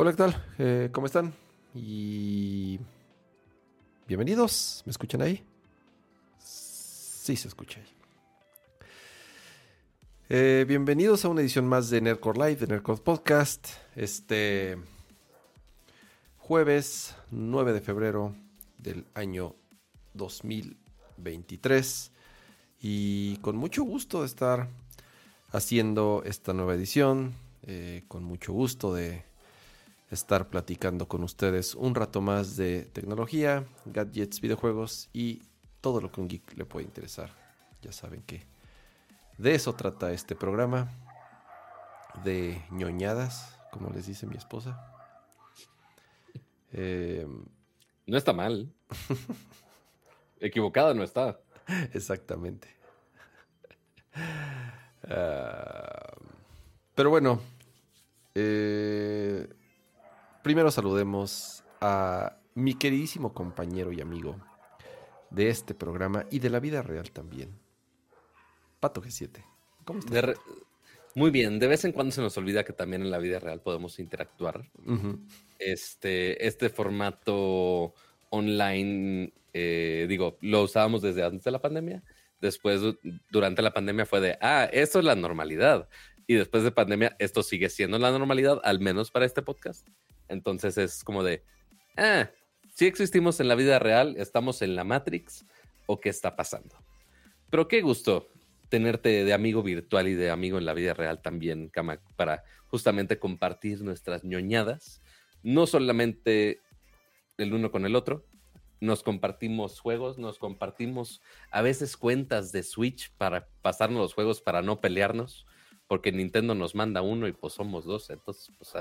Hola, ¿qué tal? Eh, ¿Cómo están? Y bienvenidos. ¿Me escuchan ahí? Sí, se escucha ahí. Eh, bienvenidos a una edición más de Nerdcore Live, de Nerdcore Podcast. Este jueves 9 de febrero del año 2023. Y con mucho gusto de estar haciendo esta nueva edición. eh, con mucho gusto de estar platicando con ustedes un rato más de tecnología, gadgets, videojuegos y todo lo que un geek le puede interesar. Ya saben que de eso trata este programa, de ñoñadas, como les dice mi esposa. Eh, No está mal. Equivocada no está. exactamente. Pero bueno, eh, primero saludemos a mi queridísimo compañero y amigo de este programa y de la vida real también, Pato G7. ¿Cómo estás? Re- Muy bien, de vez en cuando se nos olvida que también en la vida real podemos interactuar. Ujú. Este, este formato online, eh, digo, lo usábamos desde antes de la pandemia. Después, du- durante la pandemia fue de, ah, esto es la normalidad. Y después de pandemia, esto sigue siendo la normalidad, al menos para este podcast. Entonces es como de, ah, sí existimos en la vida real, estamos en la Matrix, o qué está pasando. Pero qué gusto tenerte de amigo virtual y de amigo en la vida real también, Kama, para justamente compartir nuestras ñoñadas. No solamente el uno con el otro, nos compartimos juegos, nos compartimos a veces cuentas de Switch para pasarnos los juegos para no pelearnos, porque Nintendo nos manda uno y pues somos dos, entonces pues,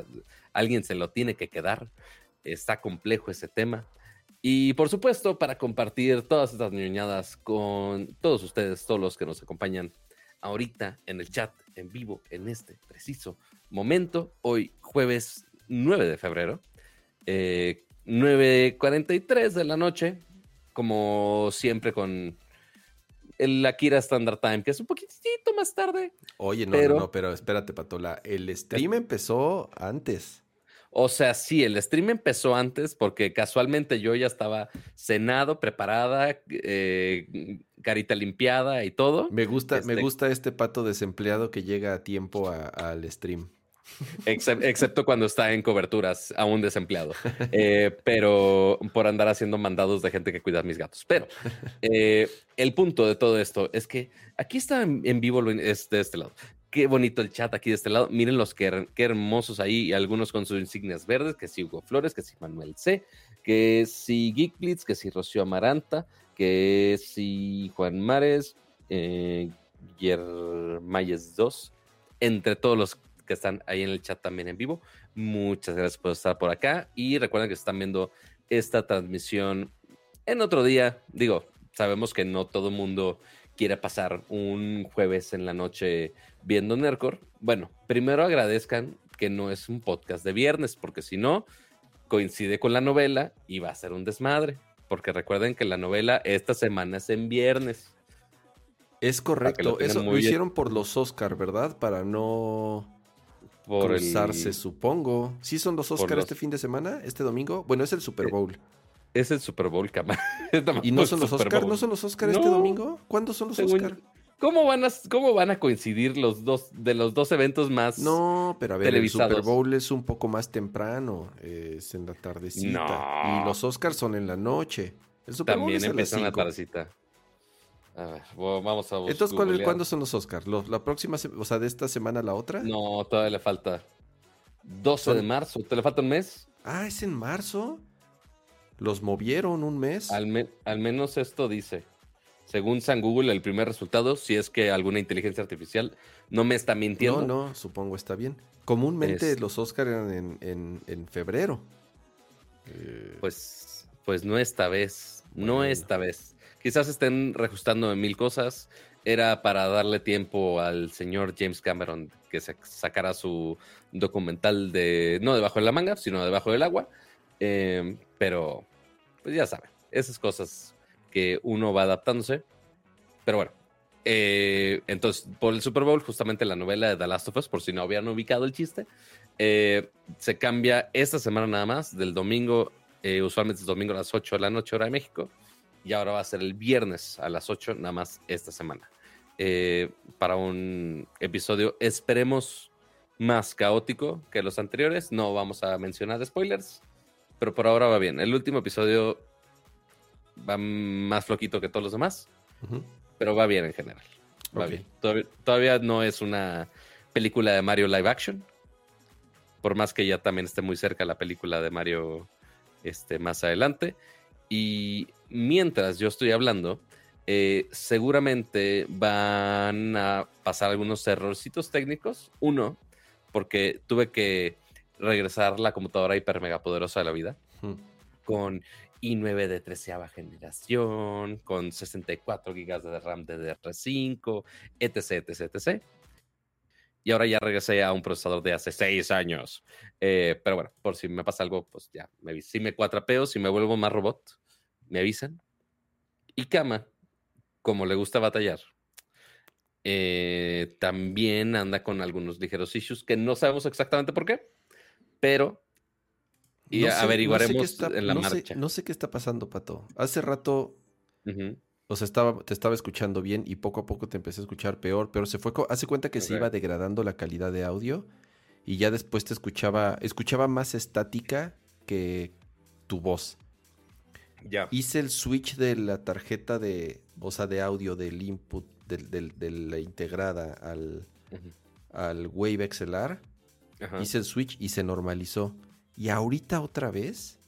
alguien se lo tiene que quedar. Está complejo ese tema. Y por supuesto, para compartir todas estas ñoñadas con todos ustedes, todos los que nos acompañan ahorita en el chat, en vivo, en este preciso momento, hoy jueves 9 de febrero, eh, 9.43 de la noche, como siempre con el Akira Standard Time, que es un poquitito más tarde. Oye, no, Pero- no, no, pero espérate, Patola. El stream empezó antes. O sea, sí, el stream empezó antes porque casualmente yo ya estaba cenado, preparada, eh, carita limpiada y todo. Me gusta, me Este- gusta este pato desempleado que llega a tiempo al stream. Excep- excepto cuando está en coberturas, aún desempleado. Eh, pero por andar haciendo mandados de gente que cuida a mis gatos. Pero eh, el punto de todo esto es que aquí está en, vivo de este lado. Qué bonito el chat aquí de este lado. Miren los que qué hermosos ahí, algunos con sus insignias verdes, que si Hugo Flores, que si Manuel C, que si Geek Blitz, que si Rocío Amaranta, que si Juan Mares, eh, Yermayes 2, entre todos los que están ahí en el chat también en vivo. Muchas gracias por estar por acá y recuerden que están viendo esta transmisión en otro día. Digo, sabemos que no todo mundo quiere pasar un jueves en la noche viendo Nercor. Bueno, primero agradezcan que no es un podcast de viernes, porque si no, coincide con la novela y va a ser un desmadre. Porque recuerden que la novela esta semana es en viernes. Es correcto. Eso lo bien. hicieron por los Oscar, ¿verdad? Para no Por el- cruzarse, supongo. ¿Sí son los Oscar los- este fin de semana? ¿Este domingo? Bueno, es el Super Eh, Bowl. Es el Super Bowl, cama. ¿Y no son los Oscar? ¿No son los Oscar este domingo? ¿Cuándo son los Según- Oscar? ¿Cómo van, a, ¿Cómo van a coincidir los dos de los dos eventos más? No, pero a ver, el. Super Bowl es un poco más temprano, eh, es en la tardecita. No. Y los Oscars son en la noche. El Super Bowl también es a las empiezan la tardecita. A ver, vamos a bus- Entonces, ¿cuál-. ¿cuándo son los Oscars? ¿Lo- ¿La próxima, o sea, de esta semana a la otra? No, todavía le falta 12 de marzo. ¿Te le falta un mes? Ah, es en marzo. Los movieron un mes. Al, me- al menos esto dice. Según San Google, el primer resultado, si es que alguna inteligencia artificial no me está mintiendo. No, no, supongo está bien. Comúnmente Es- los Oscars eran en, en- en febrero. Eh, Pues, pues no esta vez. No esta vez. Quizás estén reajustando en mil cosas. era para darle tiempo al señor James Cameron que se sacara su documental de, no debajo de la manga, sino debajo del agua. Eh, pero, pues ya saben, esas cosas que uno va adaptándose. Pero bueno, eh, entonces, por el Super Bowl, justamente la novela de The Last of Us, por si no habían ubicado el chiste, eh, se cambia esta semana nada más, del domingo, usualmente es domingo a las 8 de la noche, hora de México, y ahora va a ser el viernes a las 8, nada más esta semana. para un episodio, esperemos más caótico que los anteriores. No vamos a mencionar spoilers, pero por ahora va bien. El último episodio va más floquito que todos los demás, pero va bien en general. Va bien. Todavía, no es una película de Mario live action, por más que ya también esté muy cerca la película de Mario este, más adelante. Y mientras yo estoy hablando, eh, seguramente van a pasar algunos errorcitos técnicos. Uno, porque tuve que regresar la computadora hiper mega poderosa de la vida con i9 de treceava generación, con 64 GB de RAM DDR5, etc, etc, etc. Y ahora ya regresé a un procesador de hace seis años. Eh, pero bueno, por si me pasa algo, pues ya, me, si me cuatrapeo, si me vuelvo más robot, me avisan. Y Kama, como le gusta batallar, eh, también anda con algunos ligeros issues que no sabemos exactamente por qué, pero y averiguaremos en la marcha. no sé qué está pasando, Pato. Hace rato, o sea, estaba, te estaba escuchando bien y poco a poco te empecé a escuchar peor, pero se fue, hace cuenta que se iba degradando la calidad de audio y ya después te escuchaba, escuchaba más estática que tu voz. Ya. Hice el switch de la tarjeta de, o sea, de audio del input de, la integrada al, al Wave XLR, hice el switch y se normalizó. Y ahorita otra vez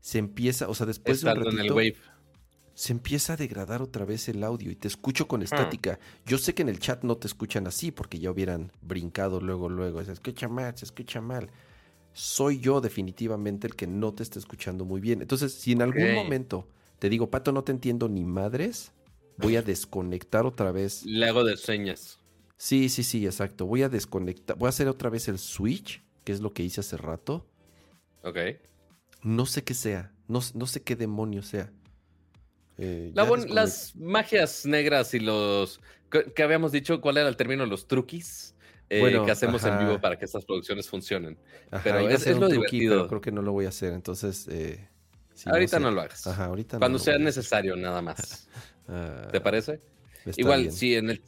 se empieza, o sea, después de un ratito, se empieza a degradar otra vez el audio y te escucho con ah. estática. Yo sé que en el chat no te escuchan así porque ya hubieran brincado luego, luego. Se escucha mal, se escucha mal. Soy yo definitivamente el que no te está escuchando muy bien. Entonces, si en algún momento te digo, Pato, no te entiendo ni madres, voy a desconectar otra vez. Le hago de señas. Sí, sí, sí, exacto. Voy a desconectar, voy a hacer otra vez el switch, que es lo que hice hace rato. Ok. No sé qué sea, no, no sé qué demonio sea. Eh, las magias negras y los que, habíamos dicho, ¿cuál era el término? Los truquis. Eh, que hacemos en vivo para que estas producciones funcionen. pero es, lo divertido. creo que no lo voy a hacer, entonces... Eh, ahorita no, lo hagas. Ajá, ahorita Cuando sea necesario, nada más. ¿Te ah, parece? Igual, si en el.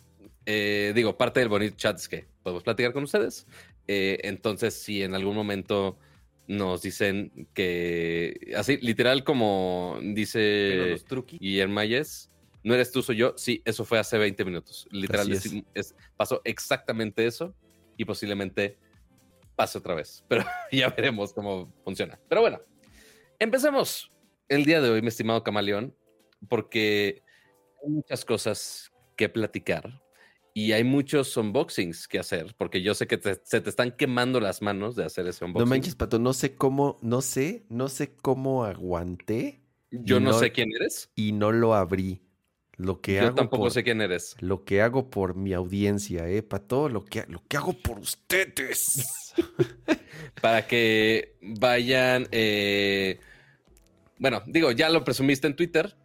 Eh, digo, parte del bonito chat es que podemos platicar con ustedes. Eh, entonces, si en algún momento nos dicen que. Así, literal, como dice Guillermo Mayes, no eres tú, soy yo. Sí, eso fue hace 20 minutos. Literal, pasó exactamente eso y posiblemente pase otra vez. Pero ya veremos cómo funciona. Pero bueno, empecemos el día de hoy, mi estimado camaleón, porque muchas cosas que platicar y hay muchos unboxings que hacer, porque yo sé que se te están quemando las manos de hacer ese unboxing. No manches, Pato, no sé cómo, no sé, no sé cómo aguanté. Yo no, sé quién eres. Y no lo abrí. Lo que yo tampoco sé quién eres. Lo que hago por mi audiencia, ¿eh, Pato? Lo que, lo que hago por ustedes. Para que vayan... Eh, bueno, digo, ya lo presumiste en Twitter,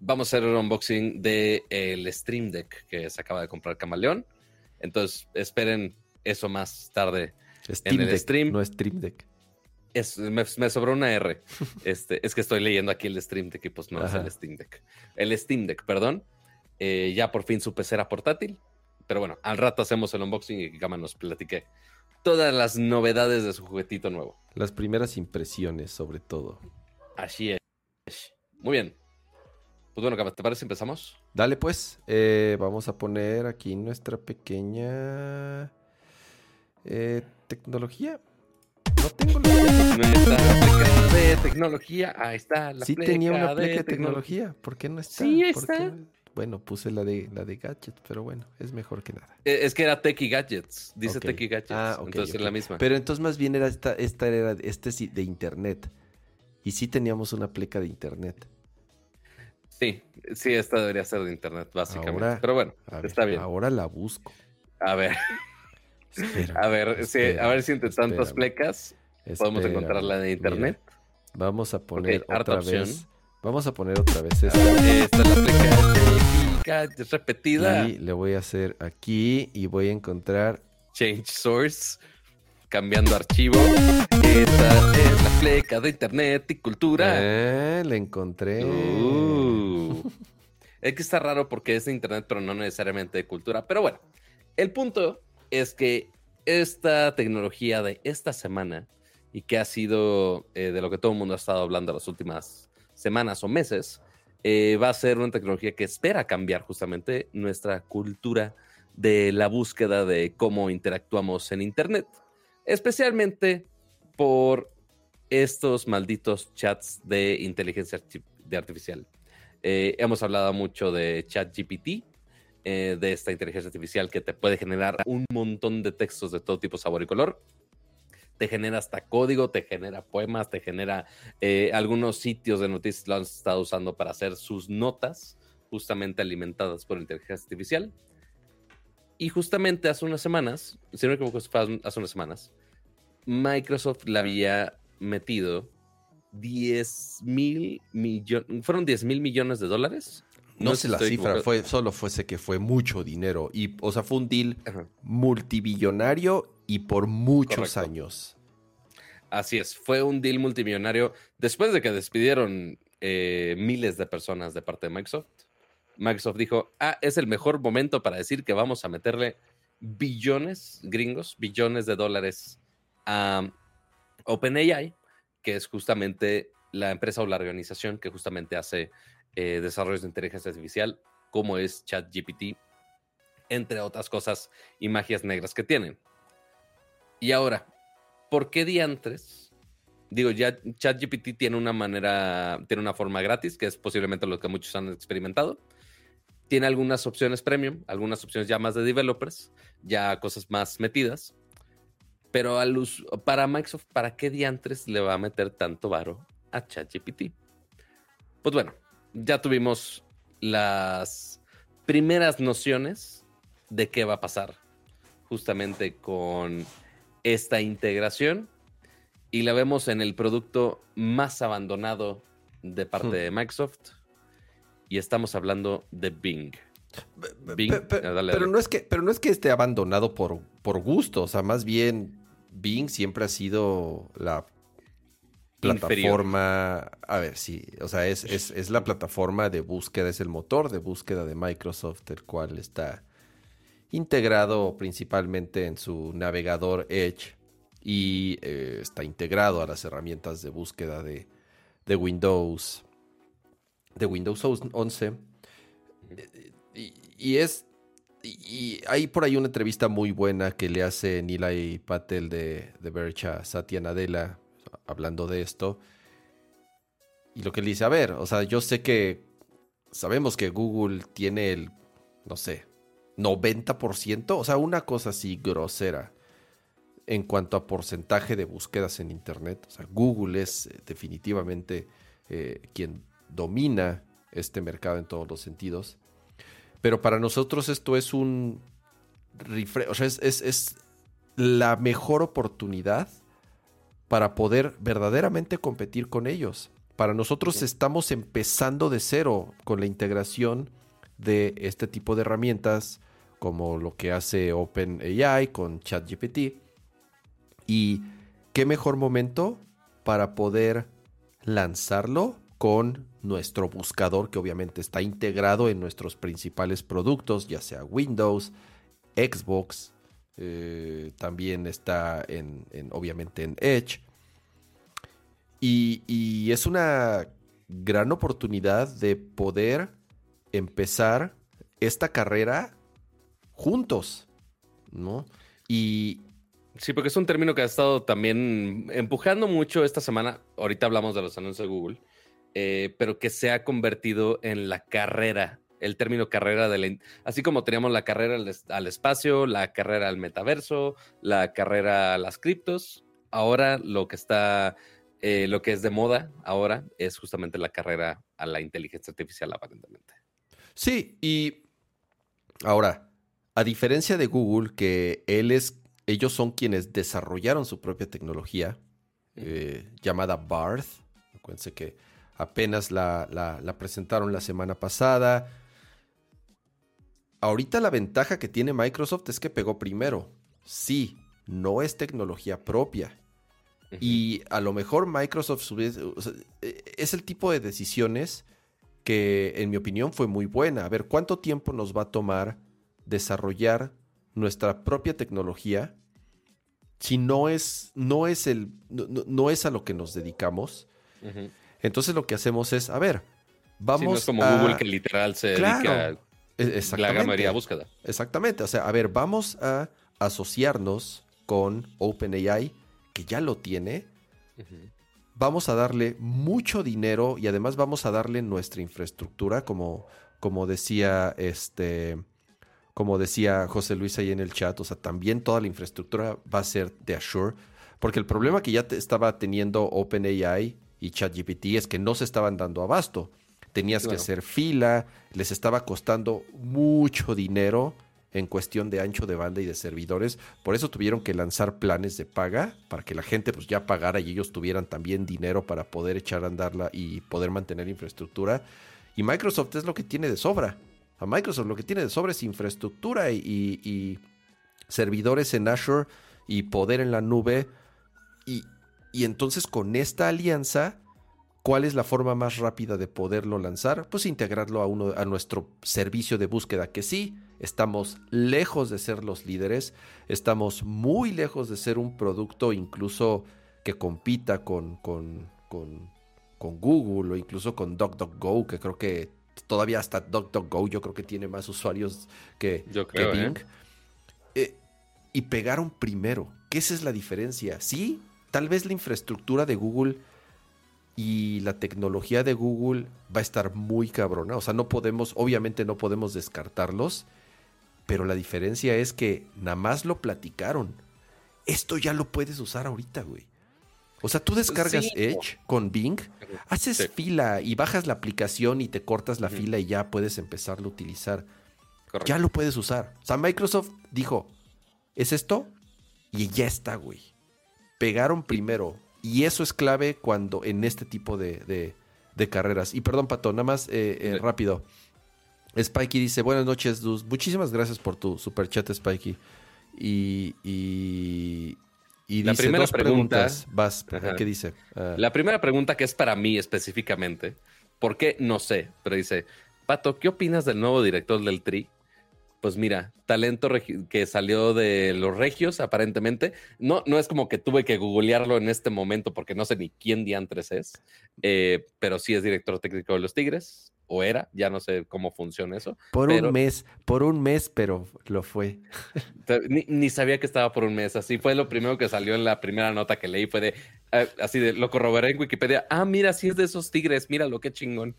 vamos a hacer un unboxing del el Stream Deck que se acaba de comprar Camaleón. Entonces, esperen eso más tarde en el stream. No Stream Deck. Es, me, sobró una R. Este, es que estoy leyendo aquí el Stream Deck y pues no es el Steam Deck. El Steam Deck, perdón. Eh, ya por fin su pecera portátil. Pero bueno, al rato hacemos el unboxing y Gama nos platique todas las novedades de su juguetito nuevo. Las primeras impresiones, sobre todo. Así es. Muy bien. Pues bueno, ¿te parece empezamos? Dale pues, eh, vamos a poner aquí nuestra pequeña eh, tecnología. No tengo la de tecnología. Ahí está la Sí tenía una pleca de, tecnología. ¿Por qué no está? Sí está. Bueno, puse la de la de gadgets, pero bueno, es mejor que nada. Eh, es que era Tech y Gadgets. Dice Tech y Gadgets. Ah, entonces es la misma. Pero entonces más bien era esta, esta era este de internet. Y sí teníamos una pleca de internet. Sí, sí, esta debería ser de internet, básicamente. Pero bueno, está bien. Ahora la busco. A ver. a ver, sí, a ver si entre tantas plecas podemos encontrarla de internet. vamos a poner otra vez. Vamos a poner otra vez esta. Esta es la pleca repetida. Y le voy a hacer aquí y voy a encontrar. Change source. Cambiando archivo. Esta es la pleca de internet y cultura. Eh, la encontré. Uh. es que está raro porque es de internet, pero no necesariamente de cultura. Pero bueno, el punto es que esta tecnología de esta semana y que ha sido eh, de lo que todo el mundo ha estado hablando las últimas semanas o meses, eh, va a ser una tecnología que espera cambiar justamente nuestra cultura de la búsqueda de cómo interactuamos en Internet especialmente por estos malditos chats de inteligencia artificial. Eh, hemos hablado mucho de ChatGPT, eh, de esta inteligencia artificial que te puede generar un montón de textos de todo tipo, sabor y color. Te genera hasta código, te genera poemas, te genera eh, algunos sitios de noticias lo han estado usando para hacer sus notas, justamente alimentadas por inteligencia artificial. Y justamente hace unas semanas, si no me equivoco, fue hace unas semanas, Microsoft le había metido 10 mil millones, fueron 10 mil millones de dólares. No, sé la cifra, fue, solo fuese que fue mucho dinero. Y, o sea, fue un deal multibillonario y por muchos años. Así es, fue un deal multimillonario después de que despidieron eh, miles de personas de parte de Microsoft. Microsoft dijo, ah, es el mejor momento para decir que vamos a meterle billones gringos, billones de dólares a OpenAI, que es justamente la empresa o la organización que justamente hace eh, desarrollos de inteligencia artificial, como es ChatGPT, entre otras cosas y magias negras que tienen. Y ahora, ¿por qué diantres? Digo, ya ChatGPT tiene una manera, tiene una forma gratis, que es posiblemente lo que muchos han experimentado tiene algunas opciones premium, algunas opciones ya más de developers, ya cosas más metidas. Pero para Microsoft, ¿para qué diantres le va a meter tanto varo a ChatGPT? Pues bueno, ya tuvimos las primeras nociones de qué va a pasar justamente con esta integración y la vemos en el producto más abandonado de parte hmm. de Microsoft, y estamos hablando de Bing. pero, No es que, pero no es que esté abandonado por, por gusto, o sea, más bien Bing siempre ha sido la plataforma, a ver, sí, o sea, es, es, la plataforma de búsqueda, es el motor de búsqueda de Microsoft, el cual está integrado principalmente en su navegador Edge y eh, está integrado a las herramientas de búsqueda de, de Windows de Windows 11. Y, es. Y, hay por ahí una entrevista muy buena que le hace Nilay Patel de, de Verge a Satya Nadella hablando de esto. Y lo que él dice, a ver, o sea, yo sé que sabemos que Google tiene el, no sé, 90%, o sea, una cosa así grosera en cuanto a porcentaje de búsquedas en Internet. O sea, Google es eh, definitivamente eh, quien domina este mercado en todos los sentidos. Pero para nosotros esto es un o sea, es, la mejor oportunidad para poder verdaderamente competir con ellos. Para nosotros estamos empezando de cero con la integración de este tipo de herramientas como lo que hace OpenAI con ChatGPT. Y qué mejor momento para poder lanzarlo con nuestro buscador que obviamente está integrado en nuestros principales productos, ya sea Windows, Xbox, eh, también está en, obviamente en Edge. Y, es una gran oportunidad de poder empezar esta carrera juntos, ¿no? Y, Sí, porque es un término que ha estado también empujando mucho esta semana. Ahorita hablamos de los anuncios de Google, eh, pero que se ha convertido en la carrera, el término carrera de así como teníamos la carrera al, espacio, la carrera al metaverso, la carrera a las criptos, ahora lo que está eh, lo que es de moda ahora es justamente la carrera a la inteligencia artificial, aparentemente. Sí, y ahora, a diferencia de Google, que él es, ellos son quienes desarrollaron su propia tecnología eh, llamada Barth. Acuérdense que apenas la, la presentaron la semana pasada. Ahorita la ventaja que tiene Microsoft es que pegó primero. Sí, no es tecnología propia y a lo mejor Microsoft e, es el tipo de decisiones que en mi opinión fue muy buena. A ver, ¿cuánto tiempo nos va a tomar desarrollar nuestra propia tecnología si no es, no es, el, no, es a lo que nos dedicamos? Entonces lo que hacemos es, a ver, vamos no es como Google que literal se dedica a e, la gran mayoría búsqueda. Exactamente, o sea, a ver, vamos a asociarnos con OpenAI que ya lo tiene, vamos a darle mucho dinero y además vamos a darle nuestra infraestructura, como, como decía este. Como decía José Luis ahí en el chat, o sea, también toda la infraestructura va a ser de Azure, porque el problema que ya estaba teniendo OpenAI y ChatGPT es que no se estaban dando abasto. Tenías que hacer fila, les estaba costando mucho dinero en cuestión de ancho de banda y de servidores. Por eso tuvieron que lanzar planes de paga para que la gente pues ya pagara y ellos tuvieran también dinero para poder echar a andarla y poder mantener infraestructura. Y Microsoft es lo que tiene de sobra. A Microsoft lo que tiene de sobra es infraestructura y, servidores en Azure y poder en la nube. Y, y entonces con esta alianza ¿Cuál es la forma más rápida de poderlo lanzar? Pues integrarlo a, uno, a nuestro servicio de búsqueda, que sí, estamos lejos de ser los líderes, estamos muy lejos de ser un producto incluso que compita con, con, Google o incluso con DuckDuckGo, que creo que todavía hasta DuckDuckGo yo creo que tiene más usuarios que, yo creo, Bing. ¿eh? Eh, y pegaron primero, ¿Qué esa es la diferencia. Sí, tal vez la infraestructura de Google y la tecnología de Google va a estar muy cabrona. O sea, no podemos, obviamente no podemos descartarlos, pero la diferencia es que nada más lo platicaron. Esto ya lo puedes usar ahorita, güey. O sea, tú descargas Edge con Bing, haces fila y bajas la aplicación y te cortas la fila y ya puedes empezarlo a utilizar. Ya lo puedes usar. O sea, Microsoft dijo, ¿es esto? Y ya está, güey. Pegaron primero y eso es clave cuando en este tipo de, carreras. Y perdón, Pato, nada más eh, eh, rápido. Spikey dice, buenas noches, Luz. Muchísimas gracias por tu super chat, Spikey. Y, y, la primera pregunta, Vas, ¿qué dice? Ah. la primera pregunta que es para mí específicamente, ¿por qué? No sé, pero dice, Pato, ¿qué opinas del nuevo director del TRI? Pues mira, talento que salió de los regios, aparentemente. No, no es como que tuve que googlearlo en este momento porque no sé ni quién diantres es, eh, pero sí es director técnico de los Tigres, o era, ya no sé cómo funciona eso. Por un mes, por un mes, pero lo fue. Ni, sabía que estaba por un mes, así fue lo primero que salió en la primera nota que leí, fue de, eh, así de, lo corroboré en Wikipedia, ah, mira, sí es de esos Tigres, mira lo que chingón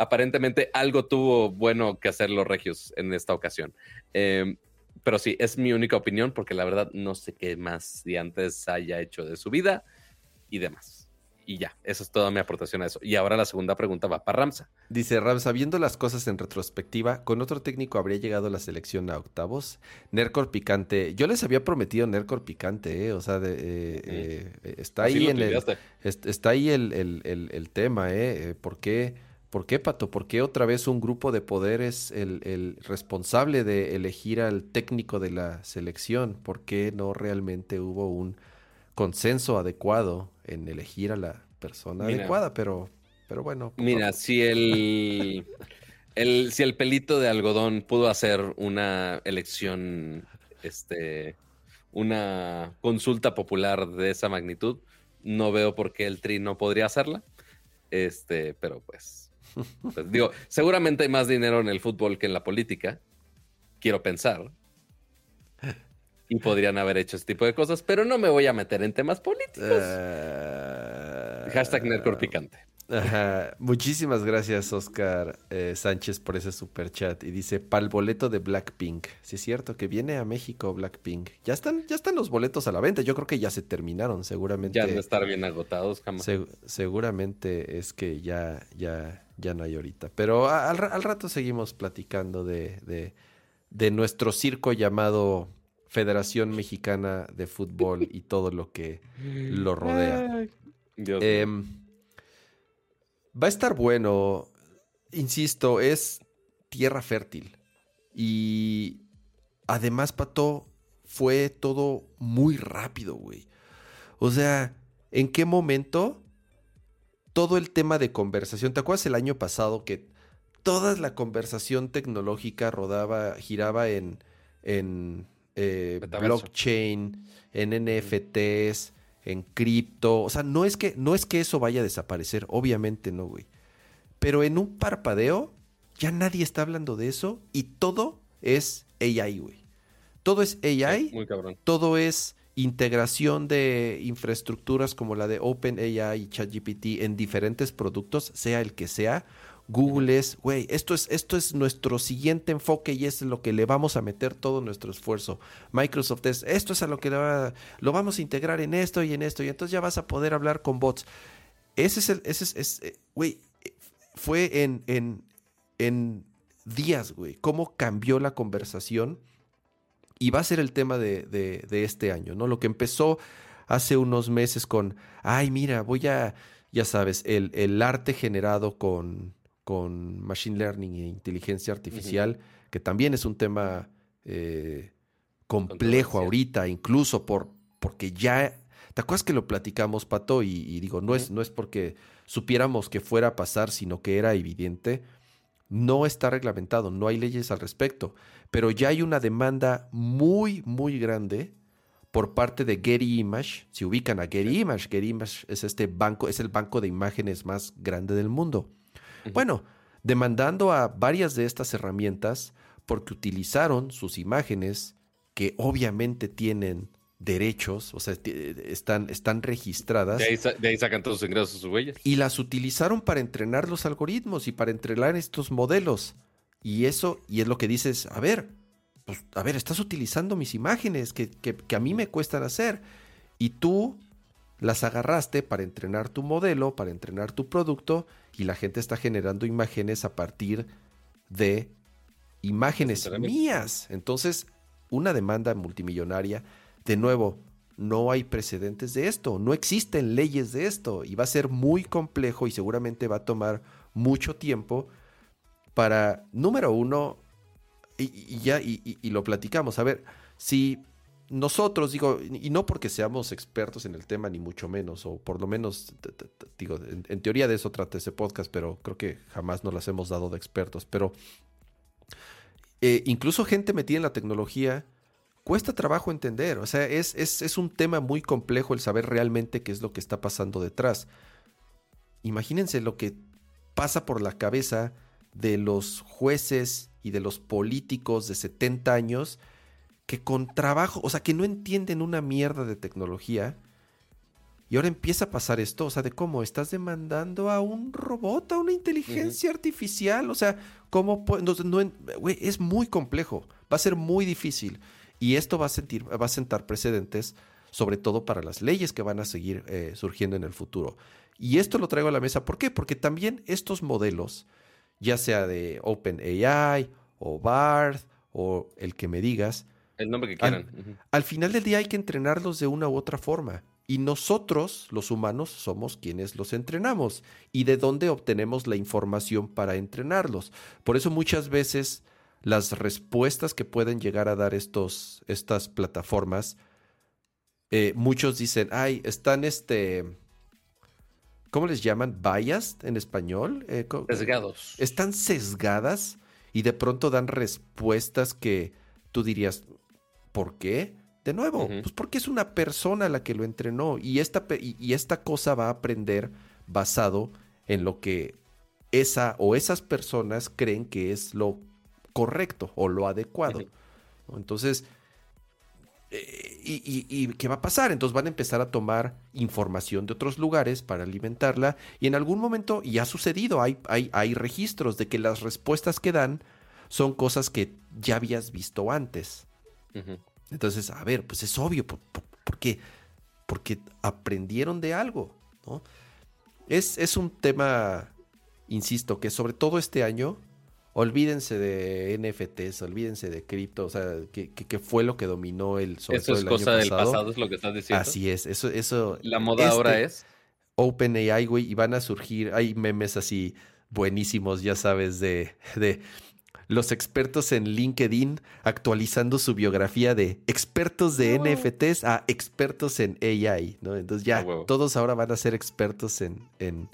aparentemente algo tuvo bueno que hacer los regios en esta ocasión. Em, pero sí, es mi única opinión porque la verdad no sé qué más de antes haya hecho de su vida y demás. Y ya, esa es toda mi aportación a eso. Y ahora la segunda pregunta va para Ramsa. Dice Ramsa, viendo las cosas en retrospectiva, ¿con otro técnico habría llegado la selección a octavos? Nercor Picante, yo les había prometido Nercor Picante, ¿eh? o sea, de, eh, eh, está, ahí en el, está ahí el, el tema, ¿eh? ¿Por qué? ¿Por qué, Pato? ¿Por qué otra vez un grupo de poder es el, responsable de elegir al técnico de la selección? ¿Por qué no realmente hubo un consenso adecuado en elegir a la persona adecuada? Pero, pero bueno. Mira, si el, el, si el pelito de algodón pudo hacer una elección, este, una consulta popular de esa magnitud, no veo por qué el Tri no podría hacerla. Este, pero pues digo, seguramente hay más dinero en el fútbol que en la política. Quiero pensar. Y podrían haber hecho ese tipo de cosas, pero no me voy a meter en temas políticos. Uh, Hashtag picante. Muchísimas gracias, Oscar eh, Sánchez, por ese super chat. Y dice, pal boleto de Blackpink. Sí, es cierto, que viene a México Blackpink. Ya están, ya están los boletos a la venta. Yo creo que ya se terminaron, seguramente. Ya de estar bien agotados, jamás. seguramente es que ya, ya, ya no hay ahorita. Pero al, rato seguimos platicando de, de, nuestro circo llamado Federación Mexicana de Fútbol y todo lo que lo rodea. Dios em, Va a estar bueno. Insisto, es tierra fértil. Y además, Pato, fue todo muy rápido, güey. O sea, ¿en qué momento todo el tema de conversación? ¿Te acuerdas el año pasado que toda la conversación tecnológica rodaba, giraba en, en eh, blockchain, en NFTs, en cripto. O sea, no es, que, no es que eso vaya a desaparecer, obviamente no, güey. Pero en un parpadeo, ya nadie está hablando de eso y todo es AI, güey. Todo es AI. muy cabrón. Todo es integración de infraestructuras como la de OpenAI y ChatGPT en diferentes productos, sea el que sea. Google es, güey, esto es, esto es nuestro siguiente enfoque y es lo que le vamos a meter todo nuestro esfuerzo. Microsoft es, esto es a lo que lo vamos a integrar en esto y en esto y entonces ya vas a poder hablar con bots. Ese es el, ese es, eh, güey, fue en, en, en días, güey, cómo cambió la conversación y va a ser el tema de, de este año, ¿no? Lo que empezó hace unos meses con, ay, mira, voy a, ya sabes, el, el arte generado con con Machine Learning e inteligencia artificial, que también es un tema eh, complejo ahorita, incluso por, porque ya... ¿Te acuerdas que lo platicamos, Pato? Y, digo, no, es, no es porque supiéramos que fuera a pasar, sino que era evidente. No está reglamentado, no hay leyes al respecto, pero ya hay una demanda muy, muy grande por parte de Getty Image. Si ubican a Getty Image, Getty Image es este banco, es el banco de imágenes más grande del mundo. Bueno, demandando a varias de estas herramientas porque utilizaron sus imágenes que obviamente tienen derechos, o sea, están, están registradas. De ahí, sacan todos sus ingresos sus huellas. Y las utilizaron para entrenar los algoritmos y para entrenar estos modelos. Y eso, y es lo que dices, a ver, pues, a ver, estás utilizando mis imágenes que, que a mí me cuestan hacer. Y tú las agarraste para entrenar tu modelo, para entrenar tu producto, y la gente está generando imágenes a partir de imágenes mías. Entonces, una demanda multimillonaria, de nuevo, no hay precedentes de esto, no existen leyes de esto, y va a ser muy complejo y seguramente va a tomar mucho tiempo para, número uno, y, ya, y, lo platicamos, a ver, si nosotros, digo, y no porque seamos expertos en el tema, ni mucho menos, o por lo menos, digo, en, teoría de eso trata ese podcast, pero creo que jamás nos las hemos dado de expertos. Pero eh, incluso gente metida en la tecnología, cuesta trabajo entender. O sea, es, es, es un tema muy complejo el saber realmente qué es lo que está pasando detrás. Imagínense lo que pasa por la cabeza de los jueces y de los políticos de 70 años que con trabajo, o sea, que no entienden una mierda de tecnología. Y ahora empieza a pasar esto, o sea, de cómo estás demandando a un robot, a una inteligencia artificial, o sea, cómo no, es muy complejo, va a ser muy difícil y esto va a sentir, va a sentar precedentes, sobre todo para las leyes que van a seguir eh, surgiendo en el futuro. Y esto lo traigo a la mesa, ¿por qué? Porque también estos modelos, ya sea de OpenAI o BARD o el que me digas, el nombre que quieran. Al, final del día hay que entrenarlos de una u otra forma. Y nosotros, los humanos, somos quienes los entrenamos. Y de dónde obtenemos la información para entrenarlos. Por eso muchas veces las respuestas que pueden llegar a dar estos, estas plataformas, eh, muchos dicen, ay, están este... ¿Cómo les llaman? ¿Biased en español? Eh, Sesgados. Están sesgadas y de pronto dan respuestas que tú dirías, ¿Por qué? De nuevo, pues porque es una persona la que lo entrenó y esta, y, esta cosa va a aprender basado en lo que esa o esas personas creen que es lo correcto o lo adecuado. Entonces, eh, ¿Y, qué va a pasar? Entonces van a empezar a tomar información de otros lugares para alimentarla y en algún momento, y ha sucedido, hay, hay, hay registros de que las respuestas que dan son cosas que ya habías visto antes. Entonces, a ver, pues es obvio, ¿por, qué? Porque aprendieron de algo, ¿no? Es, es un tema, insisto, que sobre todo este año olvídense de NFTs, olvídense de cripto, o sea, que, fue lo que dominó el sobre Eso es cosa del pasado, es lo que estás diciendo. Así es, eso, eso. La moda ahora este es. OpenAI, güey, y van a surgir, hay memes así buenísimos, ya sabes, de, de los expertos en LinkedIn actualizando su biografía de expertos de NFTs a expertos en AI, ¿no? Entonces ya todos ahora van a ser expertos en, en,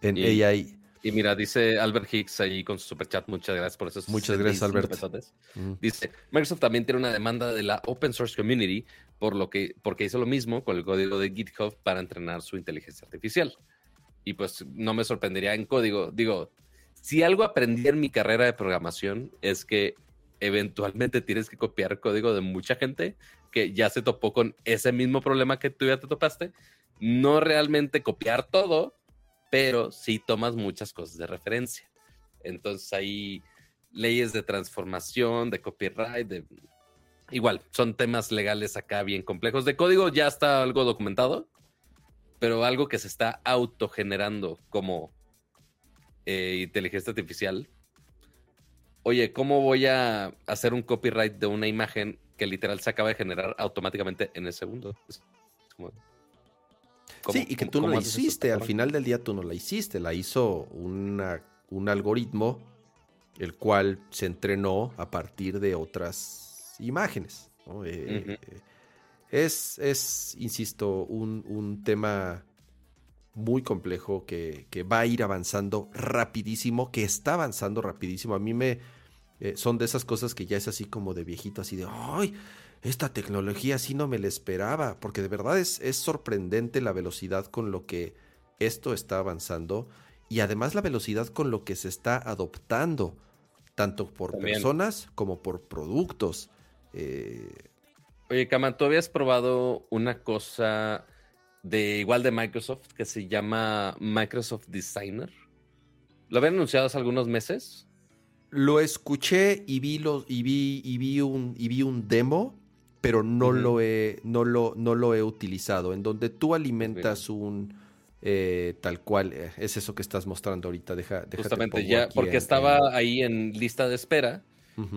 en AI. Y mira, dice Albert Hicks ahí con su superchat, muchas gracias por eso. Muchas gracias, Albert. Dice, Microsoft también tiene una demanda de la open source community por lo que, porque hizo lo mismo con el código de GitHub para entrenar su inteligencia artificial. Y pues no me sorprendería en código. Digo, si algo aprendí en mi carrera de programación es que eventualmente tienes que copiar código de mucha gente que ya se topó con ese mismo problema que tú ya te topaste. No realmente copiar todo, pero sí tomas muchas cosas de referencia. Entonces hay leyes de transformación, de copyright, de... Igual, son temas legales acá bien complejos. De código ya está algo documentado, pero algo que se está autogenerando como eh, inteligencia artificial. Oye, ¿cómo voy a hacer un copyright de una imagen que literal se acaba de generar automáticamente en el segundo? como, sí, y que tú no la hiciste, al final del día tú no la hiciste, la hizo un algoritmo el cual se entrenó a partir de otras imágenes. Eh, eh, es, es, insisto, un, tema muy complejo que, va a ir avanzando rapidísimo, que está avanzando rapidísimo. A mí me... Eh, son de esas cosas que ya es así como de viejito, así de, ¡ay! Esta tecnología sí no me la esperaba, porque de verdad es, es sorprendente la velocidad con lo que esto está avanzando y además la velocidad con lo que se está adoptando, tanto por personas como por productos. Eh, Oye, Kaman, ¿tú habías probado una cosa de igual de Microsoft que se llama Microsoft Designer? ¿Lo habían anunciado hace algunos meses? Lo escuché y vi, los, y vi, y vi, un, y vi un demo pero no, lo he, no, lo, no lo he utilizado. En donde tú alimentas un eh, tal cual, eh, es eso que estás mostrando ahorita. Deja, justamente ya, porque estaba ahí en lista de espera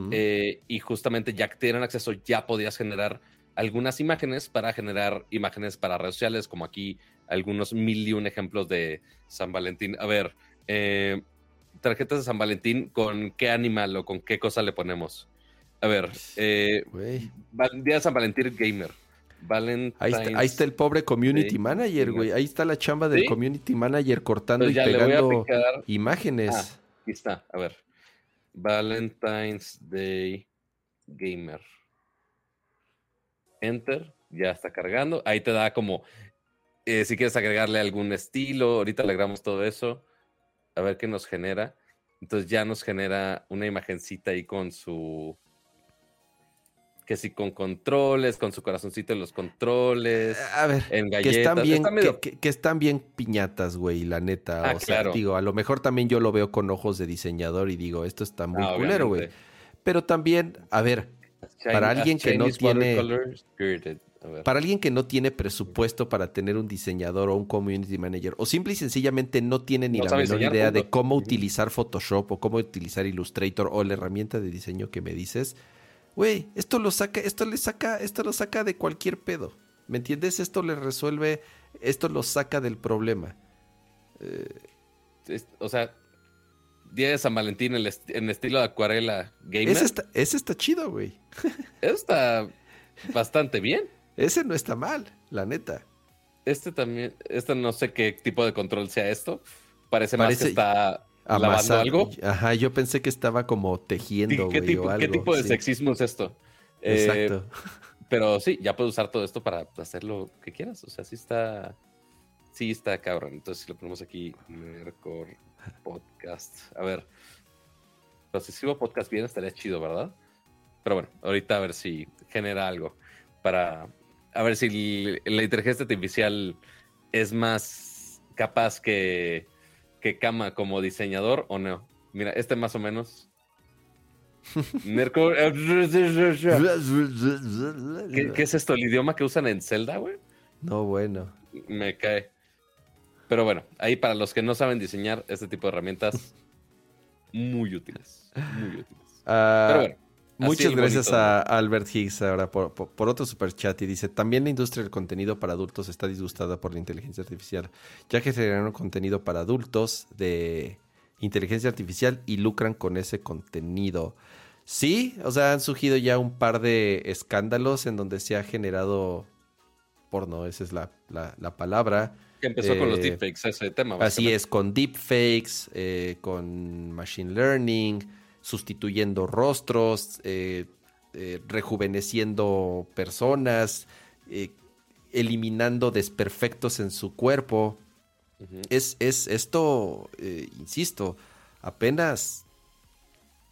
eh, y justamente ya que tienen acceso, ya podías generar algunas imágenes para generar imágenes para redes sociales, como aquí algunos mil y un ejemplos de San Valentín. A ver, tarjetas de San Valentín, ¿con qué animal o con qué cosa le ponemos? A ver, eh, Día de San Valentín Gamer. Ahí está, el pobre community manager, güey. Ahí está la chamba del community manager cortando y pegando imágenes. Ah, aquí está, a ver. Valentine's Day Gamer. Enter, ya está cargando. Ahí te da como, eh, si quieres agregarle algún estilo, ahorita le agregamos todo eso. A ver qué nos genera. Entonces ya nos genera una imagencita ahí con su que si con controles, con su corazoncito en los controles, a ver, en galletas. Que están bien, que, están bien piñatas, güey, la neta. Ah, o sea, digo, a lo mejor también yo lo veo con ojos de diseñador y digo, esto está muy ah, culero, güey. Pero también, a ver, para alguien que no tiene... Para alguien que no tiene presupuesto para tener un diseñador o un community manager, o simple y sencillamente no tiene ni la menor idea de cómo utilizar Photoshop o cómo utilizar Illustrator o la herramienta de diseño que me dices, güey, esto lo saca, esto le saca, esto lo saca de cualquier pedo. ¿Me entiendes? Esto le resuelve, esto lo saca del problema. Eh, o sea, Día de San Valentín en, estilo de acuarela gamer. Ese está, ese está chido, güey. Eso está bastante bien. Ese no está mal, la neta. Este también, este no sé qué tipo de control sea esto. Parece, Parece más que está lavando algo. Ajá, yo pensé que estaba como tejiendo, ¿Qué, tipo, ¿qué tipo de sexismo es esto? Exacto. Eh, pero sí, ya puedes usar todo esto para hacer lo que quieras. O sea, sí está. Sí está cabrón. Entonces, si lo ponemos aquí, Mercor Podcast. A ver. Pero si sigo podcast bien, estaría chido, ¿verdad? Pero bueno, ahorita a ver si genera algo para a ver si la inteligencia artificial es más capaz que, que Kama como diseñador o no. Mira, este más o menos. Nerco... ¿Qué, ¿Qué, es esto? ¿El idioma que usan en Zelda, güey? No, bueno. Me cae. Pero bueno, ahí para los que no saben diseñar este tipo de herramientas, muy útiles. Muy útiles. Ah, Pero bueno. Muchas gracias a Albert Higgs ahora por, por, otro super chat y dice, también la industria del contenido para adultos está disgustada por la inteligencia artificial, ya que generaron contenido para adultos de inteligencia artificial y lucran con ese contenido. Sí, o sea, han surgido ya un par de escándalos en donde se ha generado porno, esa es la, la, palabra. Que empezó con los eh, deepfakes, ese tema. Así es, con deepfakes, eh, con machine learning, sustituyendo rostros, eh, rejuveneciendo personas, eliminando desperfectos en su cuerpo. es, es, esto, insisto, apenas,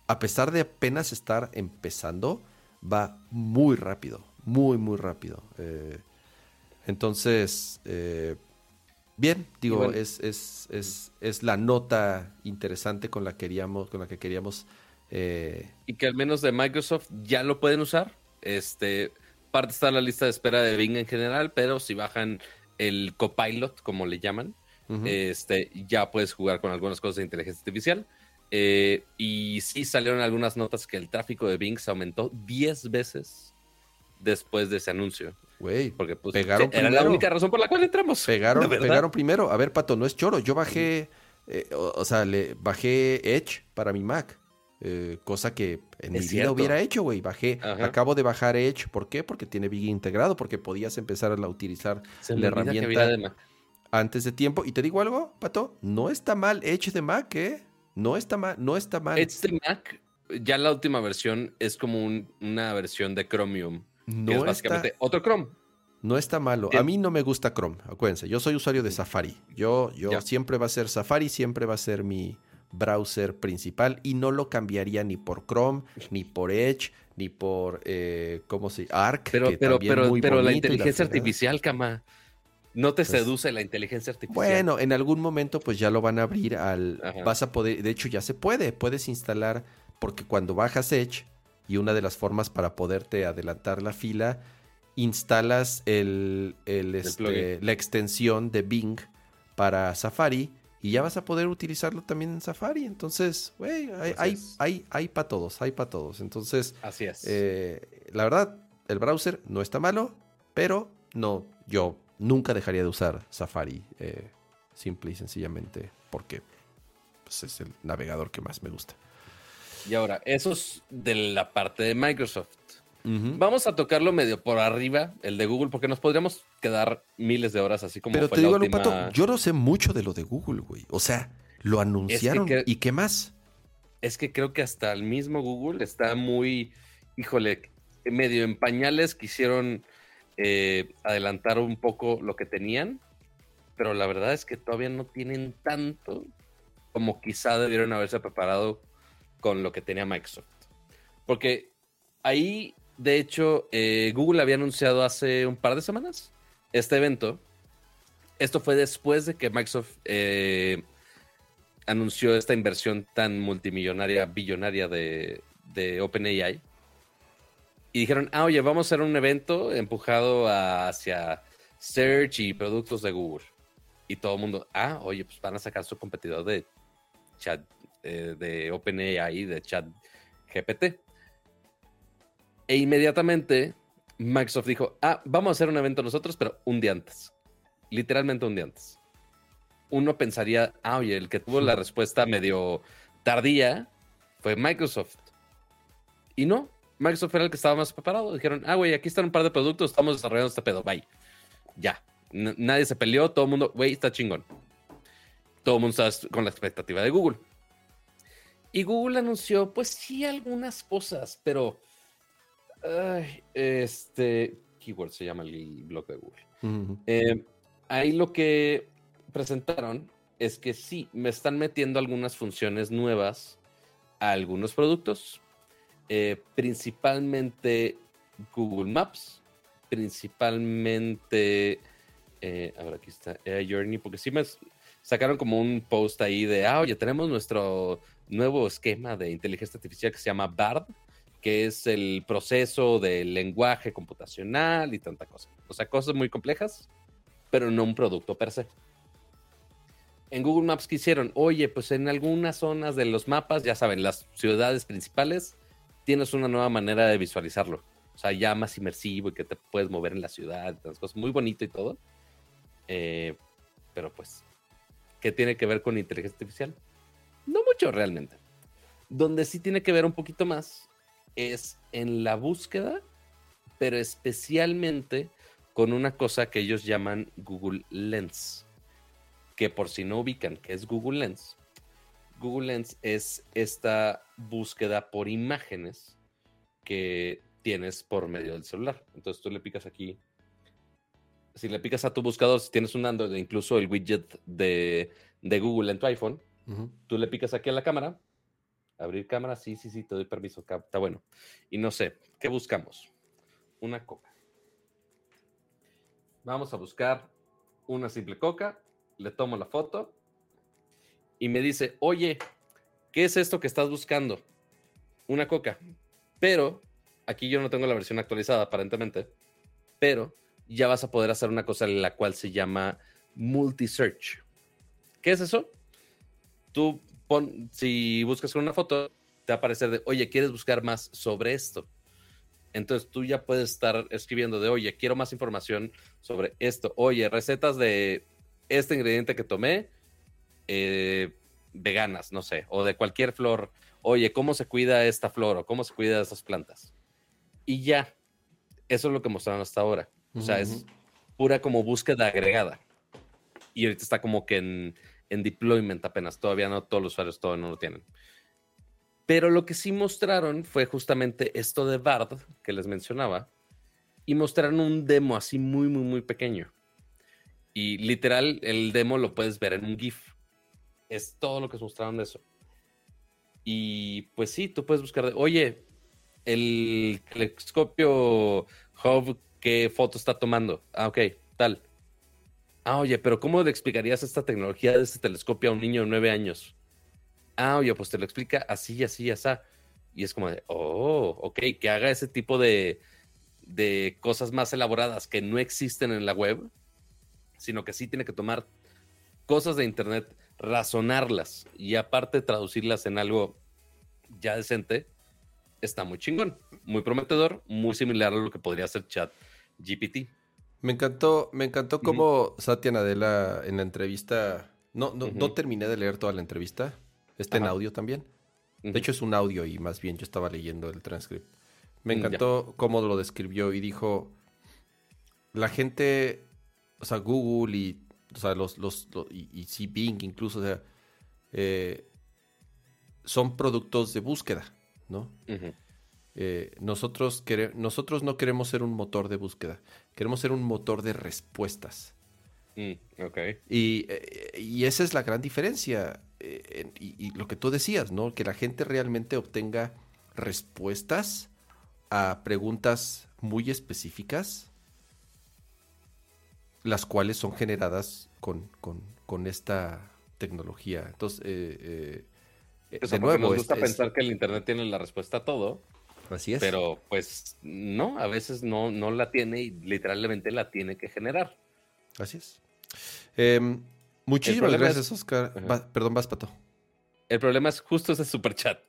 a pesar de apenas estar empezando, va muy rápido, muy, muy rápido. Entonces, eh, bien, digo, es, es, es, es, la nota interesante con la, queríamos, con la que queríamos. Eh, y que al menos de Microsoft ya lo pueden usar. Este, parte está en la lista de espera de Bing en general, pero si bajan el copilot, como le llaman, este, ya puedes jugar con algunas cosas de inteligencia artificial. Eh, y sí salieron algunas notas que el tráfico de Bing se aumentó 10 veces después de ese anuncio. Güey, porque pues, pegaron era la única razón por la cual entramos. Pegaron, pegaron primero. A ver, Pato, no es choro. Yo bajé, eh, o, sea, le bajé Edge para mi Mac. Eh, cosa que en mi vida hubiera hecho, güey. Bajé, acabo de bajar Edge. ¿Por qué? Porque tiene Big integrado, porque podías empezar a utilizar la herramienta antes de tiempo. Y te digo algo, Pato, no está mal Edge de Mac, ¿eh? No está mal, no está mal. Edge de Mac, ya la última versión es como una versión de Chromium no es básicamente otro Chrome. No está malo. A mí no me gusta Chrome, acuérdense. Yo soy usuario de Safari. Yo, yo siempre va a ser Safari, siempre va a ser mi browser principal y no lo cambiaría ni por Chrome, ni por Edge, ni por, eh, ¿cómo se Arc. Pero, pero, pero, pero la inteligencia artificial, Cama. No te pues seduce la inteligencia artificial. Bueno, en algún momento pues ya lo van a abrir al... Vas a poder, de hecho ya se puede, puedes instalar, porque cuando bajas Edge, y una de las formas para poderte adelantar la fila, instalas el, este, la extensión de Bing para Safari y ya vas a poder utilizarlo también en Safari. Entonces, güey, hay, hay, hay, para todos, hay para todos. Entonces, así es. Eh, la verdad, el browser no está malo, pero no, yo nunca dejaría de usar Safari, eh, simple y sencillamente porque pues, es el navegador que más me gusta. Y ahora, eso es de la parte de Microsoft. Vamos a tocarlo medio por arriba, el de Google, porque nos podríamos quedar miles de horas así como. Pero te digo, Pato, yo no sé mucho de lo de Google, güey. O sea, lo anunciaron y qué más. Es que creo que hasta el mismo Google está muy, híjole, medio en pañales. Quisieron eh, adelantar un poco lo que tenían, pero la verdad es que todavía no tienen tanto como quizá debieron haberse preparado con lo que tenía Microsoft. Porque ahí, de hecho, eh, Google había anunciado hace un par de semanas este evento. Esto fue después de que Microsoft eh, anunció esta inversión tan multimillonaria, billonaria de, de OpenAI. Y dijeron, ah, oye, vamos a hacer un evento empujado hacia Search y productos de Google. Y todo el mundo, ah, oye, pues van a sacar su competidor de chat eh, de OpenAI, de chat GPT. E inmediatamente Microsoft dijo, ah, vamos a hacer un evento nosotros, pero un día antes. Literalmente un día antes. Uno pensaría, ah, oye, el que tuvo la respuesta medio tardía fue Microsoft. Y no, Microsoft era el que estaba más preparado. Dijeron, ah, güey, aquí están un par de productos, estamos desarrollando este pedo, bye. Ya. nadie se peleó, todo el mundo, güey, está chingón. Todo el mundo está con la expectativa de Google. Y Google anunció, pues sí, algunas cosas, pero. este. Keyword se llama el blog de Google. Eh, ahí lo que presentaron es que sí, me están metiendo algunas funciones nuevas a algunos productos, eh, principalmente Google Maps, principalmente. Eh, a ver, aquí está Journey, porque sí me sacaron como un post ahí de, ah, oye, tenemos nuestro nuevo esquema de inteligencia artificial que se llama BARD, que es el proceso del lenguaje computacional y tanta cosa. O sea, cosas muy complejas, pero no un producto per se. En Google Maps quisieron, oye, pues en algunas zonas de los mapas, ya saben, las ciudades principales, tienes una nueva manera de visualizarlo. O sea, ya más inmersivo y que te puedes mover en la ciudad, cosas muy bonito y todo. Eh, pero pues, ¿qué tiene que ver con inteligencia artificial? No mucho realmente. Donde sí tiene que ver un poquito más es en la búsqueda, pero especialmente con una cosa que ellos llaman Google Lens. Que por si no ubican que es Google Lens, Google Lens es esta búsqueda por imágenes que tienes por medio del celular. Entonces tú le picas aquí. Si le picas a tu buscador, si tienes un Android, incluso el widget de, Google en tu iPhone, tú le picas aquí a la cámara. Abrir cámara, sí, sí, sí, te doy permiso, está bueno. Y no sé, ¿qué buscamos? Una coca. Vamos a buscar una simple coca, le tomo la foto y me dice, oye, ¿qué es esto que estás buscando? Una coca. Pero Aquí yo no tengo la versión actualizada, aparentemente, pero ya vas a poder hacer una cosa en la cual se llama multi-search. ¿Qué es eso? Tú, pon, si buscas una foto, te va a aparecer de, oye, ¿quieres buscar más sobre esto? Entonces tú ya puedes estar escribiendo de, oye, quiero más información sobre esto. Oye, recetas de este ingrediente que tomé, eh, veganas, no sé, o de cualquier flor. Oye, ¿cómo se cuida esta flor o cómo se cuida estas plantas? y ya. Eso es lo que mostraron hasta ahora. O sea, es pura como búsqueda agregada. Y ahorita está como que en, en deployment apenas. Todavía no todos los usuarios todavía no lo tienen. Pero lo que sí mostraron fue justamente esto de Bard que les mencionaba. Y mostraron un demo así muy, muy, muy pequeño. Y literal, el demo lo puedes ver en un GIF. Es todo lo que mostraron de eso. Y pues sí, tú puedes buscar de, oye, el telescopio Hubble, ¿qué foto está tomando? Ah, ok, tal. Ah, oye, pero ¿cómo le explicarías esta tecnología de este telescopio a un niño de nueve años? Ah, oye, pues te lo explica así, así, así. Y es como de, oh, ok, que haga ese tipo de, de cosas más elaboradas que no existen en la web, sino que sí tiene que tomar cosas de Internet, razonarlas y aparte traducirlas en algo ya decente está muy chingón, muy prometedor, muy similar a lo que podría ser Chat GPT. Me encantó, me encantó cómo Satya Nadella en la entrevista. No, no, terminé de leer toda la entrevista. Está en audio también. De hecho, es un audio y más bien yo estaba leyendo el transcript. Me mm, encantó cómo lo describió y dijo: La gente, o sea, Google y, o sea, los, los, y, y Bing incluso, o sea, eh, son productos de búsqueda. ¿no? Eh, nosotros, nosotros no queremos ser un motor de búsqueda, queremos ser un motor de respuestas. Mm, eh, y, esa es la gran diferencia. Eh, y, lo que tú decías, ¿no? Que la gente realmente obtenga respuestas a preguntas muy específicas, las cuales son generadas con, con esta tecnología. Entonces, de nuevo, nos gusta pensar que el Internet tiene la respuesta a todo. Así es. Pero pues no, a veces no, no la tiene y literalmente la tiene que generar. Así es. Em, muchísimas gracias, Oscar. perdón, vas, Pato. El problema es justo ese super chat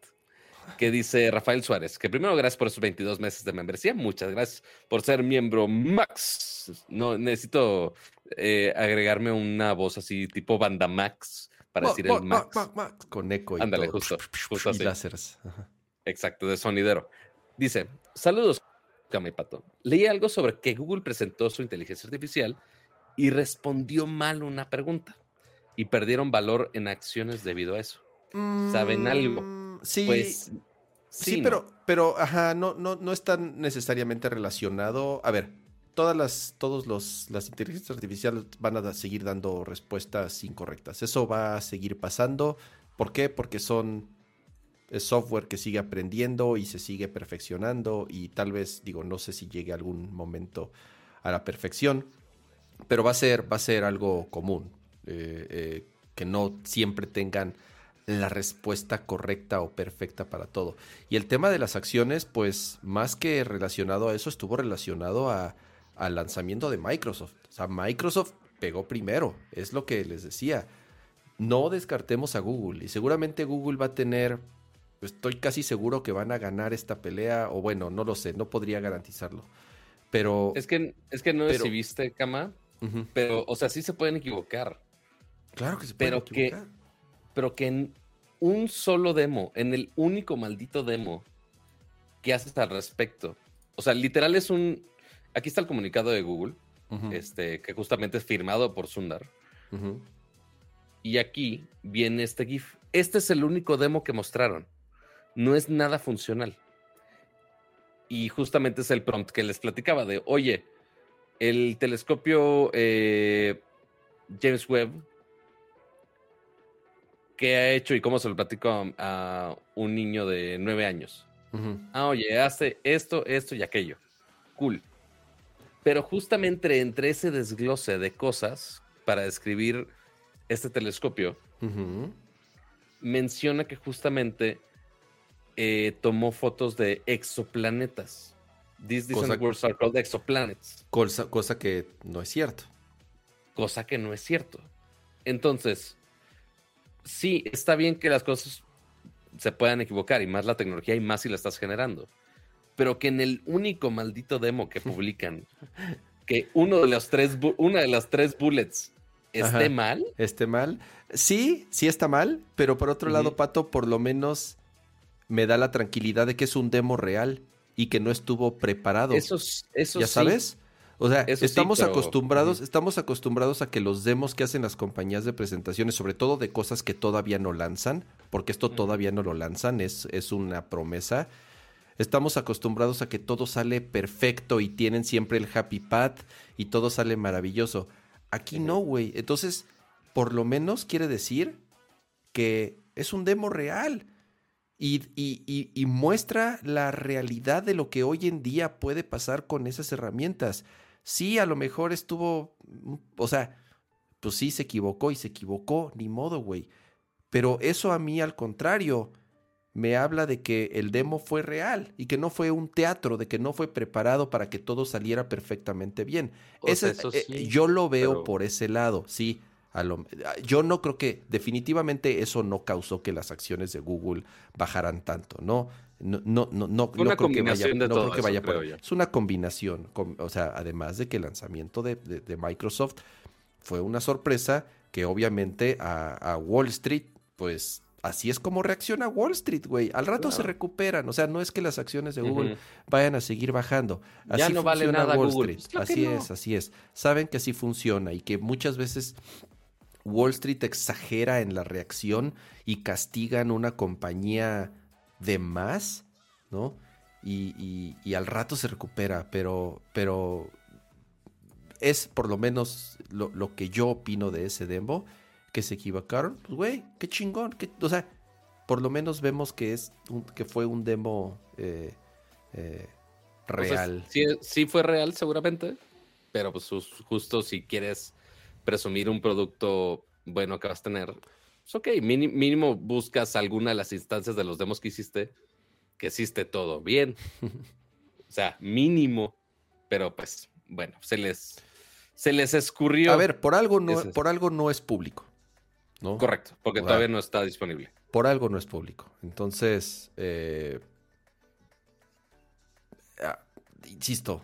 que dice Rafael Suárez, que primero gracias por esos 22 meses de membresía, muchas gracias por ser miembro Max. No, necesito eh, agregarme una voz así tipo banda Max para decir el Max. Con eco y Ándale, justo, justo así. láseres. Exacto, de sonidero. Dice, saludos, Cami Pato. Leí algo sobre que Google presentó su inteligencia artificial y respondió mal una pregunta y perdieron valor en acciones debido a eso. ¿Saben algo? Mm, sí. Pues, sí, pero, pero, ajá, no, no, no está necesariamente relacionado. A ver, todas las, todos los, las inteligencias artificiales van a seguir dando respuestas incorrectas. Eso va a seguir pasando. ¿Por qué? Porque son es software que sigue aprendiendo y se sigue perfeccionando y tal vez, digo, no sé si llegue algún momento a la perfección, pero va a ser, va a ser algo común, eh, eh, que no siempre tengan la respuesta correcta o perfecta para todo. Y el tema de las acciones, pues más que relacionado a eso, estuvo relacionado a, al lanzamiento de Microsoft. O sea, Microsoft pegó primero, es lo que les decía. No descartemos a Google y seguramente Google va a tener, estoy casi seguro que van a ganar esta pelea, o bueno, no lo sé, no podría garantizarlo. Pero... Es que, es que no recibiste, Kama, pero, o sea, sí se pueden equivocar. Claro que se pueden equivocar. Que, pero que en un solo demo, en el único maldito demo que haces al respecto, o sea, literal es un... Aquí está el comunicado de Google, este, que justamente es firmado por Sundar. Y aquí viene este GIF. Este es el único demo que mostraron. No es nada funcional. Y justamente es el prompt que les platicaba de, oye, el telescopio eh, James Webb, ¿qué ha hecho y cómo se lo platico a, un niño de nueve años? Ah, oye, hace esto, esto y aquello. Cool. Pero justamente entre ese desglose de cosas para describir este telescopio, menciona que justamente eh, tomó fotos de exoplanetas. These cosa, are called exoplanets. Cosa, cosa que no es cierto. Cosa que no es cierto. Entonces, sí, está bien que las cosas se puedan equivocar y más la tecnología y más si la estás generando. Pero que en el único maldito demo que publican, que uno de los tres, una de las tres bullets esté mal. Esté mal. Sí, sí está mal, pero por otro lado, Pato, por lo menos me da la tranquilidad de que es un demo real y que no estuvo preparado. Eso, eso ¿Ya sabes? O sea, estamos acostumbrados, estamos acostumbrados a que los demos que hacen las compañías de presentaciones, sobre todo de cosas que todavía no lanzan, porque esto todavía no lo lanzan, es, es una promesa. Estamos acostumbrados a que todo sale perfecto y tienen siempre el happy path y todo sale maravilloso. Aquí no, güey. Entonces, por lo menos quiere decir que es un demo real y, muestra la realidad de lo que hoy en día puede pasar con esas herramientas. Sí, a lo mejor estuvo, o sea, pues sí se equivocó y se equivocó, ni modo, güey. Pero eso a mí al contrario me habla de que el demo fue real y que no fue un teatro, de que no fue preparado para que todo saliera perfectamente bien. eso eh, yo lo veo por ese lado, sí. Ah, yo no creo que definitivamente eso no causó que las acciones de Google bajaran tanto, ¿no? No, no, no, no, creo que vaya, no creo que vaya por Es una combinación, o sea, además de que el lanzamiento de, Microsoft fue una sorpresa que obviamente a, Wall Street, pues así es como reacciona Wall Street, güey. Al rato se recuperan. O sea, no es que las acciones de Google vayan a seguir bajando. Así ya no vale nada Wall Street. Pues así es, así es. Saben que así funciona y que muchas veces Wall Street exagera en la reacción y castigan una compañía de más, ¿no? Y, al rato se recupera, pero, pero es por lo menos lo, que yo opino de ese demo, que se equivocaron, pues güey, qué chingón, o sea, por lo menos vemos que es que fue un demo eh, eh, real. sí, fue real seguramente, pero pues justo si quieres presumir un producto bueno que vas a tener, pues ok, mínimo, buscas alguna de las instancias de los demos que hiciste, que hiciste todo bien. o sea, mínimo, pero pues bueno, se les, se les escurrió. A ver, por algo no, por algo no es público. ¿no? Correcto, porque todavía no está disponible. Por algo no es público. Entonces, eh, ah, insisto,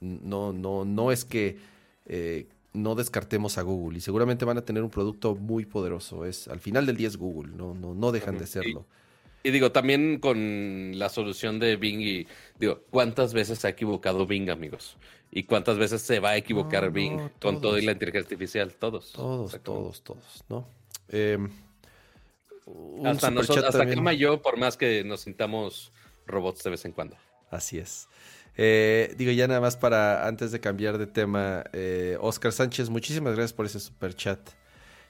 no, no, no es que eh, no descartemos a Google y seguramente van a tener un producto muy poderoso. Es al final del día es Google, no, no, no dejan de serlo. Y, digo, también con la solución de Bing y digo, ¿cuántas veces se ha equivocado Bing, amigos? ¿Y cuántas veces se va a equivocar Bing con todo y la inteligencia artificial? Todos. Todos, todos, todos, ¿no? Em, hasta nosotros, hasta yo, por más que nos sintamos robots de vez en cuando. Así es. Eh, digo, ya nada más para, antes de cambiar de tema, eh, Oscar Sánchez, muchísimas gracias por ese super chat.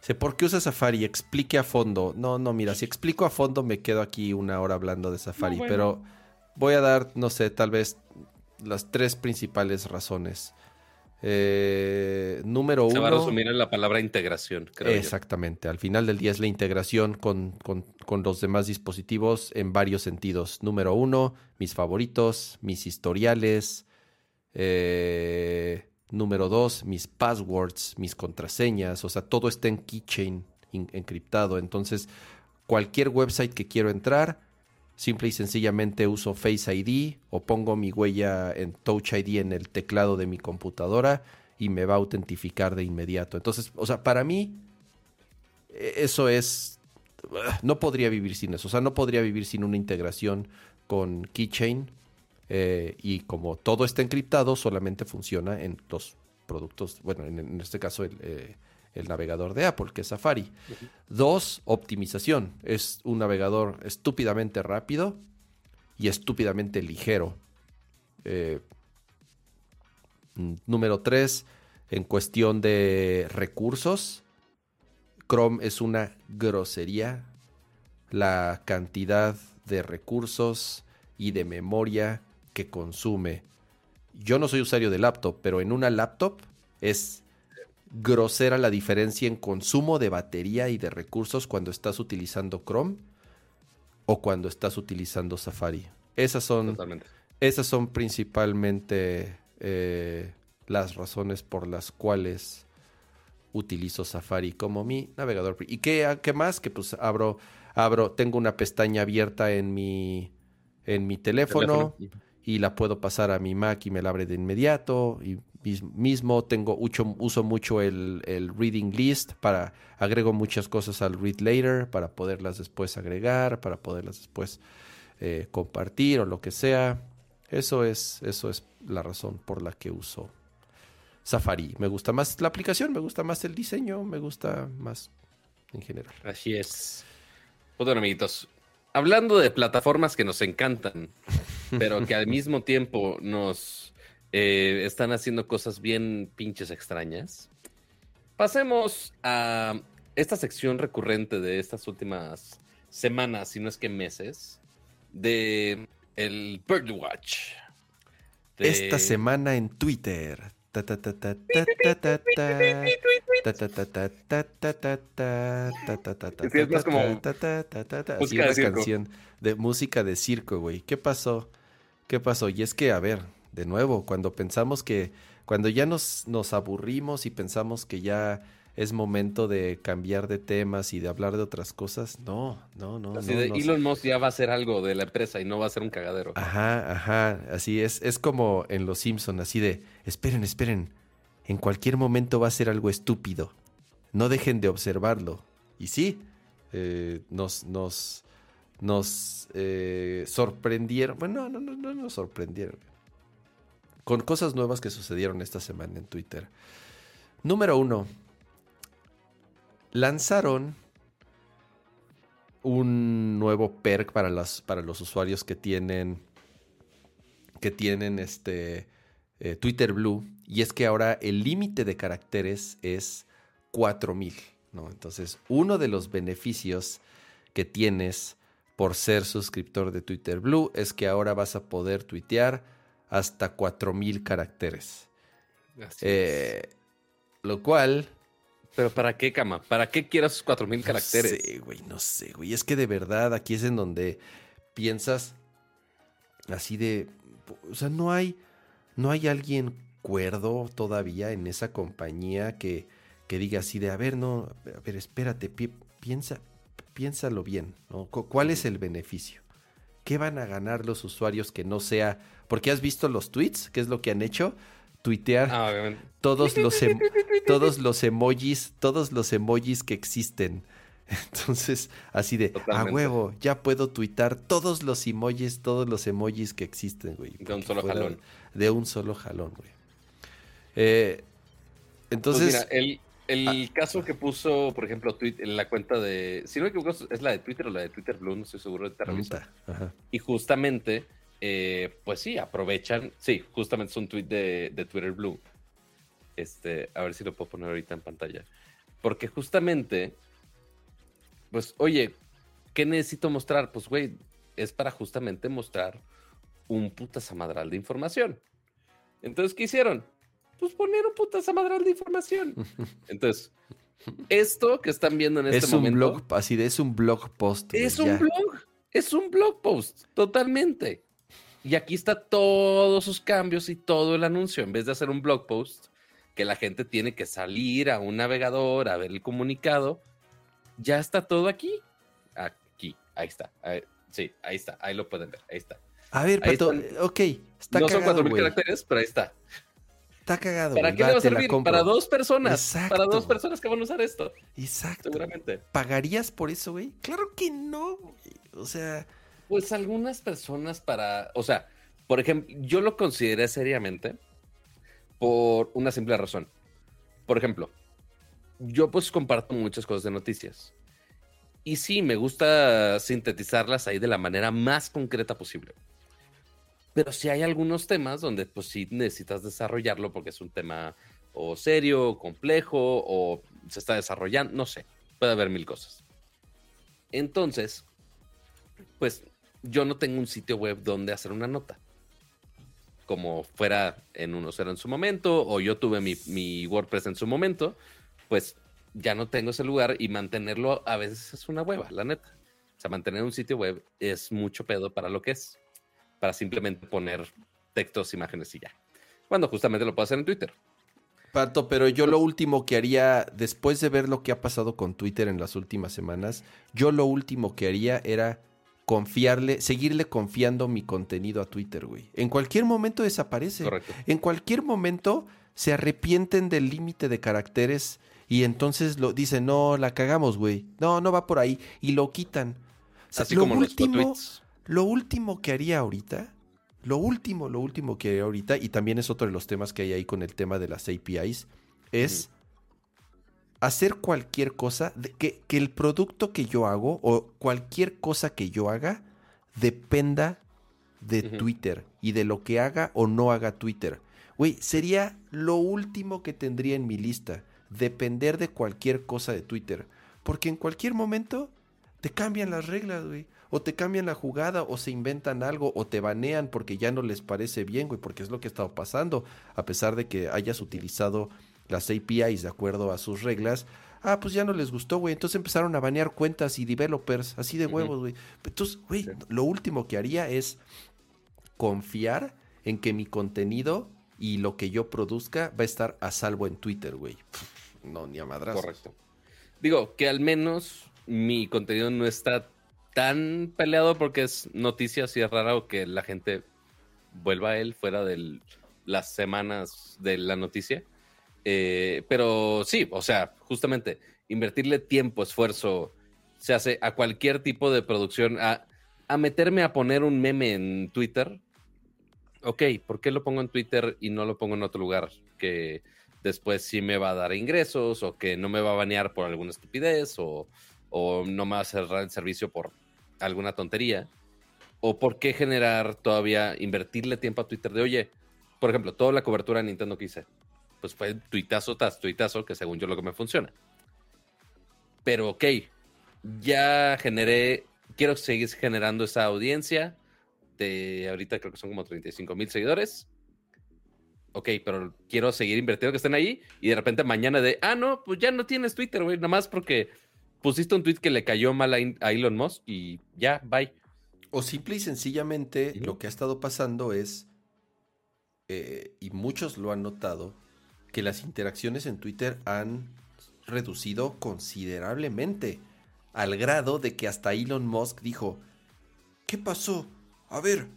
Dice, ¿por qué usa Safari? Explique a fondo. No, no, mira, si explico a fondo me quedo aquí una hora hablando de Safari, pero voy a dar, no sé, tal vez las tres principales razones. Eh, número uno. Se va a resumir en la palabra integración, creo. Exactamente. Al final del día es la integración con, los demás dispositivos en varios sentidos. Número uno, mis favoritos, mis historiales. Eh, número dos, mis passwords, mis contraseñas. O sea, todo está en keychain encriptado. Entonces, cualquier website que quiero entrar, Simple y sencillamente uso Face ID o pongo mi huella en Touch ID en el teclado de mi computadora y me va a autentificar de inmediato. Entonces, o sea, para mí e, eso es... No podría vivir sin eso. O sea, no podría vivir sin una integración con Keychain. Eh, y como todo está encriptado, solamente funciona en los productos, bueno, en, este caso el, eh, el navegador de Apple, que es Safari. Dos, optimización. Es un navegador estúpidamente rápido y estúpidamente ligero. Eh, número tres, en cuestión de recursos, Chrome es una grosería. La cantidad de recursos y de memoria que consume. Yo no soy usuario de laptop, pero en una laptop es grosera la diferencia en consumo de batería y de recursos cuando estás utilizando Chrome o cuando estás utilizando Safari. Esas son, esas son principalmente eh, las razones por las cuales utilizo Safari como mi navegador. ¿Y qué, qué más? Que pues abro, abro, tengo una pestaña abierta en mi, en mi teléfono, y la puedo pasar a mi Mac y me la abre de inmediato. Y mismo tengo uso mucho el, reading list para agrego muchas cosas al read later para poderlas después agregar, para poderlas después eh, compartir o lo que sea. Eso es, eso es la razón por la que uso Safari. Me gusta más la aplicación, me gusta más el diseño, me gusta más en general. Así es. Pues bueno, amiguitos, hablando de plataformas que nos encantan, pero que al mismo tiempo nos eh, están haciendo cosas bien pinches extrañas. Pasemos a esta sección recurrente de estas últimas semanas, si no es que meses, de el Birdwatch. Esta semana en Twitter. Es como canción de música de circo, güey. ¿Qué pasó? ¿Qué pasó? Y es que, a ver, de nuevo, cuando pensamos que, cuando ya nos, nos aburrimos y pensamos que ya es momento de cambiar de temas y de hablar de otras cosas, no, no, no. Así de Elon Musk ya va a hacer algo de la empresa y no va a ser un cagadero. Ajá, ajá, así es, es como en Los Simpson, así de, esperen, esperen, en cualquier momento va a ser algo estúpido, no dejen de observarlo. Y sí, eh, nos, nos, nos eh, sorprendieron, bueno, no, no, no nos sorprendieron con cosas nuevas que sucedieron esta semana en Twitter. Número uno, lanzaron un nuevo perk para, las, para los usuarios que tienen que tienen este eh, Twitter Blue y es que ahora el límite de caracteres es 4000, ¿no? Entonces, uno de los beneficios que tienes por ser suscriptor de Twitter Blue es que ahora vas a poder tuitear hasta 4000 caracteres. Eh, lo cual. Pero ¿para qué, cama? ¿Para qué quieras esos 4000 caracteres? No sé, güey, no sé, güey. Es que de verdad aquí es en donde piensas así de. O sea, no hay. No hay alguien cuerdo todavía en esa compañía que, que diga así de, a ver, no, a ver, espérate, piensa, piénsalo bien, ¿no? ¿Cuál es el beneficio? ¿Qué van a ganar los usuarios que no sea porque has visto los tweets, ¿qué es lo que han hecho? Tuitear ah, todos, los em, todos los emojis, todos los emojis que existen. Entonces, así de, a huevo, ya puedo tuitar todos los emojis, todos los emojis que existen, güey. De un solo jalón. De un solo jalón, güey. Eh, entonces... Pues mira, el, ah. caso que puso, por ejemplo, tweet en la cuenta de... Si no me equivoco, es la de Twitter o la de Twitter Blue, no estoy seguro de te Y justamente eh, pues sí, aprovechan. Sí, justamente es un tweet de, Twitter Blue. Este, a ver si lo puedo poner ahorita en pantalla. Porque justamente, pues, oye, ¿qué necesito mostrar? Pues, güey, es para justamente mostrar un putazamadral de información. Entonces, ¿qué hicieron? Pues poner un putazamadral de información. Entonces, esto que están viendo en este es un momento. Blog, así de es un blog post. Es un blog. Es un blog post, totalmente. Y aquí está todos sus cambios y todo el anuncio. En vez de hacer un blog post, que la gente tiene que salir a un navegador a ver el comunicado, ya está todo aquí. Aquí, ahí está. sí, ahí está. Ahí lo pueden ver. Ahí está. A ver, pero, ok, está no cagado, son 4.000 caracteres, pero ahí está. Está cagado. ¿Para qué le va a servir? Para dos personas. Para dos personas que van a usar esto. Exacto. Seguramente. ¿Pagarías por eso, güey? Claro que no, güey. O sea. Pues algunas personas para. O sea, por ejemplo, yo lo consideré seriamente por una simple razón. Por ejemplo, yo pues comparto muchas cosas de noticias. Y sí, me gusta sintetizarlas ahí de la manera más concreta posible. Pero sí hay algunos temas donde pues sí necesitas desarrollarlo porque es un tema o serio, complejo, o se está desarrollando, no sé, puede haber mil cosas. Entonces, pues yo no tengo un sitio web donde hacer una nota. Como fuera en uno cero en su momento, o yo tuve mi, mi WordPress en su momento, pues ya no tengo ese lugar y mantenerlo a veces es una hueva, la neta. O sea, mantener un sitio web es mucho pedo para lo que es para simplemente poner textos, imágenes y ya. Cuando justamente lo puedo hacer en Twitter. Pato, pero yo lo último que haría, después de ver lo que ha pasado con Twitter en las últimas semanas, yo lo último que haría era confiarle, seguirle confiando mi contenido a Twitter, güey. En cualquier momento desaparece. Correcto. En cualquier momento se arrepienten del límite de caracteres y entonces lo dicen, no, la cagamos, güey. No, no va por ahí. Y lo quitan. Así como último, los lo último que haría ahorita, lo último, lo último que haría ahorita, y también es otro de los temas que hay ahí con el tema de las APIs, es hacer cualquier cosa, que, que, el producto que yo hago o cualquier cosa que yo haga dependa de Twitter y de lo que haga o no haga Twitter. Güey, sería lo último que tendría en mi lista, depender de cualquier cosa de Twitter. Porque en cualquier momento te cambian las reglas, güey o te cambian la jugada, o se inventan algo, o te banean porque ya no les parece bien, güey, porque es lo que ha estado pasando, a pesar de que hayas utilizado las APIs de acuerdo a sus reglas. Ah, pues ya no les gustó, güey. Entonces empezaron a banear cuentas y developers, así de huevos, güey. Entonces, güey, lo último que haría es confiar en que mi contenido y lo que yo produzca va a estar a salvo en Twitter, güey. No, ni a madras. Correcto. Digo, que al menos mi contenido no está tan peleado porque es noticia, así es raro que la gente vuelva a él fuera de las semanas de la noticia. Eh, pero sí, o sea, justamente invertirle tiempo, esfuerzo, se hace a cualquier tipo de producción, a, a meterme a poner un meme en Twitter. Ok, ¿por qué lo pongo en Twitter y no lo pongo en otro lugar? Que después sí me va a dar ingresos o que no me va a banear por alguna estupidez o, o no me va a cerrar el servicio por alguna tontería? ¿O por qué generar todavía, invertirle tiempo a Twitter de, oye, por ejemplo, toda la cobertura de Nintendo que hice, pues fue tuitazo tras tuitazo, que según yo lo que me funciona. Pero ok, ya generé, quiero seguir generando esa audiencia de ahorita creo que son como 35 mil seguidores. Ok, pero quiero seguir invirtiendo que estén ahí y de repente mañana de, ah, no, pues ya no tienes Twitter, güey, nada más porque pusiste un tweet que le cayó mal a, Elon Musk y ya, bye. O simple y sencillamente lo que ha estado pasando es, eh, y muchos lo han notado, que las interacciones en Twitter han reducido considerablemente, al grado de que hasta Elon Musk dijo, ¿qué pasó? A ver,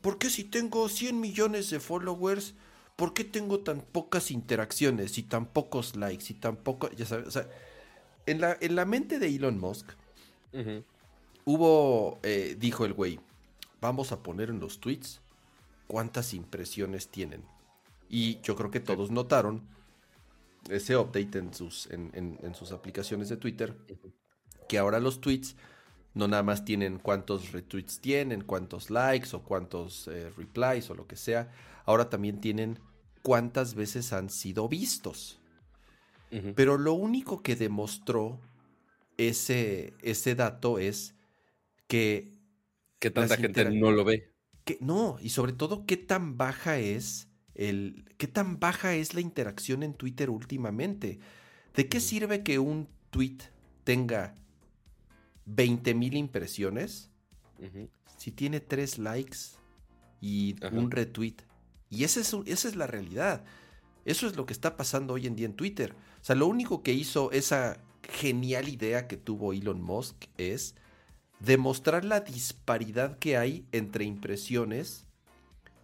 ¿por qué si tengo 100 millones de followers, por qué tengo tan pocas interacciones y tan pocos likes y tan poco, ya sabes, o sea, en la, en la mente de Elon Musk hubo, eh, dijo el güey, vamos a poner en los tweets cuántas impresiones tienen. Y yo creo que todos notaron ese update en sus, en, sus aplicaciones de Twitter, que ahora los tweets no nada más tienen cuántos retweets tienen, cuántos likes o cuántos eh, replies o lo que sea, ahora también tienen cuántas veces han sido vistos. Pero lo único que demostró ese, ese dato es que... Que tanta gente no lo ve. Que, no, y sobre todo qué tan baja es el... qué tan baja es la interacción en Twitter últimamente. ¿De qué sirve que un tweet tenga 20 mil impresiones si tiene tres likes y un retweet? Y esa es, esa es la realidad. Eso es lo que está pasando hoy en día en Twitter. O sea, lo único que hizo esa genial idea que tuvo Elon Musk es demostrar la disparidad que hay entre impresiones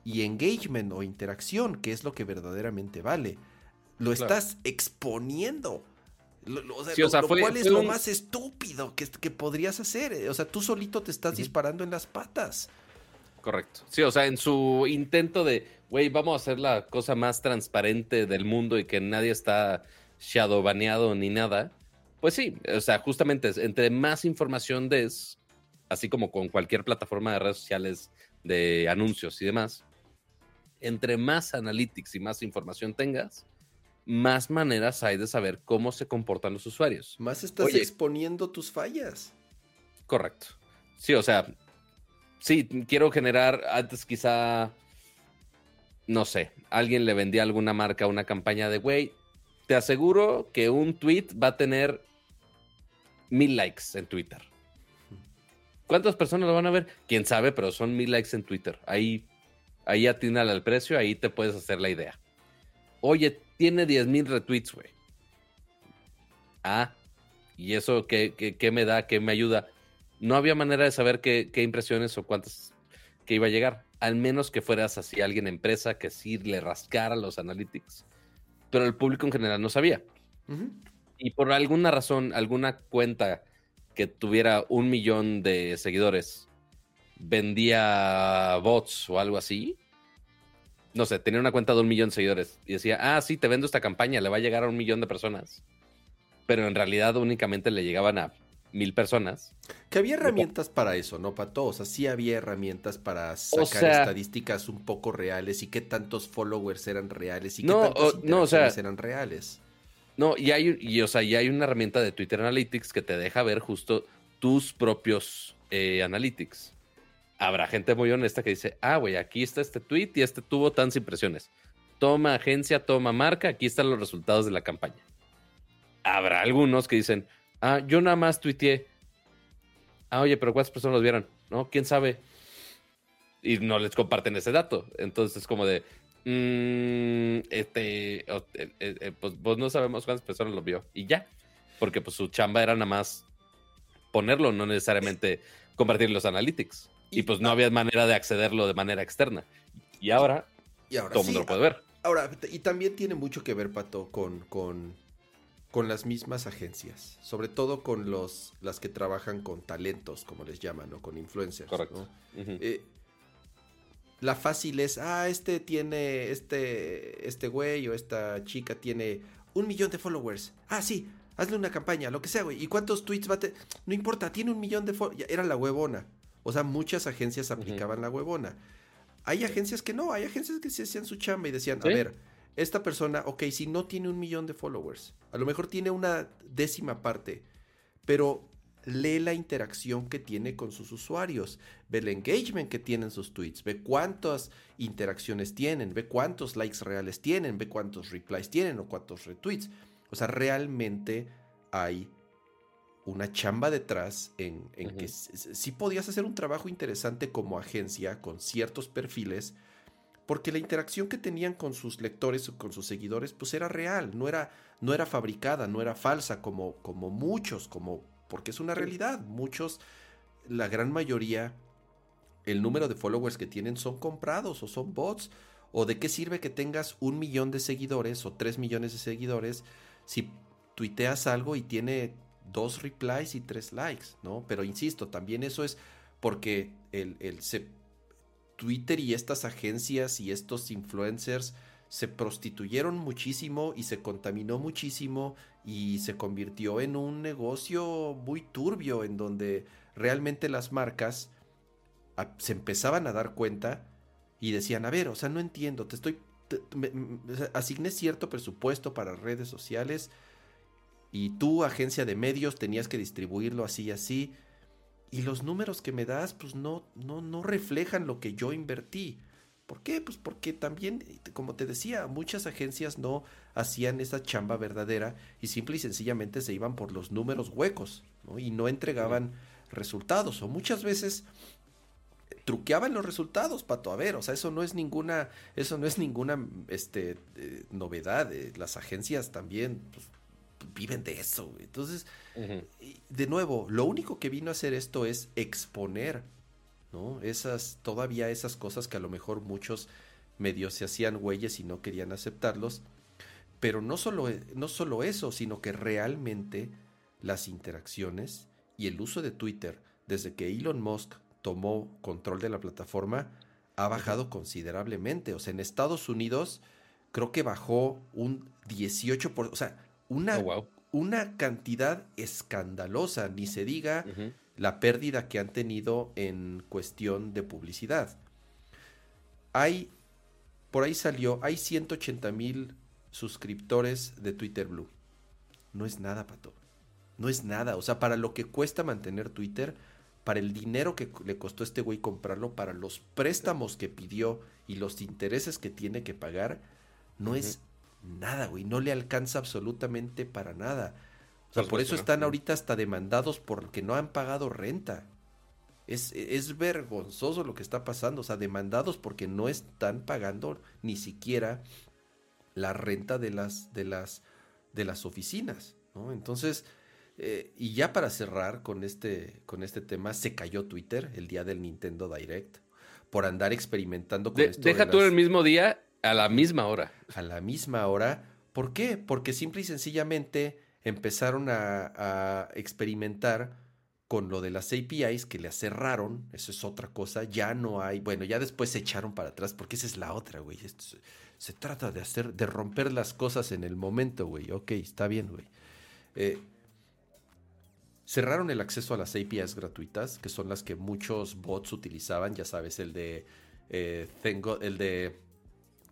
y engagement o interacción, que es lo que verdaderamente vale. Lo estás exponiendo. Lo, cual es lo más estúpido que, que, podrías hacer. O sea, tú solito te estás disparando en las patas. Correcto. Sí, o sea, en su intento de, güey, vamos a hacer la cosa más transparente del mundo y que nadie está shadowbaneado ni nada. Pues sí, o sea, justamente entre más información des, así como con cualquier plataforma de redes sociales de anuncios y demás, entre más analytics y más información tengas, más maneras hay de saber cómo se comportan los usuarios. Más estás exponiendo tus fallas. Correcto. Sí, o sea, sí, quiero generar antes quizá, no sé, alguien le vendía a alguna marca una campaña de, güey, te aseguro que un tweet va a tener mil likes en Twitter. ¿Cuántas personas lo van a ver? Quién sabe, pero son mil likes en Twitter. Ahí, ahí atínale al precio, ahí te puedes hacer la idea. Oye, tiene 10 mil retweets, güey. Ah, ¿y eso qué, qué, me da? ¿Qué me ayuda? No había manera de saber qué, qué impresiones o cuántas que iba a llegar. Al menos que fueras así alguien empresa que sí le rascara los analytics. Pero el público en general no sabía. Y por alguna razón, alguna cuenta que tuviera un millón de seguidores vendía bots o algo así. No sé, tenía una cuenta de un millón de seguidores y decía, ah, sí, te vendo esta campaña, le va a llegar a un millón de personas. Pero en realidad únicamente le llegaban a mil personas. Que había herramientas para eso, ¿no, Pato? O sea, sí había herramientas para sacar estadísticas un poco reales y qué tantos followers eran reales y qué tantas no, eran reales. No, y hay, y, o sea, y hay una herramienta de Twitter Analytics que te deja ver justo tus propios eh, analytics. Habrá gente muy honesta que dice, ah, güey, aquí está este tweet y este tuvo tantas impresiones. Toma agencia, toma marca, aquí están los resultados de la campaña. Habrá algunos que dicen, ah, yo nada más tuiteé. Ah, oye, pero ¿cuántas personas los vieron? ¿No? ¿Quién sabe? Y no les comparten ese dato. Entonces es como de, Mm, este, eh, eh, pues, pues, no sabemos cuántas personas lo vio y ya, porque pues su chamba era nada más ponerlo, no necesariamente compartir los analytics. Y, pues no había manera de accederlo de manera externa. Y ahora, todo el mundo lo puede ver. Ahora, y también tiene mucho que ver, Pato, con, con, con las mismas agencias, sobre todo con los, las que trabajan con talentos, como les llaman, o con influencers. Correcto la fácil es, ah, este tiene, este, este güey o esta chica tiene un millón de followers. Ah, sí, hazle una campaña, lo que sea, güey. ¿Y cuántos tweets va a tener? No importa, tiene un millón de followers. Era la huevona. O sea, muchas agencias aplicaban la huevona. Hay agencias que no, hay agencias que se hacían su chamba y decían, a ver, esta persona, ok, si no tiene un millón de followers, a lo mejor tiene una décima parte, pero lee la interacción que tiene con sus usuarios, ve el engagement que tienen sus tweets, ve cuántas interacciones tienen, ve cuántos likes reales tienen, ve cuántos replies tienen o cuántos retweets. O sea, realmente hay una chamba detrás en, que sí podías hacer un trabajo interesante como agencia con ciertos perfiles, porque la interacción que tenían con sus lectores o con sus seguidores, pues era real, no era, no era fabricada, no era falsa como, como muchos, como porque es una realidad. Muchos, la gran mayoría, el número de followers que tienen son comprados o son bots. ¿O de qué sirve que tengas un millón de seguidores o tres millones de seguidores si tuiteas algo y tiene dos replies y tres likes, ¿no? Pero insisto, también eso es porque el, el Twitter y estas agencias y estos influencers se prostituyeron muchísimo y se contaminó muchísimo y se convirtió en un negocio muy turbio en donde realmente las marcas se empezaban a dar cuenta y decían, a ver, o sea, no entiendo, te estoy, asigné cierto presupuesto para redes sociales, y tú, agencia de medios, tenías que distribuirlo así y así. Y los números que me das, pues no, no, no reflejan lo que yo invertí. ¿Por qué? Pues porque también, como te decía, muchas agencias no hacían esa chamba verdadera y simple y sencillamente se iban por los números huecos ¿no? y no entregaban resultados. O muchas veces truqueaban los resultados, Pato. A ver, o sea, eso no es ninguna, eso no es ninguna este, eh, novedad. Eh, las agencias también pues, viven de eso. Entonces, de nuevo, lo único que vino a hacer esto es exponer, ¿no? Esas, todavía esas cosas que a lo mejor muchos medios se hacían güeyes y no querían aceptarlos. Pero no solo, no solo eso, sino que realmente las interacciones y el uso de Twitter desde que Elon Musk tomó control de la plataforma, ha bajado considerablemente. O sea, en Estados Unidos creo que bajó un 18%, o sea, una, oh, una cantidad escandalosa, ni se diga la pérdida que han tenido en cuestión de publicidad. Hay, por ahí salió, hay 180 mil suscriptores de Twitter Blue. No es nada, Pato. No es nada. O sea, para lo que cuesta mantener Twitter, para el dinero que le costó a este güey comprarlo, para los préstamos que pidió y los intereses que tiene que pagar, no es nada, güey. No le alcanza absolutamente para nada. O sea, por eso están ahorita hasta demandados porque no han pagado renta. Es, es, vergonzoso lo que está pasando. O sea, demandados porque no están pagando ni siquiera la renta de las, de las, de las oficinas. ¿no? Entonces, eh, y ya para cerrar con este, con este tema, se cayó Twitter el día del Nintendo Direct por andar experimentando con esto. Deja tú el mismo día a la misma hora. A la misma hora. ¿Por qué? Porque simple y sencillamente empezaron a, a experimentar con lo de las APIs que le cerraron, eso es otra cosa, ya no hay, bueno, ya después se echaron para atrás, porque esa es la otra, güey. Se, trata de hacer, de romper las cosas en el momento, güey. Ok, está bien, güey. Eh, cerraron el acceso a las APIs gratuitas, que son las que muchos bots utilizaban, ya sabes, el de eh, el de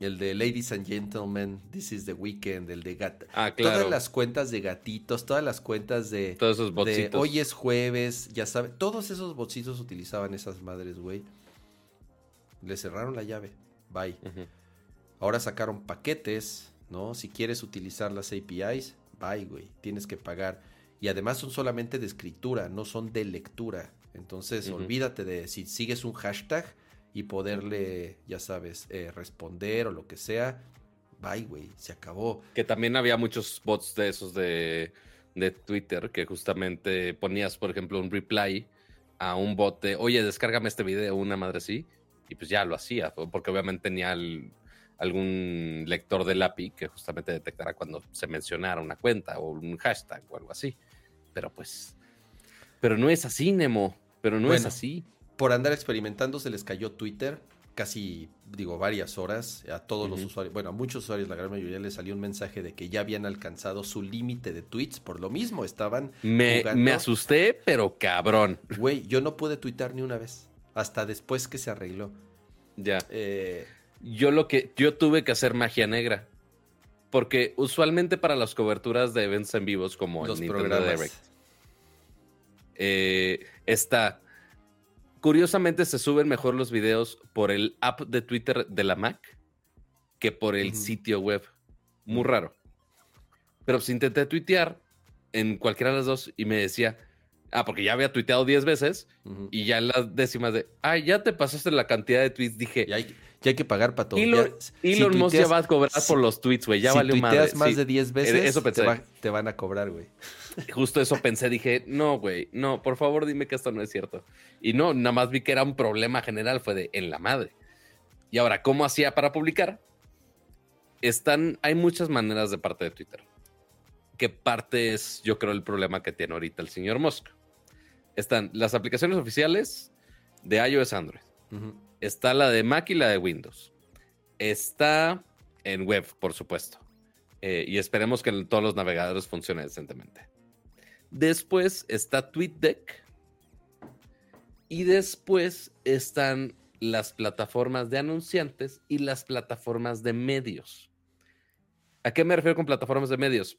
el de Ladies and Gentlemen, This is the Weekend, el de gat ah, claro. todas las cuentas de gatitos, todas las cuentas de todos esos De hoy es jueves, ya sabes, todos esos botsitos utilizaban esas madres, güey. Le cerraron la llave. Bye. Ahora sacaron paquetes, ¿no? Si quieres utilizar las APIs, bye, güey. Tienes que pagar y además son solamente de escritura, no son de lectura. Entonces, olvídate de si sigues un hashtag y poderle, ya sabes, eh, responder o lo que sea. Bye, güey, se acabó. Que también había muchos bots de esos de, de Twitter que justamente ponías, por ejemplo, un reply a un bot de, oye, descárgame este video, una madre así. Y pues ya lo hacía, porque obviamente tenía algún lector del API que justamente detectara cuando se mencionara una cuenta o un hashtag o algo así. Pero pues, pero no es así, Nemo, pero no es así. Por andar experimentando se les cayó Twitter, casi, digo, varias horas a todos los usuarios, bueno, a muchos usuarios, la gran mayoría les salió un mensaje de que ya habían alcanzado su límite de tweets, por lo mismo estaban me, me asusté, pero cabrón. Güey, yo no pude tuitar ni una vez, hasta después que se arregló. Ya. Eh, yo lo que, yo tuve que hacer magia negra. Porque usualmente para las coberturas de eventos en vivos como el Nintendo Direct, eh, está. Curiosamente se suben mejor los videos por el app de Twitter de la Mac que por el sitio web. Muy raro. Pero pues intenté tuitear en cualquiera de las dos y me decía, ah, porque ya había tuiteado 10 veces y ya en las décimas de, ah, ya te pasaste la cantidad de tweets. Dije, ya hay que pagar para todo. Elon, Elon Musk ya va a cobrar por los tweets, güey. Ya si valió más. más de 10 veces, eso Te, van a cobrar, güey. Justo eso pensé. Dije, no, güey, no, por favor dime que esto no es cierto. Y no, nada más vi que era un problema general, fue de en la madre. Y ahora, ¿cómo hacía para publicar? Están, hay muchas maneras de parte de Twitter. ¿Qué parte es, yo creo, el problema que tiene ahorita el señor Musk? Están las aplicaciones oficiales de iOS Android. Está la de Mac y la de Windows. Está en web, por supuesto. Eh, y esperemos que todos los navegadores funcionen decentemente. Después está TweetDeck. Y después están las plataformas de anunciantes y las plataformas de medios. ¿A qué me refiero con plataformas de medios?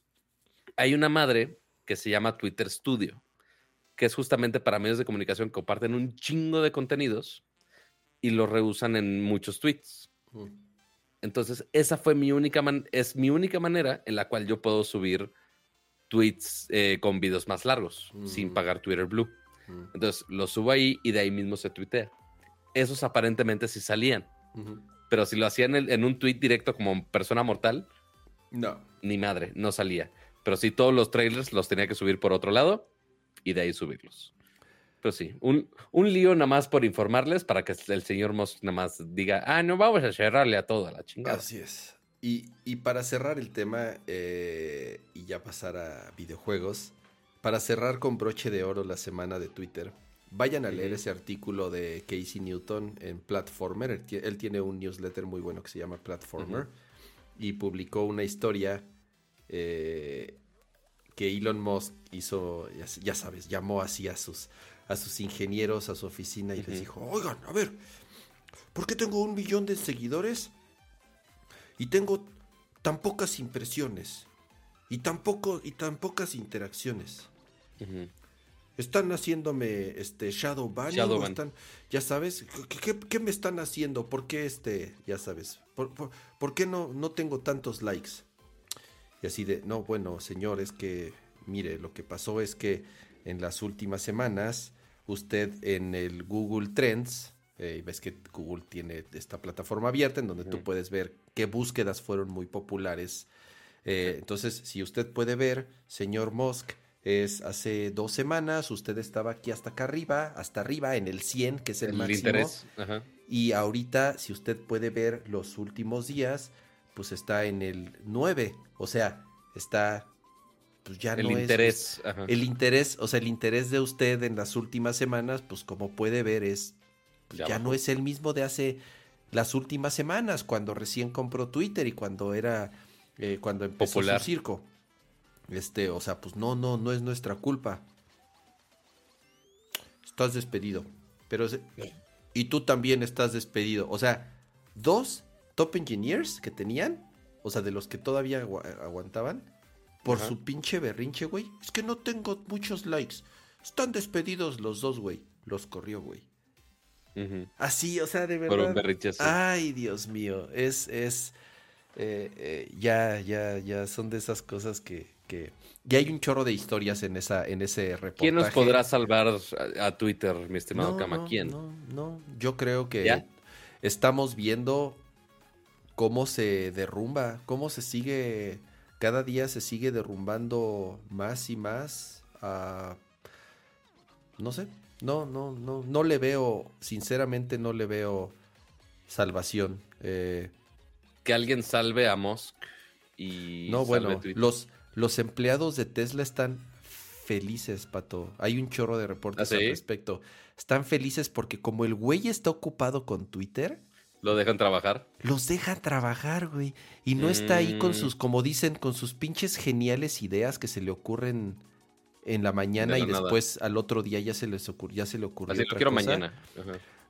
hay una madre que se llama Twitter Studio, que es justamente para medios de comunicación que comparten un chingo de contenidos y lo reusan en muchos tweets. Entonces, esa fue mi única es mi única manera en la cual yo puedo subir tweets eh, con videos más largos sin mm. pagar Twitter Blue. Mm. Entonces, lo subo ahí y de ahí mismo se tuitea. Esos aparentemente sí salían. Pero si lo hacían en, un tweet directo como persona mortal, no. Ni madre, no salía. Pero sí, todos los trailers los tenía que subir por otro lado y de ahí subirlos. Pero sí, un, un lío nada más por informarles para que el señor Musk nada más diga, ah, no vamos a cerrarle a toda la chingada. Así es. Y, para cerrar el tema eh, y ya pasar a videojuegos, para cerrar con broche de oro la semana de Twitter, vayan a leer ese artículo de Casey Newton en Platformer. Él, tiene un newsletter muy bueno que se llama Platformer y publicó una historia eh, que Elon Musk hizo, ya, sabes, llamó así a sus, a sus ingenieros a su oficina y les dijo, oigan, a ver, ¿por qué tengo un millón de seguidores? Y tengo tan pocas impresiones y tan, y tan pocas interacciones. Están haciéndome este Shadow Ban. Están, ya sabes, ¿qué, me están haciendo? ¿Por qué este, ya sabes? ¿Por, qué no, no tengo tantos likes? Y así de, no, bueno, señor, es que, mire, lo que pasó es que en las últimas semanas, usted en el Google Trends, eh, ves que Google tiene esta plataforma abierta en donde tú puedes ver qué búsquedas fueron muy populares. Eh, entonces, si usted puede ver, señor Musk, es hace dos semanas, usted estaba aquí hasta acá arriba, hasta arriba, en el 100, que es el, máximo. Interés. Y ahorita, si usted puede ver los últimos días, pues está en el 9. O sea, está pues ya el no interés, es. El interés, o sea, el interés de usted en las últimas semanas, pues como puede ver, es. Pues, ya no es el mismo de hace las últimas semanas, cuando recién compró Twitter y cuando era, eh, cuando empezó Popular. su circo. Este, o sea, pues no, no, no es nuestra culpa. Estás despedido. Pero, y tú también estás despedido. O sea, dos top engineers que tenían, o sea, de los que todavía aguantaban, por su pinche berrinche, güey. Es que no tengo muchos likes. Están despedidos los dos, güey. Los corrió, güey. Así, o sea, de verdad. Ay, Dios mío. Es, es. Eh, eh, ya, ya, ya son de esas cosas que, que. Ya hay un chorro de historias en esa, en ese reportaje. ¿Quién nos podrá salvar a, Twitter, mi estimado Kama? ¿Quién? No, no. Yo creo que estamos viendo cómo se derrumba, cómo se sigue. Cada día se sigue derrumbando más y más. a no sé, no, no, no, no le veo, sinceramente no le veo salvación. Eh, que alguien salve a Musk y... No, bueno, los, los empleados de Tesla están felices, Pato. Hay un chorro de reportes ¿Ah, al respecto. Están felices porque como el güey está ocupado con Twitter... ¿Lo dejan trabajar? Los dejan trabajar, güey. Y no está ahí con mm. sus, como dicen, con sus pinches geniales ideas que se le ocurren en la mañana y después al otro día ya se les ocurrió, ya se le ocurrió. Así lo quiero mañana.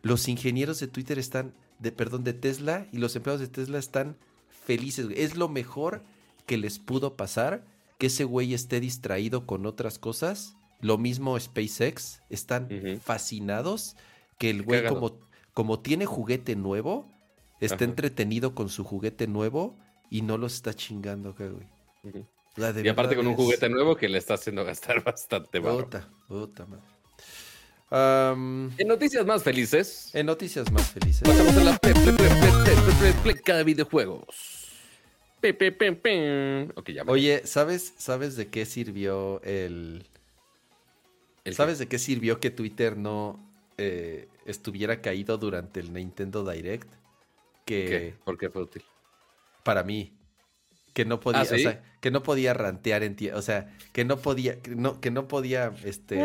Los ingenieros de Twitter están, de, perdón, de Tesla y los empleados de Tesla están felices. Es lo mejor que les pudo pasar que ese güey esté distraído con otras cosas. Lo mismo SpaceX, están fascinados que el güey como, como tiene juguete nuevo, está entretenido con su juguete nuevo y no los está chingando güey y aparte con un juguete nuevo que le está haciendo gastar bastante barro. en noticias más felices. En noticias más felices. Pasamos a la pleca de videojuegos. Oye, ¿sabes, ¿sabes de qué sirvió el... ¿Sabes de qué sirvió que Twitter no eh, estuviera caído durante el Nintendo Direct? Que... ¿Qué? ¿Por qué fue útil? Para mí que no podía, ¿Ah, o sea, que no podía rantear en ti, o sea, que no podía, que no, que no podía, este,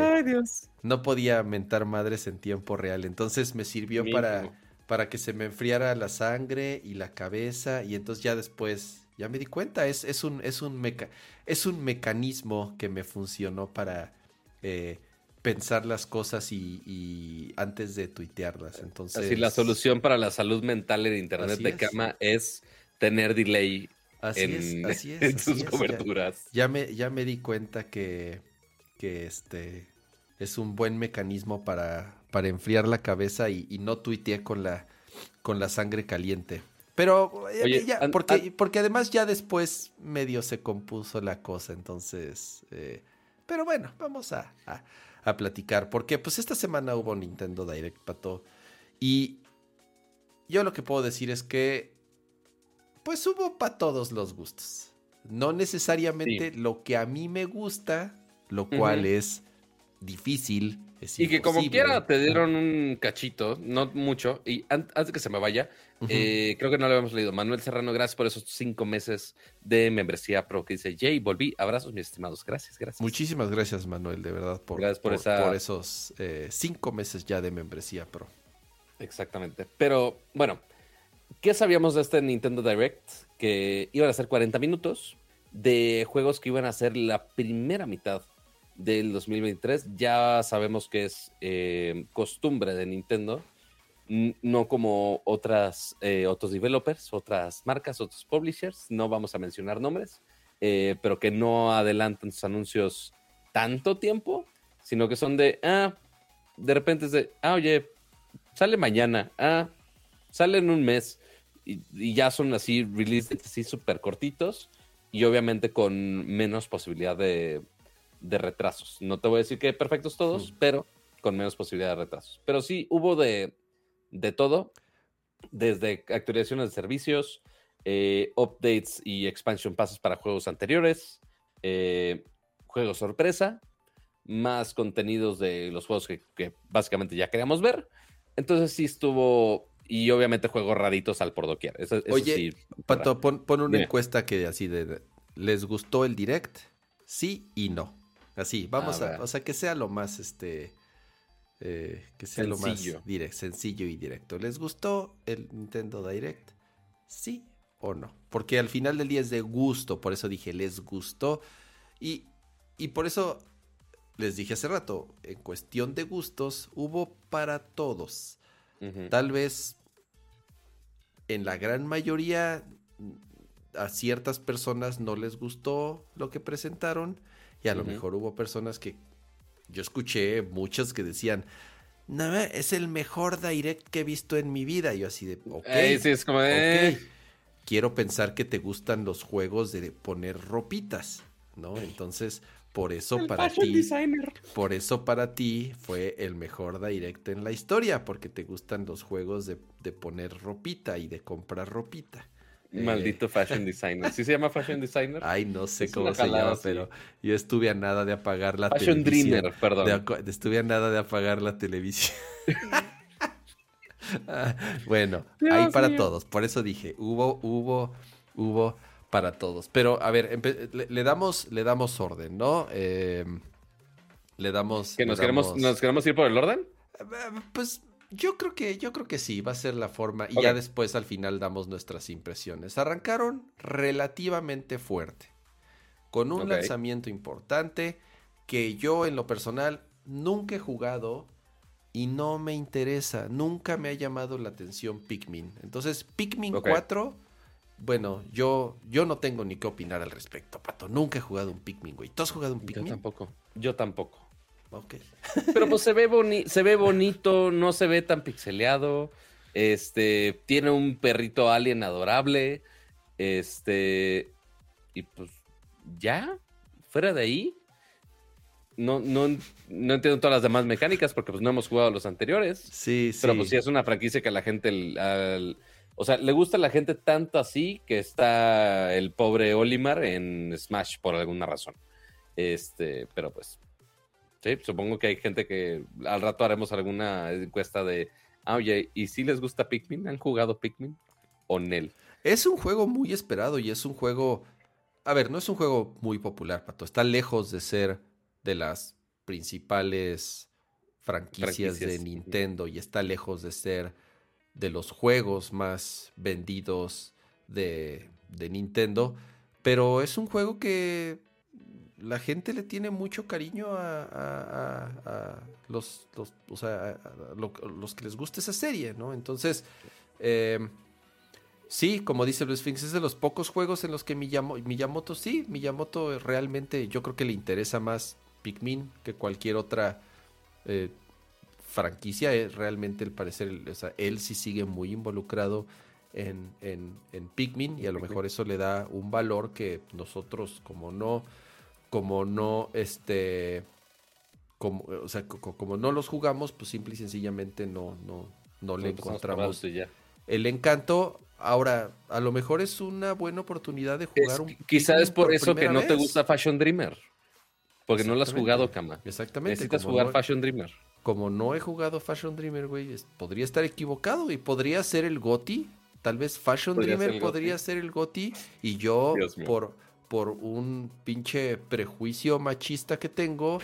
no podía mentar madres en tiempo real. Entonces me sirvió para, para que se me enfriara la sangre y la cabeza y entonces ya después, ya me di cuenta, es, es un, es un meca es un mecanismo que me funcionó para eh, pensar las cosas y, antes de tuitearlas. Entonces, Así la solución para la salud mental en internet de cama es tener delay Así en, es, así es. en así sus es, coberturas. Ya, me, ya me di cuenta que, que este es un buen mecanismo para, para enfriar la cabeza y, y no tuiteé con la, con la sangre caliente. Pero eh, Oye, ya, an- porque, porque además ya después medio se compuso la cosa, entonces... eh, pero bueno, vamos a, a- a platicar, porque pues esta semana hubo Nintendo Direct, Pato, y yo lo que puedo decir es que pues hubo para todos los gustos. No necesariamente lo que a mí me gusta, lo cual es difícil. Es Y que como quiera te dieron un cachito, no mucho. Y an- antes de que se me vaya, eh, creo que no lo habíamos leído. Manuel Serrano, gracias por esos cinco meses de membresía pro que dice Jay, volví. Abrazos, mis estimados. Gracias, gracias. Muchísimas gracias, Manuel, de verdad, por, Gracias por esa- esos eh, cinco meses ya de membresía pro. Exactamente. Pero bueno, ¿qué sabíamos de este Nintendo Direct? Que iban a ser 40 minutos de juegos que iban a ser la primera mitad del 2023. Ya sabemos que es eh, costumbre de Nintendo, no como otras, eh, otros developers, otras marcas, otros publishers, no vamos a mencionar nombres, eh, pero que no adelantan sus anuncios tanto tiempo, sino que son de, ah, de repente es de, ah, oye, sale mañana, ah, sale en un mes, y, y ya son así releases así súper cortitos y obviamente con menos posibilidad de, de retrasos. No te voy a decir que perfectos todos, Mm. pero con menos posibilidad de retrasos. Pero sí hubo de, de todo, desde actualizaciones de servicios, eh, updates y expansion passes para juegos anteriores, eh, juegos sorpresa, más contenidos de los juegos que, que básicamente ya queríamos ver. Entonces sí estuvo, y obviamente juegos raritos al por doquier. Eso, eso Oye, sí, Pato, pon, pon una Dime. encuesta que así de, ¿les gustó el direct? Sí y no. Así, vamos A o sea, que sea lo más, este, eh, que sea lo más direct, sencillo y directo. ¿Les gustó el Nintendo Direct? Sí o no. Porque al final del día es de gusto, por eso dije, les gustó. Y, y por eso les dije hace rato, en cuestión de gustos, hubo para todos. Tal vez en la gran mayoría a ciertas personas no les gustó lo que presentaron y a lo mejor hubo personas que yo escuché muchas que decían, no, es el mejor direct que he visto en mi vida. Y yo así de, ok, Ey, sí, es como ok. de... quiero pensar que te gustan los juegos de poner ropitas, ¿no? Entonces, por eso El para fashion ti... designer. Por eso para ti fue el mejor direct en la historia, porque te gustan los juegos de, de poner ropita y de comprar ropita. Eh, Maldito fashion designer. ¿Sí se llama fashion designer? Ay, no sé Es cómo se llama, sí. pero yo estuve a nada de apagar la fashion televisión. dreamer, perdón. De estuve a nada de apagar la televisión. Ah, bueno, Dios ahí para mío. todos. Por eso dije, hubo, hubo, hubo para todos. Pero, a ver, le, le damos, le damos orden, ¿no? Eh, le damos. ¿Que nos queremos, nos queremos ir por el orden? Eh, Pues yo creo que, yo creo que sí, va a ser la forma. Y ya después al final damos nuestras impresiones. Arrancaron relativamente fuerte. Con un lanzamiento importante que yo en lo personal nunca he jugado y no me interesa. Nunca me ha llamado la atención Pikmin. Entonces, Pikmin Ok. 4. Bueno, yo, yo no tengo ni qué opinar al respecto, Pato. Nunca he jugado un Pikmin, güey. ¿Tú has jugado un Yo Pikmin? tampoco. Yo tampoco. Ok. Pero pues se ve, boni se ve bonito, no se ve tan pixeleado. Este, tiene un perrito alien adorable. Este, y pues ya, fuera de ahí. No, no, no entiendo todas las demás mecánicas porque pues no hemos jugado los anteriores. Sí, sí. Pero pues sí es una franquicia que a la gente, al- al- o sea, le gusta a la gente tanto así que está el pobre Olimar en Smash por alguna razón. Este, pero pues, sí, supongo que hay gente que al rato haremos alguna encuesta de, ah, oye, ¿y si les gusta Pikmin? ¿Han jugado Pikmin? O Nel. Es un juego muy esperado y es un juego. A ver, no es un juego muy popular, Pato. Está lejos de ser de las principales franquicias, de Franquicias. Nintendo y está lejos de ser de los juegos más vendidos de, de Nintendo. Pero es un juego que la gente le tiene mucho cariño a, a- a- a los, los, o sea, los que les gusta esa serie, ¿no? Entonces, eh, sí, como dice Blue Sphinx, es de los pocos juegos en los que Miyamoto, Miyamoto sí, Miyamoto realmente yo creo que le interesa más Pikmin que cualquier otra eh, franquicia. Es realmente, el parecer, o sea, él sí sigue muy involucrado en, en, en Pikmin y a lo mejor eso le da un valor que nosotros como no, como no, este, como, o sea, como no los jugamos, pues simple y sencillamente no, no, no le encontramos el encanto. Ahora, a lo mejor es una buena oportunidad de jugar un Quizás es por, eso que no te gusta Fashion Dreamer. Porque no lo has jugado, Kama. Exactamente. Necesitas jugar Fashion Dreamer. Como no he jugado Fashion Dreamer, güey, podría estar equivocado y podría ser el GOTI Tal vez Fashion Dreamer podría ser el GOTI y yo por, por un pinche prejuicio machista que tengo,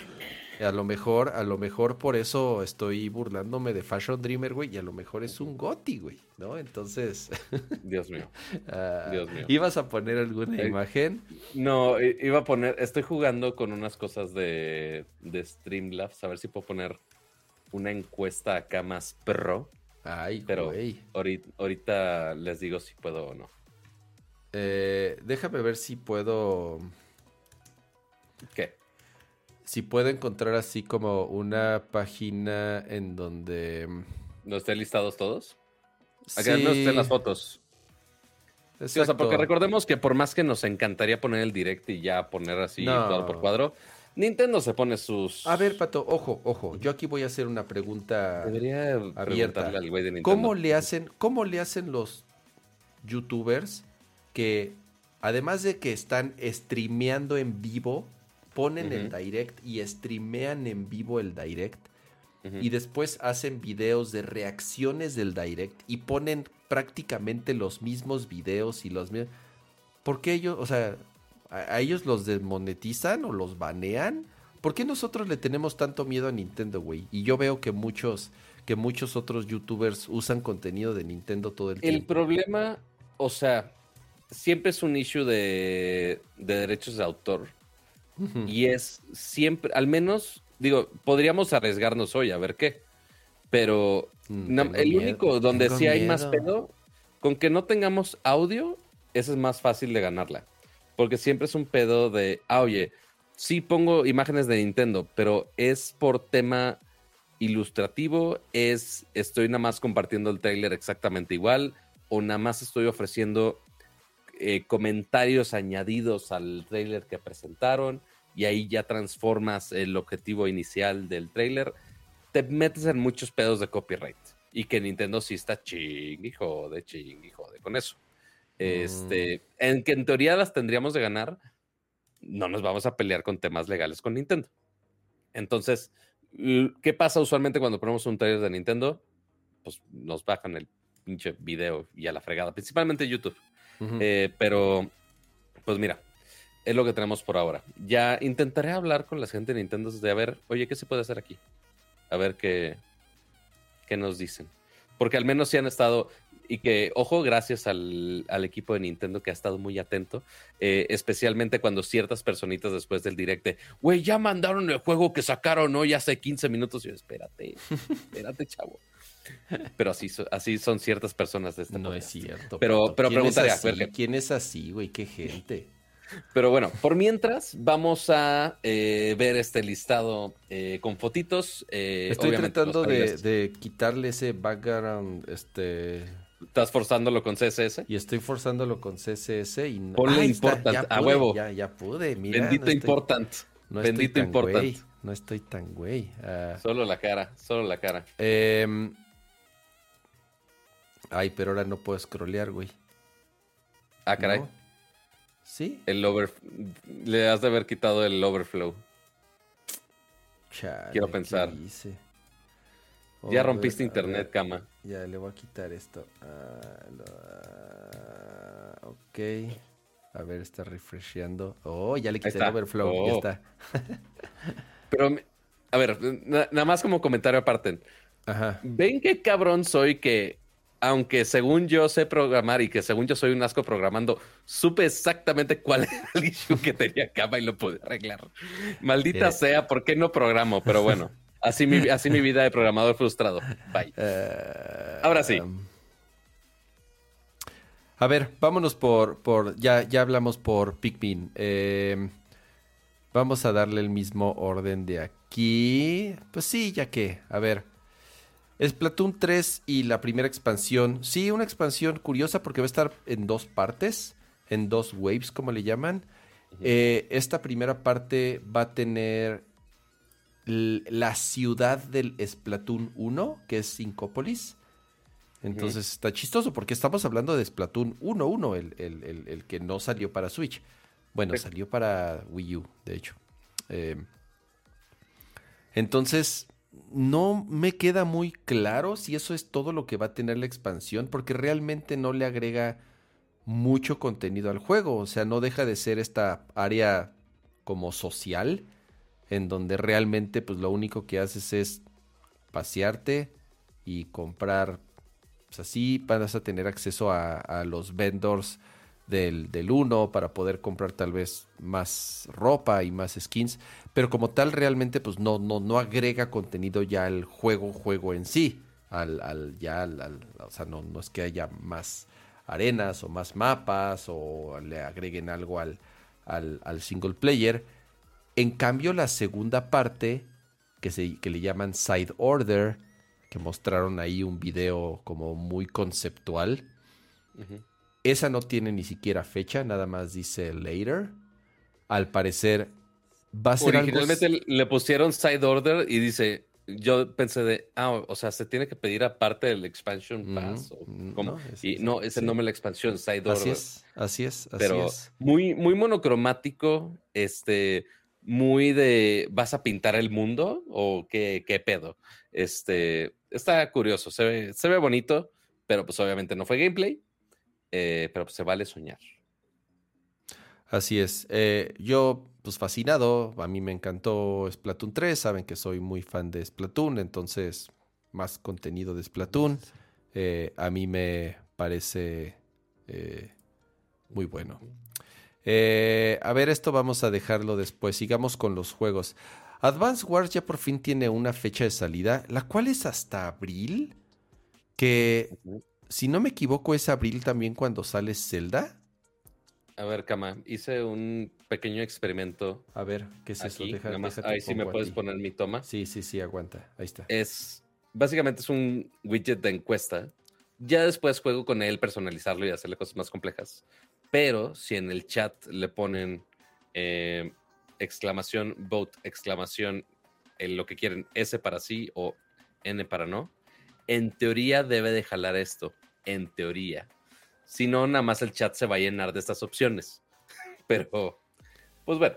a lo mejor, a lo mejor por eso estoy burlándome de Fashion Dreamer, güey, y a lo mejor es un GOTI, güey, ¿no? Entonces. Dios mío. Ah, Dios mío. ¿Ibas a poner alguna imagen? No, iba a poner. Estoy jugando con unas cosas de, de Streamlabs, a ver si puedo poner una encuesta acá más pro. Ay, pero ahorita, les digo si puedo o no. Eh, déjame ver si puedo. ¿Qué? Si puedo encontrar así como una página en donde. ¿No estén listados todos? Acá no estén las fotos. o sea, porque recordemos que por más que nos encantaría poner el direct y ya poner así cuadro por cuadro, Nintendo se pone sus. A ver, Pato, ojo, ojo. Yo aquí voy a hacer una pregunta Debería abierta. Al güey de Nintendo. ¿Cómo le hacen, cómo le hacen los youtubers que, además de que están streameando en vivo, ponen el direct y streamean en vivo el direct? Y después hacen videos de reacciones del direct y ponen prácticamente los mismos videos y los mismos. ¿Por qué ellos, o sea, ¿A, ellos los desmonetizan o los banean? ¿Por qué nosotros le tenemos tanto miedo a Nintendo, güey? Y yo veo que muchos, que muchos otros youtubers usan contenido de Nintendo todo el, tiempo. El problema, o sea, siempre es un issue de, derechos de autor. Y es siempre, al menos, digo, podríamos arriesgarnos hoy a ver qué. Pero mm, el único donde sí hay más pedo, con que no tengamos audio, ese es más fácil de ganarla. Porque siempre es un pedo de, ah, oye, sí pongo imágenes de Nintendo, pero es por tema ilustrativo, es estoy nada más compartiendo el trailer exactamente igual, o nada más estoy ofreciendo eh, comentarios añadidos al trailer que presentaron, y ahí ya transformas el objetivo inicial del trailer. Te metes en muchos pedos de copyright. Y que Nintendo sí está ching y jode, ching y jode con eso. Este, mm. en que en teoría las tendríamos de ganar, no nos vamos a pelear con temas legales con Nintendo. Entonces, ¿qué pasa usualmente cuando ponemos un trailer de Nintendo? Pues nos bajan el pinche video y a la fregada, principalmente YouTube. Eh, pero, pues mira, es lo que tenemos por ahora. Ya intentaré hablar con la gente de Nintendo de a ver, oye, ¿qué se puede hacer aquí? A ver qué, qué nos dicen. Porque al menos si han estado, y que, ojo, gracias al, equipo de Nintendo que ha estado muy atento, eh, especialmente cuando ciertas personitas después del directe, güey, ya mandaron el juego que sacaron hoy hace 15 minutos. Y yo, espérate, espérate, chavo. Pero así, así son ciertas personas de este No es cierto. Pero, pero preguntaría, ¿quién es así, güey? ¿Qué gente? Pero bueno, por mientras vamos a eh, ver este listado eh, con fotitos. Estoy tratando de, de, quitarle ese background, este Estás forzándolo con CSS. Y estoy forzándolo con CSS y no. Ponle important, a huevo. Ya, ya pude, mira. Bendito important. No Bendito important. No estoy tan güey. Ah. solo la cara, solo la cara. Em, ay, pero ahora no puedo scrollear, güey. Ah, caray. ¿Sí? El over... Le has de haber quitado el overflow. Quiero pensar. Ya rompiste internet, cama. Ya le voy a quitar esto. Ah, ok. A ver, está refresheando. Oh, ya le quité el overflow. Ya oh. está. Pero, a ver, nada más como comentario aparte. Ajá. ¿Ven qué cabrón soy que, aunque según yo sé programar y que según yo soy un asco programando, supe exactamente cuál era el issue que tenía Cama y lo pude arreglar? Maldita sea, ¿por qué no programo? Pero bueno. Así mi, así mi vida de programador frustrado. Bye. Eh, Ahora sí. A ver, vámonos por, por ya, ya hablamos por Pikmin. Eh, vamos a darle el mismo orden de aquí. Pues sí, ya que, a ver. Splatoon 3 y la primera expansión. Sí, una expansión curiosa porque va a estar en dos partes, en dos waves, como le llaman. Eh, esta primera parte va a tener la ciudad del Splatoon 1, que es Syncópolis. Entonces está chistoso porque estamos hablando de Splatoon 1.1, el, el, el, que no salió para Switch. Bueno, salió para Wii U, de hecho. Eh, entonces, no me queda muy claro si eso es todo lo que va a tener la expansión, porque realmente no le agrega mucho contenido al juego. O sea, no deja de ser esta área como social, en donde realmente pues lo único que haces es pasearte y comprar pues así vas a tener acceso a, los vendors del, del 1 para poder comprar tal vez más ropa y más skins. Pero como tal, realmente, pues no, no, no agrega contenido ya al juego, juego en sí. Al, al ya al, o sea, no, no es que haya más arenas o más mapas o le agreguen algo al, al, al single player. En cambio, la segunda parte, que, se, que le llaman Side Order, que mostraron ahí un video como muy conceptual. Esa no tiene ni siquiera fecha, nada más dice later. Al parecer va a ser Originalmente le pusieron side order y dice, yo pensé de, ah, o sea, se tiene que pedir aparte del expansion pass. No, y no, es el nombre de la expansión, side order. Así es, así es. Pero muy, muy monocromático, este, muy de, ¿vas a pintar el mundo o qué, qué pedo? Este, está curioso, se ve, se ve bonito, pero pues obviamente no fue gameplay, eh, pero pues se vale soñar. Así es. Eh, yo, pues fascinado, a mí me encantó Splatoon 3, saben que soy muy fan de Splatoon, entonces más contenido de Splatoon. Eh, a mí me parece muy bueno. A ver, esto vamos a dejarlo después. Sigamos con los juegos. Advance Wars ya por fin tiene una fecha de salida, la cual es hasta abril. Que, si no me equivoco, es abril también cuando sale Zelda. A ver, Kama, hice un pequeño experimento. A ver, ¿qué es eso? Deja, ahí sí me puedes poner mi toma. Sí, sí, sí, aguanta. Ahí está. Es, básicamente es un widget de encuesta. Ya después juego con él, personalizarlo y hacerle cosas más complejas. Pero si en el chat le ponen eh, exclamación vote, exclamación, en lo que quieren, S para sí o N para no, en teoría debe de jalar esto, en teoría. Si no, nada más el chat se va a llenar de estas opciones. Pero, pues bueno,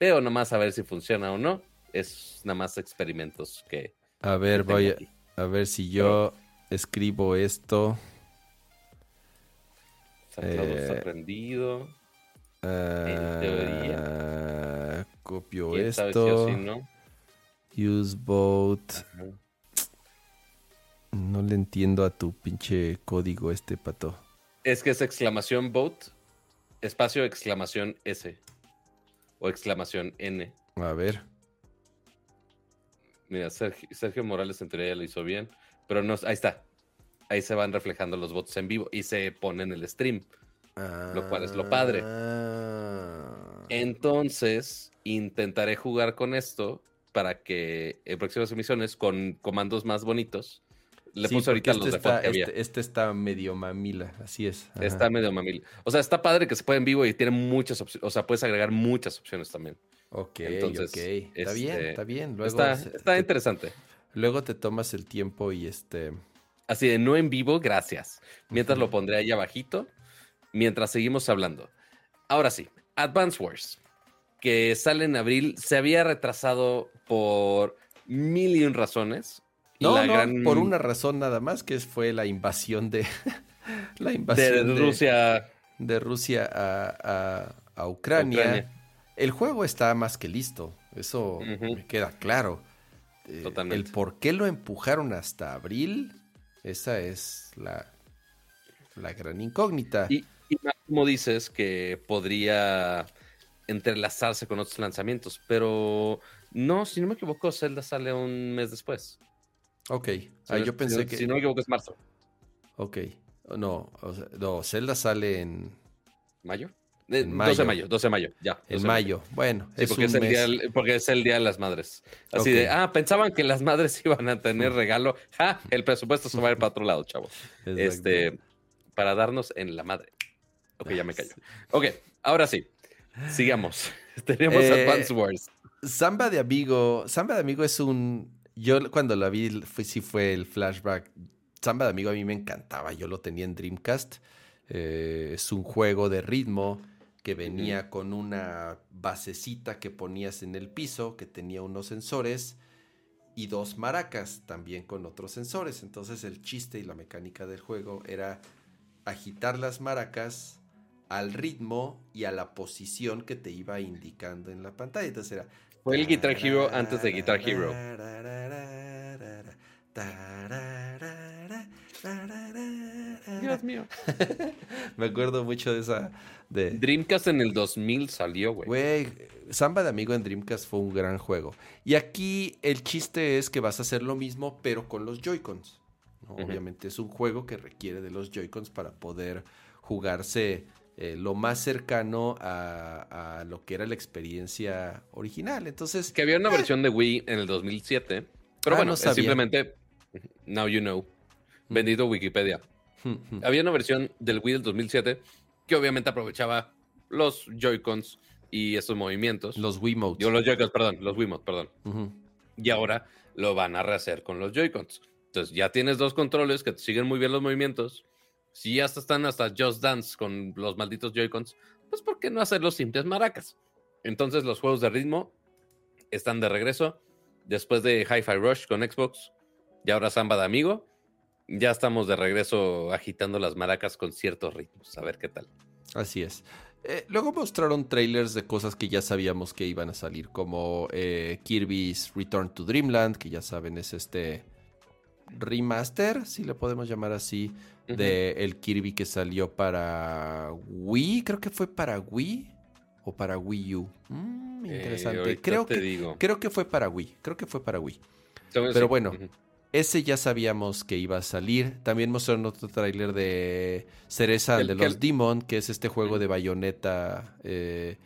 veo nomás a ver si funciona o no. Es nada más experimentos que... A ver, voy a, ver si yo escribo esto. Eh, aprendido. en teoría. Ah, copio esto. Use vote. No le entiendo a tu pinche código este pato. Es que es exclamación vote, espacio exclamación S. O exclamación N. A ver. Mira, Sergio, Morales en teoría ya lo hizo bien. Pero no, ahí está. Ahí se van reflejando los votos en vivo y se pone en el stream. lo cual es lo padre. Ah. Entonces, intentaré jugar con esto para que en próximas emisiones, con comandos más bonitos, le puse ahorita este los está, este, este, está medio mamila, así es. Está medio mamila. O sea, está padre que se puede en vivo y tiene muchas opciones. O sea, puedes agregar muchas opciones también. Ok, Entonces, ok. Está bien, este, está bien. Luego está, está interesante. Luego te tomas el tiempo y este. Así de no en vivo, gracias. Mientras lo pondré ahí abajito. Mientras seguimos hablando. Ahora sí, Advance Wars que sale en abril se había retrasado por mil y un razones. No, por una razón nada más, que fue la invasión de la invasión de Rusia de Rusia a, Ucrania. El juego está más que listo, eso me queda claro. Eh, Totalmente. el por qué lo empujaron hasta abril, esa es la, la gran incógnita. Y, y como dices que podría entrelazarse con otros lanzamientos, pero no, si no me equivoco, Zelda sale un mes después. Ok, ah, yo pensé que... Si no me equivoco es marzo. Ok, No, no, Zelda sale en... ¿Mayo? 12 de mayo, 12 de mayo, ya. En mayo, bueno. es porque, es el Día, porque es el Día de las Madres. Así de, ah, pensaban que las madres iban a tener regalo. Ja, el presupuesto se va a ir para otro lado, chavos. Este, para darnos en la madre. Ok, ya me callo. Ok, ahora sí, sigamos. Tenemos eh, Advance Wars. Samba de Amigo, Samba de Amigo es un... Yo cuando la vi, fue, sí fue el flashback. Samba de Amigo a mí me encantaba, yo lo tenía en Dreamcast. Eh, es un juego de ritmo que venía con una basecita que ponías en el piso, que tenía unos sensores y dos maracas también con otros sensores. Entonces el chiste y la mecánica del juego era agitar las maracas al ritmo y a la posición que te iba indicando en la pantalla. Entonces era... Fue el Guitar Hero antes de Guitar Hero. Dios mío. Me acuerdo mucho de esa. De... Dreamcast en el 2000 salió, güey. Güey, Samba de Amigo en Dreamcast fue un gran juego. Y aquí el chiste es que vas a hacer lo mismo, pero con los Joy-Cons. Obviamente es un juego que requiere de los Joy-Cons para poder jugarse eh, lo más cercano a, lo que era la experiencia original. Entonces. Que había una eh. versión de Wii en el 2007. Pero ah, bueno, simplemente. Now you know. Bendito Wikipedia. Había una versión del Wii del 2007 que obviamente aprovechaba los Joy-Cons y esos movimientos. Los Wiimotes. Yo los Joy-Cons, perdón, los Wiimotes, perdón. Y ahora lo van a rehacer con los Joy-Cons. Entonces ya tienes dos controles que te siguen muy bien los movimientos. Si ya están hasta Just Dance con los malditos Joy-Cons, pues ¿por qué no hacer los simples maracas? Entonces los juegos de ritmo están de regreso. Después de Hi-Fi Rush con Xbox y ahora Samba de Amigo ya estamos de regreso agitando las maracas con ciertos ritmos. A ver qué tal. Así es. Eh, luego mostraron trailers de cosas que ya sabíamos que iban a salir, como eh, Kirby's Return to Dreamland, que ya saben es este remaster, si le podemos llamar así, de el Kirby que salió para Wii, creo que fue para Wii o para Wii U. Mm, eh, interesante. creo, que, creo que fue para Wii, creo que fue para Wii. Pero bueno, ese ya sabíamos que iba a salir. También mostraron otro tráiler de Cereza de los Demon, que es este juego de bayoneta eh,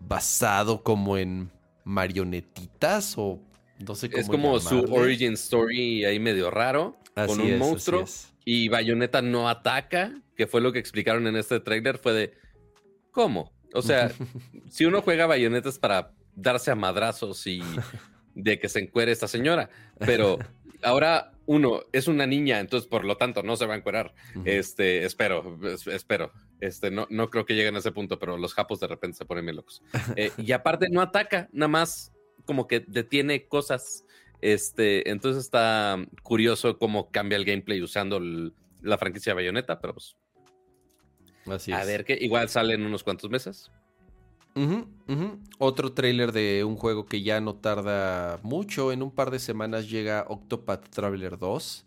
basado como en marionetitas o no sé cómo Es como su origin story ahí medio raro, con un monstruo. Y Bayonetta no ataca, que fue lo que explicaron en este tráiler, fue de ¿cómo? O sea, si uno juega Bayonetas para darse a madrazos y de que se encuere esta señora, pero ahora uno es una niña, entonces por lo tanto no se va a encuerar. Este, espero, espero. Este, no, no creo que lleguen a ese punto, pero los japos de repente se ponen bien locos. Eh, y aparte no ataca, nada más como que detiene cosas. Este, entonces está curioso cómo cambia el gameplay usando la franquicia de Bayonetta, pero pues. Así a ver que igual sale en unos cuantos meses. Otro trailer de un juego que ya no tarda mucho. En un par de semanas llega Octopath Traveler 2.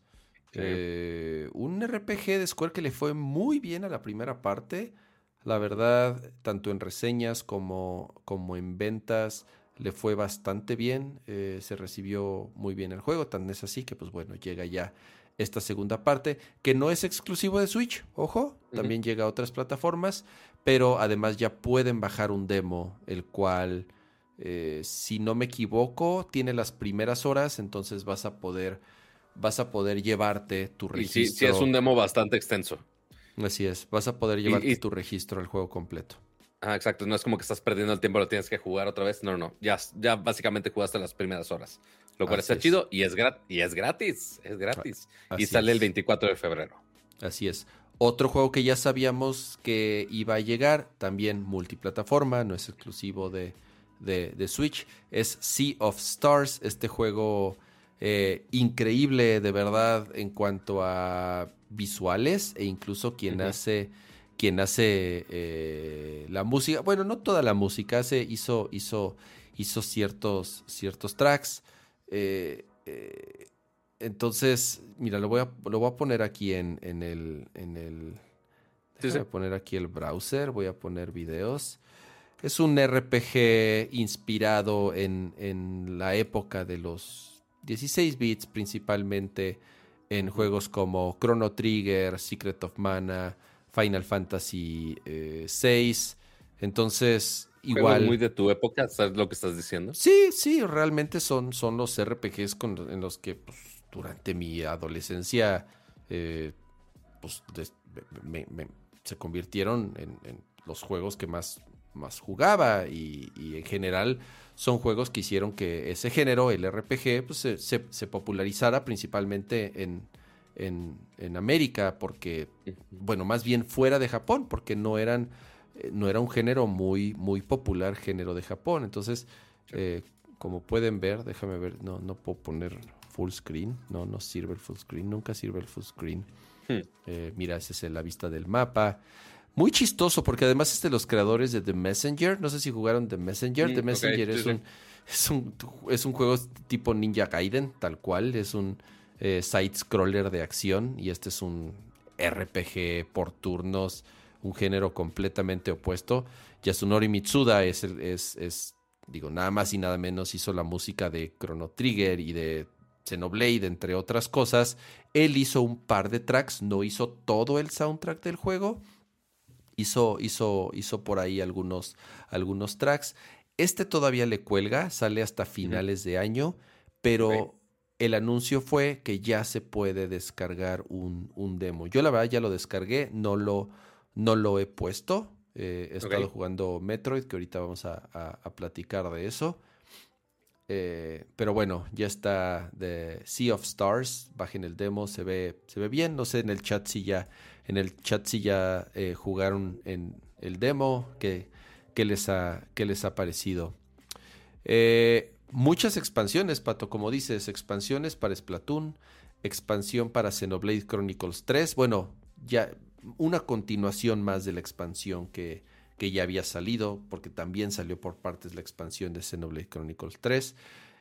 Eh, un RPG de Square que le fue muy bien a la primera parte. La verdad, tanto en reseñas como, como en ventas, le fue bastante bien. Eh, se recibió muy bien el juego. Tan es así que, pues bueno, llega ya esta segunda parte, que no es exclusivo de Switch, ojo, también llega a otras plataformas, pero además ya pueden bajar un demo, el cual, eh, si no me equivoco, tiene las primeras horas, entonces vas a poder, vas a poder llevarte tu registro. sí, sí, es un demo bastante extenso. Así es, vas a poder llevarte tu registro al juego completo. Ah, exacto. No es como que estás perdiendo el tiempo, lo tienes que jugar otra vez. No, no. Ya, ya básicamente jugaste las primeras horas. Lo cual está chido y es, y es gratis. Es gratis. y sale el 24 de febrero. Así es. Otro juego que ya sabíamos que iba a llegar, también multiplataforma, no es exclusivo de, de, Switch, es Sea of Stars, este juego eh, increíble de verdad en cuanto a visuales e incluso quien hace quien hace eh, la música, bueno, no toda la música, hace, hizo, hizo, hizo ciertos, ciertos tracks. Eh, entonces, mira, lo voy a, lo voy a poner aquí en, en el... En el Voy a poner aquí el browser, voy a poner videos. Es un RPG inspirado en, en la época de los 16 bits, principalmente en juegos como Chrono Trigger, Secret of Mana, Final Fantasy VI. Entonces, igual. muy de tu época, ¿sabes lo que estás diciendo? Sí, sí, realmente son, son los RPGs en los que pues, durante mi adolescencia eh, pues, se convirtieron en, los juegos que más, más jugaba y, en general son juegos que hicieron que ese género, el RPG, pues, se, popularizara principalmente en, en, América, porque, bueno, más bien fuera de Japón, porque no eran, eh, no era un género muy, muy popular género de Japón. Entonces, eh, como pueden ver, déjame ver, no, no puedo poner full screen, no, no sirve el full screen, nunca sirve el full screen. Hmm. Eh, mira, esa es la vista del mapa. Muy chistoso, porque además es de los creadores de The Messenger. No sé si jugaron The Messenger. Mm, The Messenger es, Un, es, un, es un juego tipo Ninja Gaiden, tal cual. Es un eh, side-scroller de acción y este es un RPG por turnos, un género completamente opuesto. Yasunori Mitsuda es, es, es, digo, nada más y nada menos hizo la música de Chrono Trigger y de Xenoblade, entre otras cosas. Él hizo un par de tracks, no hizo todo el soundtrack del juego. Hizo, hizo, hizo por ahí algunos, algunos tracks. Este todavía le cuelga, sale hasta finales de año, pero el anuncio fue que ya se puede descargar un, demo. Yo la verdad ya lo descargué, no lo, no lo he puesto. Eh, he estado jugando Metroid, que ahorita vamos a platicar de eso. Eh, pero bueno, ya está de Sea of Stars. Bajen el demo, se ve, se ve bien. No sé en el chat si ya, en el chat si ya eh, jugaron en el demo, qué, les, ha, les ha parecido. Eh, muchas expansiones, Pato, como dices, expansiones para Splatoon, expansión para Xenoblade Chronicles 3. Bueno, ya una continuación más de la expansión que, que ya había salido, porque también salió por partes la expansión de Xenoblade Chronicles 3.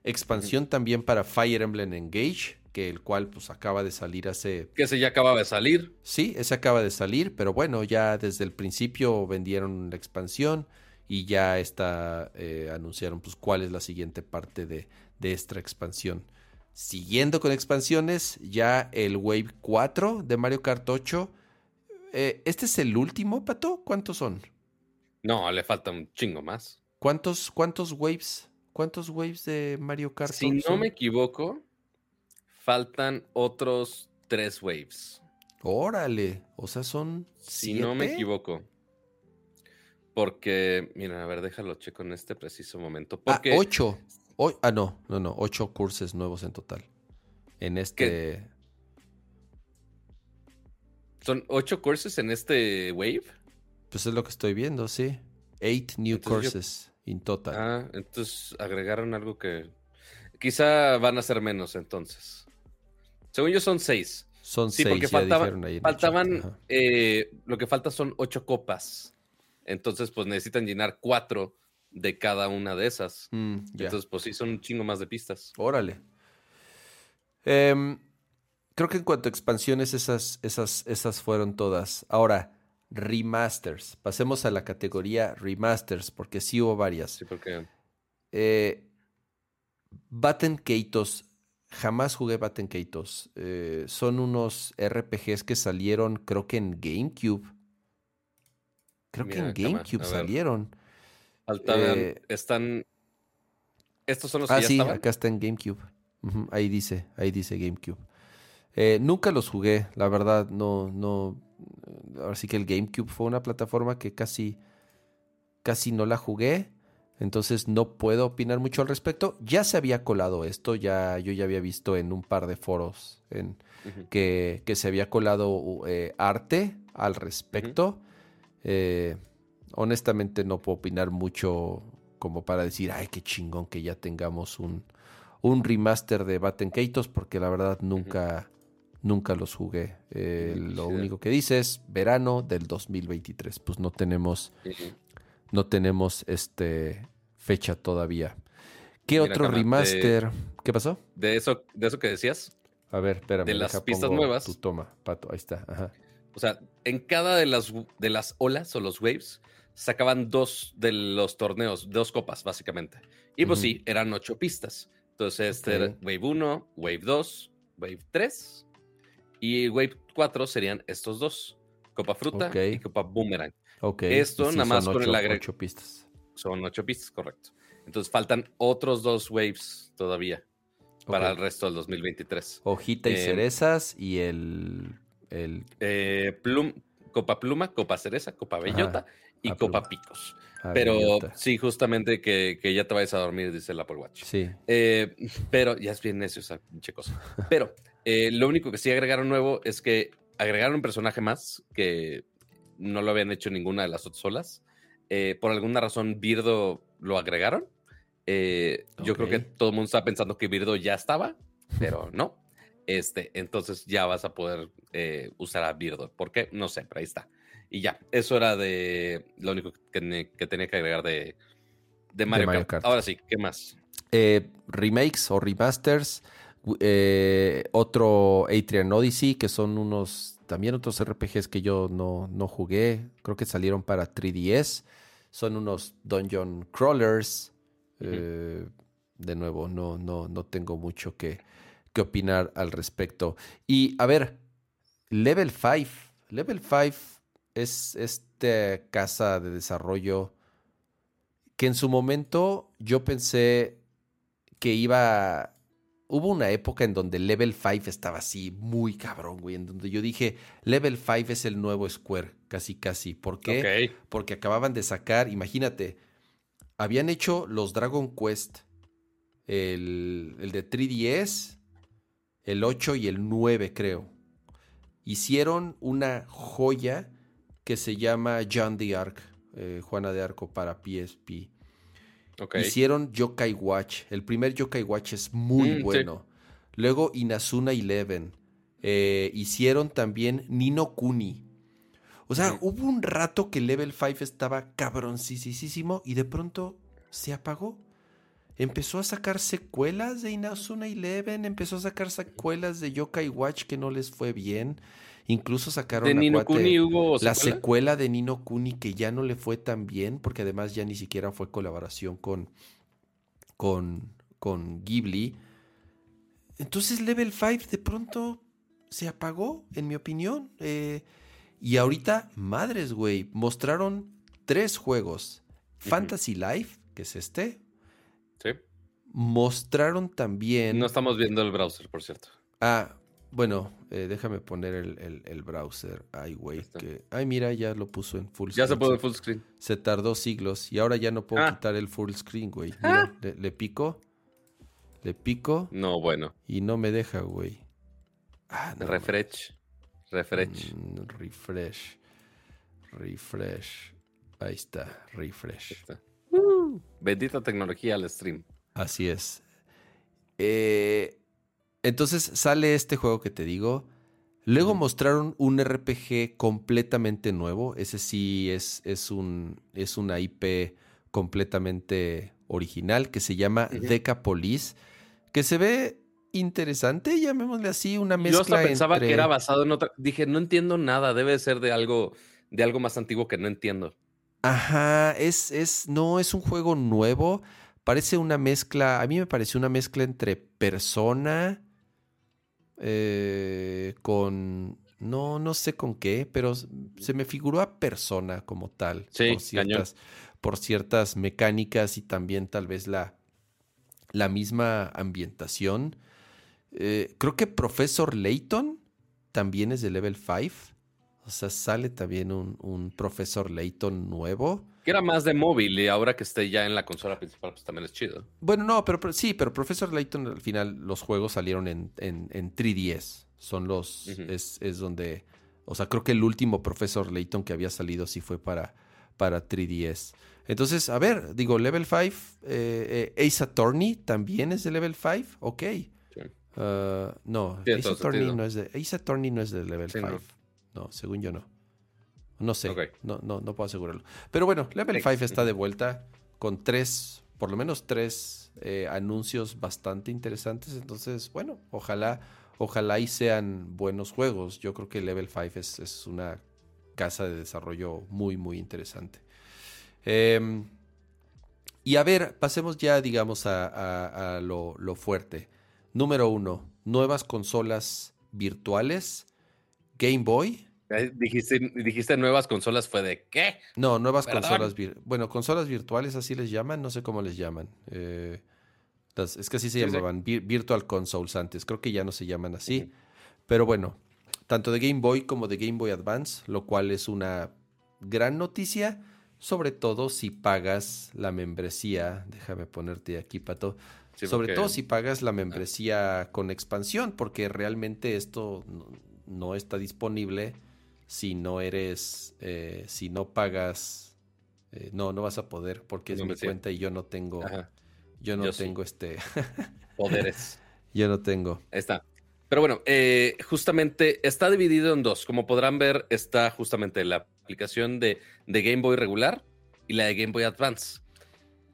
Expansión también para Fire Emblem Engage, que el cual pues acaba de salir hace... Que ese ya acaba de salir. Sí, ese acaba de salir, pero bueno, ya desde el principio vendieron la expansión y ya está, eh, anunciaron pues cuál es la siguiente parte de, de esta expansión. Siguiendo con expansiones, ya el Wave 4 de Mario Kart 8. Eh, ¿Este es el último, Pato? ¿Cuántos son? No, le falta un chingo más. ¿Cuántos, cuántos waves? ¿Cuántos waves de Mario Kart? Si no me equivoco, faltan otros tres waves. Órale, o sea, son. Si no me equivoco. Porque, mira, a ver, déjalo checo en este preciso momento. Ah, ocho. ah, no, no, no. Ocho cursos nuevos en total. En este. ¿Son ocho cursos en este wave? Pues es lo que estoy viendo, sí. Eight new courses in total. Ah, entonces agregaron algo que. Quizá van a ser menos entonces. Según yo son seis. Son sí, seis, porque faltaban, faltaban eh, lo que falta son ocho copas. Entonces, pues necesitan llenar cuatro de cada una de esas. Mm, entonces, pues sí, son un chingo más de pistas. Órale. Em, creo que en cuanto a expansiones, esas, esas, esas fueron todas. Ahora, remasters. Pasemos a la categoría remasters, porque sí hubo varias. Sí, porque. Eh, Batten Keitos. Jamás jugué Batten Keitos. Eh, son unos RPGs que salieron, creo que en GameCube. Creo que en GameCube salieron. Eh, están. Estos son los ah, que ya sí, acá está en GameCube. ahí dice, ahí dice GameCube. Eh, nunca los jugué, la verdad, no, no, ahora sí que el GameCube fue una plataforma que casi, casi no la jugué. Entonces no puedo opinar mucho al respecto. Ya se había colado esto, ya yo ya había visto en un par de foros en, que, se había colado eh, arte al respecto. Eh, honestamente no puedo opinar mucho como para decir, ay, qué chingón que ya tengamos un, un remaster de Batten Kaitos, porque la verdad nunca, nunca los jugué. Eh, lo único que dice es verano del 2023. Pues no tenemos, no tenemos este fecha todavía. ¿Qué otro remaster? ¿Qué pasó? De eso, de eso que decías. A ver, espérame. De las pistas nuevas. Tu toma, pato, ahí está. O sea, en cada de las, de las olas o los waves sacaban dos de los torneos, dos copas, básicamente. Y pues sí, eran ocho pistas. Entonces, este era Wave 1, Wave 2, Wave 3 Y Wave 4 serían estos dos, Copa Fruta y Copa Boomerang. Ok. Esto nada más con el agregado. Ocho pistas. Son ocho pistas, correcto. Entonces faltan otros dos waves todavía para el resto del 2023. Hojita y eh, cerezas y el... el... Eh, plum, Copa Pluma, Copa Cereza, Copa Bellota y Copa Picos. pero sí, justamente que, ya te vayas a dormir, dice el Apple Watch. Sí. Eh, pero ya es bien necio esa pinche cosa. Pero lo único que sí agregaron nuevo es que agregaron un personaje más que no lo habían hecho ninguna de las otras solas. por alguna razón, Birdo lo agregaron. Eh, yo creo que todo el mundo está pensando que Birdo ya estaba, pero no. Este, entonces ya vas a poder eh, usar a Birdo. ¿Por qué? No sé, pero ahí está. Y ya, eso era de lo único que, tenía que agregar de, de, Mario, Kart. Ahora sí, ¿qué más? Eh, remakes o remasters. Otro Atrian Odyssey, que son unos también otros RPGs que yo no, no jugué. Creo que salieron para 3DS. Son unos dungeon crawlers. Eh, de nuevo, no, no, no tengo mucho que, que, opinar al respecto. Y a ver, Level 5. Level 5 es esta casa de desarrollo que en su momento yo pensé que iba... Hubo una época en donde Level 5 estaba así muy cabrón, güey, en donde yo dije, Level 5 es el nuevo Square, casi, casi. ¿Por qué? Porque acababan de sacar, imagínate, habían hecho los Dragon Quest, el, de 3DS, el 8 y el 9 creo. Hicieron una joya que se llama John the Ark, eh, Juana de Arco para PSP. Hicieron Yokai Watch. El primer Yokai Watch es muy mm, bueno. Luego Inazuna Eleven. Eh, hicieron también Nino Kuni. O sea, hubo un rato que Level 5 estaba cabroncísimo y de pronto se apagó. Empezó a sacar secuelas de Inazuna Eleven, empezó a sacar secuelas de Yokai Watch que no les fue bien. Incluso sacaron la secuela de Nino Kuni que ya no le fue tan bien, porque además ya ni siquiera fue colaboración con, con, con Ghibli. Entonces Level 5 de pronto se apagó, en mi opinión. Eh, y ahorita, madres, güey, mostraron tres juegos. Fantasy Life, que es este. Sí. Mostraron también... No estamos viendo el browser, por cierto. Ah, bueno, eh, déjame poner el, browser. Ay, güey, que... Ay, mira, ya lo puso en full screen. Ya se puso en full screen. Se tardó siglos y ahora ya no puedo ah. quitar el full screen, güey. Mira, ah. le, pico. Le pico. No, bueno. Y no me deja, güey. Ah, Refresh. Refresh. Mm, refresh. Refresh. Ahí está, refresh. Uh, bendita tecnología al stream. Así es. Eh, entonces sale este juego que te digo. Luego mostraron un RPG completamente nuevo. Ese sí es, es, un, es una IP completamente original que se llama Decapolis. Que se ve interesante, llamémosle así, una mezcla. Yo hasta pensaba que era basado en otra. Dije, no entiendo nada, debe ser de algo, de algo más antiguo que no entiendo. Ajá, es, es, no, es un juego nuevo. Parece una mezcla, a mí me pareció una mezcla entre persona eh, con, no, no sé con qué, pero se me figuró a persona como tal. Sí, por ciertas, por ciertas mecánicas y también tal vez la, la misma ambientación. Eh, creo que Profesor Layton también es de level 5. O sea, sale también un, Profesor Layton nuevo. Que era más de móvil y ahora que esté ya en la consola principal, pues también es chido. Bueno, no, pero, sí, pero Profesor Layton al final los juegos salieron en, en, 3DS. Son los. es, donde. O sea, creo que el último Profesor Layton que había salido sí fue para, para 3DS. Entonces, a ver, digo, Level 5, eh, eh, Ace Attorney también es de Level 5, ok. Uh, no, Ace Attorney no, es de, Ace Attorney no es de Level 5. no. según yo no. No sé, no, no, no puedo asegurarlo. Pero bueno, Level 5 está de vuelta con tres, por lo menos tres eh, anuncios bastante interesantes. Entonces, bueno, ojalá, ojalá y sean buenos juegos. Yo creo que Level 5 es, es una casa de desarrollo muy, muy interesante. Em, y a ver, pasemos ya, digamos, a, lo, fuerte. Número uno, nuevas consolas virtuales Game Boy. Dijiste, dijiste nuevas consolas, fue de qué? No, nuevas consolas. Bueno, consolas virtuales así les llaman, no sé cómo les llaman. Eh, es que así se llamaban, Virtual Consoles antes. Creo que ya no se llaman así. Pero bueno, tanto de Game Boy como de Game Boy Advance, lo cual es una gran noticia, sobre todo si pagas la membresía. Déjame ponerte aquí, Pato. sobre todo si pagas la membresía con expansión, porque realmente esto no está disponible si no eres, eh, si no pagas, eh, no, no vas a poder porque es mi cuenta y yo no tengo, yo no tengo este poderes. yo no tengo. Está. Pero bueno, eh, justamente está dividido en dos. Como podrán ver, está justamente la aplicación de, de Game Boy regular y la de Game Boy Advance.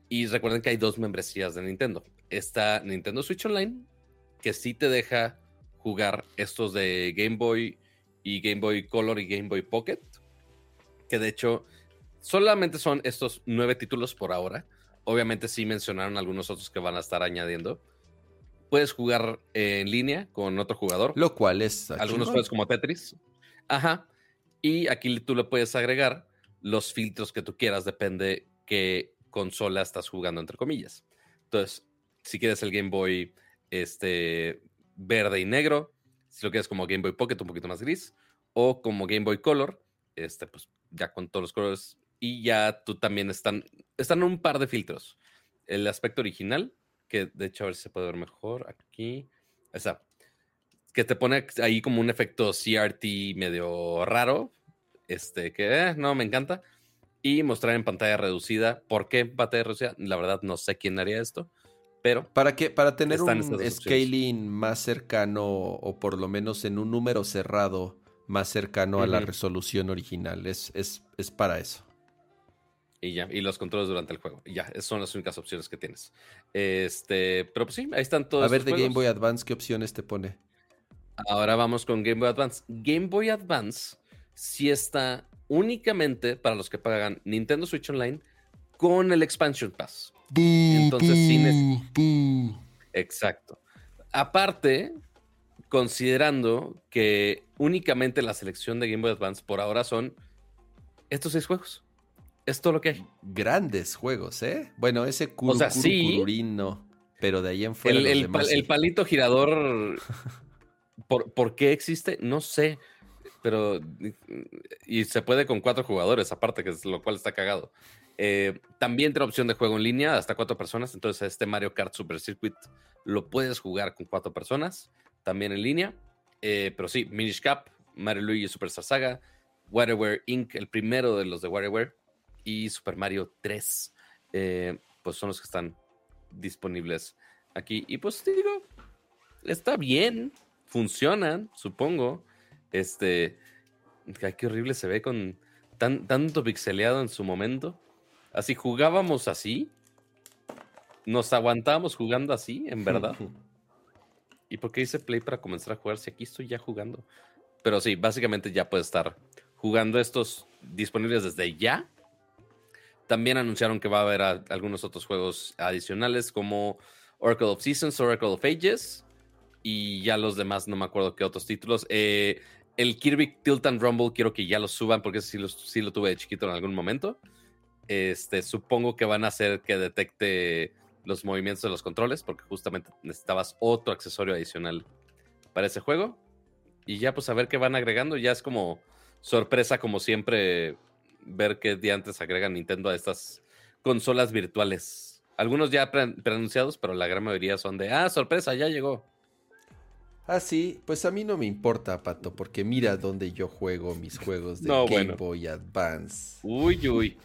Y recuerden que hay dos membresías de Nintendo. Está Nintendo Switch Online, que sí te deja jugar estos de Game Boy y Game Boy Color y Game Boy Pocket, que de hecho solamente son estos nueve títulos por ahora. Obviamente sí mencionaron algunos otros que van a estar añadiendo. Puedes jugar en línea con otro jugador. Lo cual es... Algunos juegos como Tetris. Ajá. Y aquí tú le puedes agregar los filtros que tú quieras, depende qué consola estás jugando, entre comillas. Entonces, si quieres el Game Boy este, verde y negro, si lo quieres como Game Boy Pocket, un poquito más gris, o como Game Boy Color, este, pues ya con todos los colores. Y ya tú también están, están un par de filtros. El aspecto original, que de hecho a ver si se puede ver mejor aquí. Esa. Que te pone ahí como un efecto CRT medio raro. Este, que eh, no me encanta. Y mostrar en pantalla reducida. ¿Por qué pantalla reducida? La verdad no sé quién haría esto pero para que para tener un scaling más cercano o por lo menos en un número cerrado más cercano a la resolución original es, es, es, para eso. Y ya y los controles durante el juego. Y ya esas son las únicas opciones que tienes. Este pero pues sí ahí están todos a ver de Game Boy Advance qué opciones te pone ahora vamos con Game Boy Advance. Game Boy Advance sí está únicamente para los que pagan Nintendo Switch Online con el Expansion Pass entonces, sí Exacto. Aparte, considerando que únicamente la selección de Game Boy Advance por ahora son estos seis juegos. Es todo lo que hay. Grandes juegos, ¿eh? Bueno, ese cur no. Pero de ahí en fuera. El, palito girador. ¿por, ¿Por qué existe? No sé. Pero. Y se puede con cuatro jugadores, aparte, que es lo cual está cagado. Eh, también tiene opción de juego en línea, hasta cuatro personas. Entonces, este Mario Kart Super Circuit lo puedes jugar con cuatro personas, también en línea. Eh, pero sí, Minish Cap, Mario Luigi Superstar Saga, WarioWare Inc., el primero de los de WarioWare, y Super Mario 3. Eh, pues son los que están disponibles aquí. Y pues digo, está bien, funcionan, supongo. Este, qué horrible se ve con tan, tanto pixeleado en su momento. Así jugábamos así. Nos aguantábamos jugando así, en verdad. ¿Y por qué hice play para comenzar a jugar si aquí estoy ya jugando? Pero sí, básicamente ya puede estar jugando estos disponibles desde ya. También anunciaron que va a haber algunos otros juegos adicionales como Oracle of Seasons, Oracle of Ages y ya los demás no me acuerdo qué otros títulos. Eh, el Kirby Tilt and Rumble quiero que ya lo suban porque sí lo, sí lo tuve de chiquito en algún momento. Este, supongo que van a hacer que detecte los movimientos de los controles, porque justamente necesitabas otro accesorio adicional para ese juego. Y ya, pues a ver qué van agregando. Ya es como sorpresa, como siempre, ver qué antes agregan Nintendo a estas consolas virtuales. Algunos ya preanunciados, pero la gran mayoría son de, ah, sorpresa, ya llegó. Ah, sí, pues a mí no me importa, Pato, porque mira dónde yo juego mis juegos de Game Boy Advance. Uy, uy.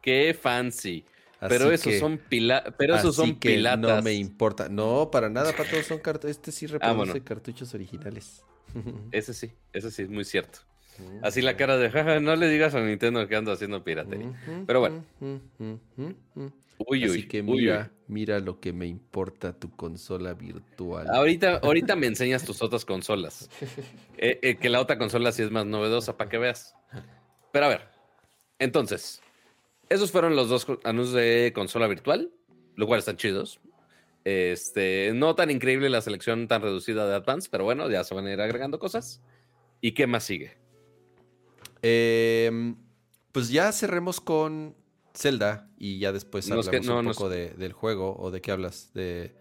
Qué fancy. pero esos son pila pero esos son que No me importa. No, para nada, todos son cartuchos. Este sí ah, reproduce cartuchos originales. ese sí, ese sí es muy cierto. Así la cara de jaja, no le digas a Nintendo que ando haciendo piratería. Pero bueno. Uy, Así que mira, mira lo que me importa tu consola virtual. Ahorita, ahorita me enseñas tus otras consolas. Eh, eh, que la otra consola sí es más novedosa para que veas. Pero a ver, entonces, esos fueron los dos anuncios de consola virtual, lo cual están chidos. Este, no tan increíble la selección tan reducida de Advance, pero bueno, ya se van a ir agregando cosas. ¿Y qué más sigue? Em, pues ya cerremos con Zelda y ya después Nos hablamos que- no, un nos- poco de- del juego o de qué hablas. De...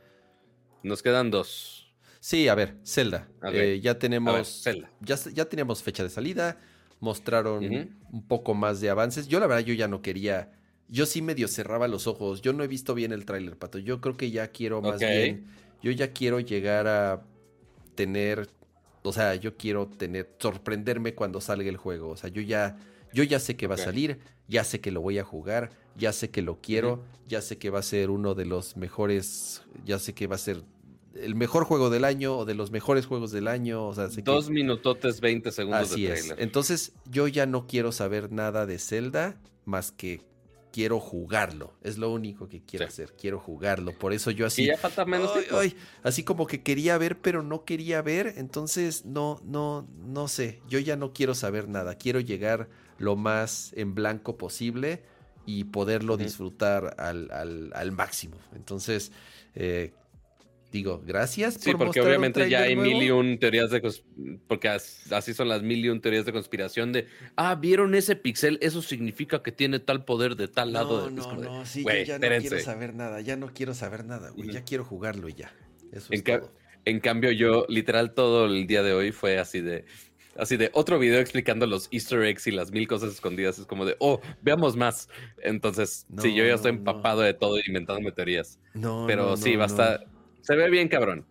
Nos quedan dos. Sí, a ver, Zelda. Eh, ya ver, tenemos. Zelda. ya, ya teníamos fecha de salida. Mostraron un poco más de avances. Yo, la verdad, yo ya no quería. Yo sí medio cerraba los ojos. Yo no he visto bien el tráiler, Pato. Yo creo que ya quiero más bien. Yo ya quiero llegar a tener. O sea, yo quiero tener. sorprenderme cuando salga el juego. O sea, yo ya. Yo ya sé que va a salir. Ya sé que lo voy a jugar. Ya sé que lo quiero. Ya sé que va a ser uno de los mejores. Ya sé que va a ser el mejor juego del año o de los mejores juegos del año. O sea, sé que- Dos minutotes, 20 segundos Así de es. trailer. Entonces, yo ya no quiero saber nada de Zelda más que quiero jugarlo. Es lo único que quiero Sí. hacer. Quiero jugarlo. Por eso yo Y así. ya falta menos ay, tiempo. ay, así como que quería ver, pero no quería ver. Entonces, no, no, no sé. Yo ya no quiero saber nada. Quiero llegar lo más en blanco posible y poderlo disfrutar al, al- al máximo. Entonces, eh, digo, gracias Sí, por porque mostrar un obviamente ya hay nuevo. mil y un teorías de porque as- así son las mil y un teorías de conspiración de ah, vieron ese pixel, eso significa que tiene tal poder de tal lado. No, Es no, de, no, sí, yo ya espérense. no quiero saber nada, ya no quiero saber nada, güey, ya quiero jugarlo y ya. Eso En es ca- todo. En cambio, yo literal todo el día de hoy fue así de así de otro video explicando los Easter eggs y las mil cosas escondidas. Es como de, oh, veamos más. Entonces, sí, No, yo ya estoy no. empapado de todo inventándome teorías. No, Pero no, sí, no, va a estar. Se ve bien, cabrón.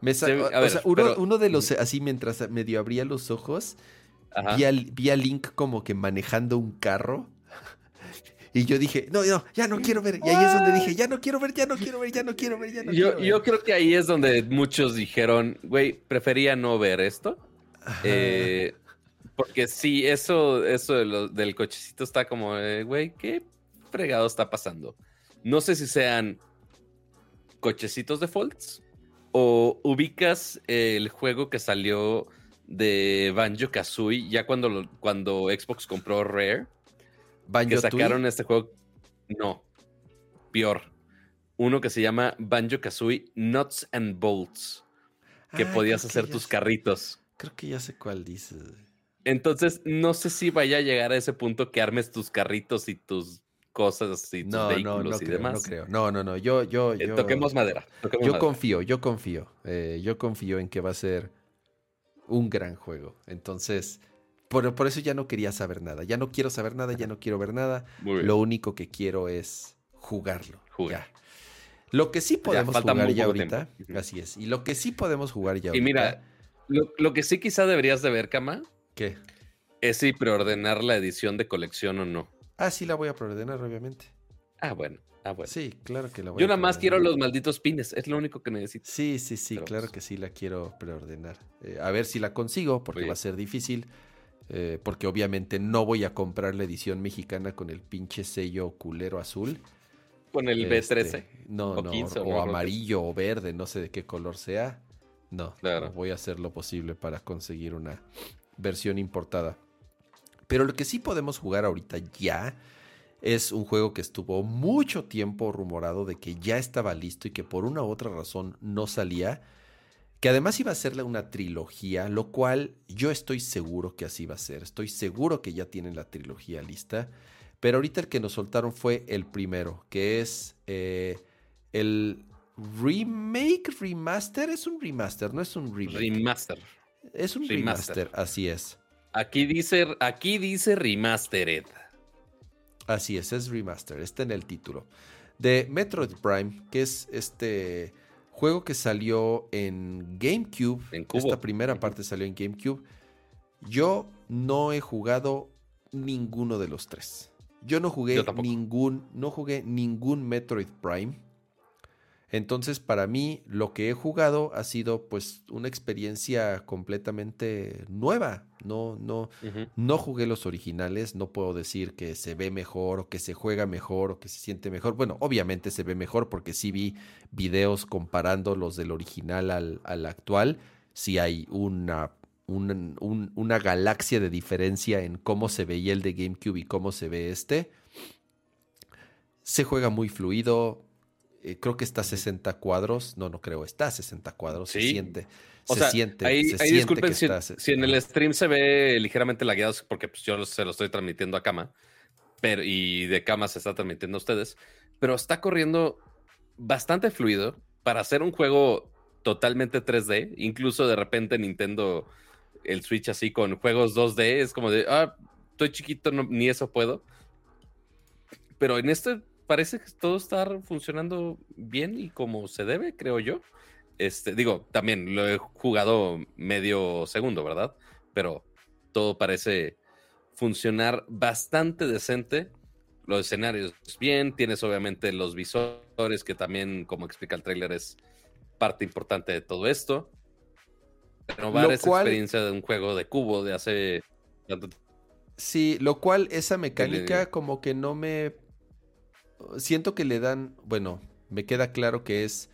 Me se- o sea, uno, pero- uno de los, así mientras medio abría los ojos, vi, a Link como que manejando un carro. Y yo dije, no, no, ya no quiero ver. Y ahí es donde dije, ya no quiero ver, ya no quiero ver, ya no quiero ver, ya no Yo, quiero ver. yo creo que ahí es donde muchos dijeron, güey, prefería no ver esto. Eh, porque sí, eso, eso de lo- del cochecito está como, eh, güey, ¿qué fregado está pasando? No sé si sean cochecitos defaults o ubicas el juego que salió de Banjo Kazooie ya cuando, lo- cuando Xbox compró Rare, que sacaron este juego. No, peor. Uno que se llama Banjo Kazooie Nuts and Bolts, que Ah, podías que hacer tus sé- carritos. Creo que ya sé cuál dices. Entonces, no sé si vaya a llegar a ese punto que armes tus carritos y tus cosas y tus No, no, vehículos no y creo, demás. no creo. No, no, no, yo, yo, Eh, toquemos madera. toquemos Yo madera. confío, yo confío. eh, yo confío en que va a ser un gran juego. Entonces, por, por eso ya no quería saber nada. Ya no quiero saber nada, ya no quiero ver nada. Lo único que quiero es jugarlo. Jugar. ya. Lo que sí podemos jugar ya ahorita. tiempo. Así es. Y lo que sí podemos jugar ya Y ahorita. mira, lo, lo que sí quizá deberías de ver, Kama, ¿Qué? es si preordenar la edición de colección o no. Ah, sí la voy a preordenar, obviamente. Ah, bueno. Ah, bueno. Sí, claro que la voy Yo a nada más quiero los malditos pines. Es lo único que necesito. Sí, sí, sí, Pero, claro pues, que sí la quiero preordenar. Eh, a ver si la consigo, porque va a ser difícil. eh, porque obviamente no voy a comprar la edición mexicana con el pinche sello culero azul. Con el Este, B13. No, o no, 15, o amarillo o verde, no sé de qué color sea. No, Claro. no, voy a hacer lo posible para conseguir una versión importada. Pero lo que sí podemos jugar ahorita ya es un juego que estuvo mucho tiempo rumorado de que ya estaba listo y que por una u otra razón no salía. Que además iba a ser una trilogía, lo cual yo estoy seguro que así va a ser. Estoy seguro que ya tienen la trilogía lista. Pero ahorita el que nos soltaron fue el primero, que es eh, el remake, remaster. Es un remaster, no es un remake. Remaster. es un remaster. remaster, así es. Aquí dice, aquí dice Remastered. Así es, es remaster, está en el título. De Metroid Prime, que es este juego que salió en GameCube. En cubo. Esta primera parte salió en GameCube. Yo no he jugado ninguno de los tres. Yo no jugué Yo ningún, no jugué ningún Metroid Prime. Entonces, para mí, lo que he jugado ha sido pues una experiencia completamente nueva. No, no, no jugué los originales, no puedo decir que se ve mejor o que se juega mejor o que se siente mejor. Bueno, obviamente se ve mejor porque sí vi videos comparando los del original al, al actual. Sí hay una, un- un- una galaxia de diferencia en cómo se veía el de GameCube y cómo se ve este. Se juega muy fluido. Eh, creo que está a 60 cuadros. No, no creo, está a 60 cuadros. Se siente. O se sea, siente. ahí, se ahí siente disculpen si, está- si en el stream se ve ligeramente lagueado, porque pues, yo se lo estoy transmitiendo a cama. Pero, y de cama se está transmitiendo a ustedes. Pero está corriendo bastante fluido para hacer un juego totalmente 3D. Incluso de repente Nintendo, el Switch así con juegos 2D, es como de, ah, estoy chiquito, no- ni eso puedo. Pero en este parece que todo está funcionando bien y como se debe, creo yo. Este, digo, también lo he jugado medio segundo, ¿verdad? Pero todo parece funcionar bastante decente. Los escenarios bien, tienes obviamente los visores, que también, como explica el tráiler, es parte importante de todo esto. Renovar esa experiencia de un juego de cubo de hace tanto Sí, lo cual esa mecánica como que no me... Siento que le dan, bueno, me queda claro que es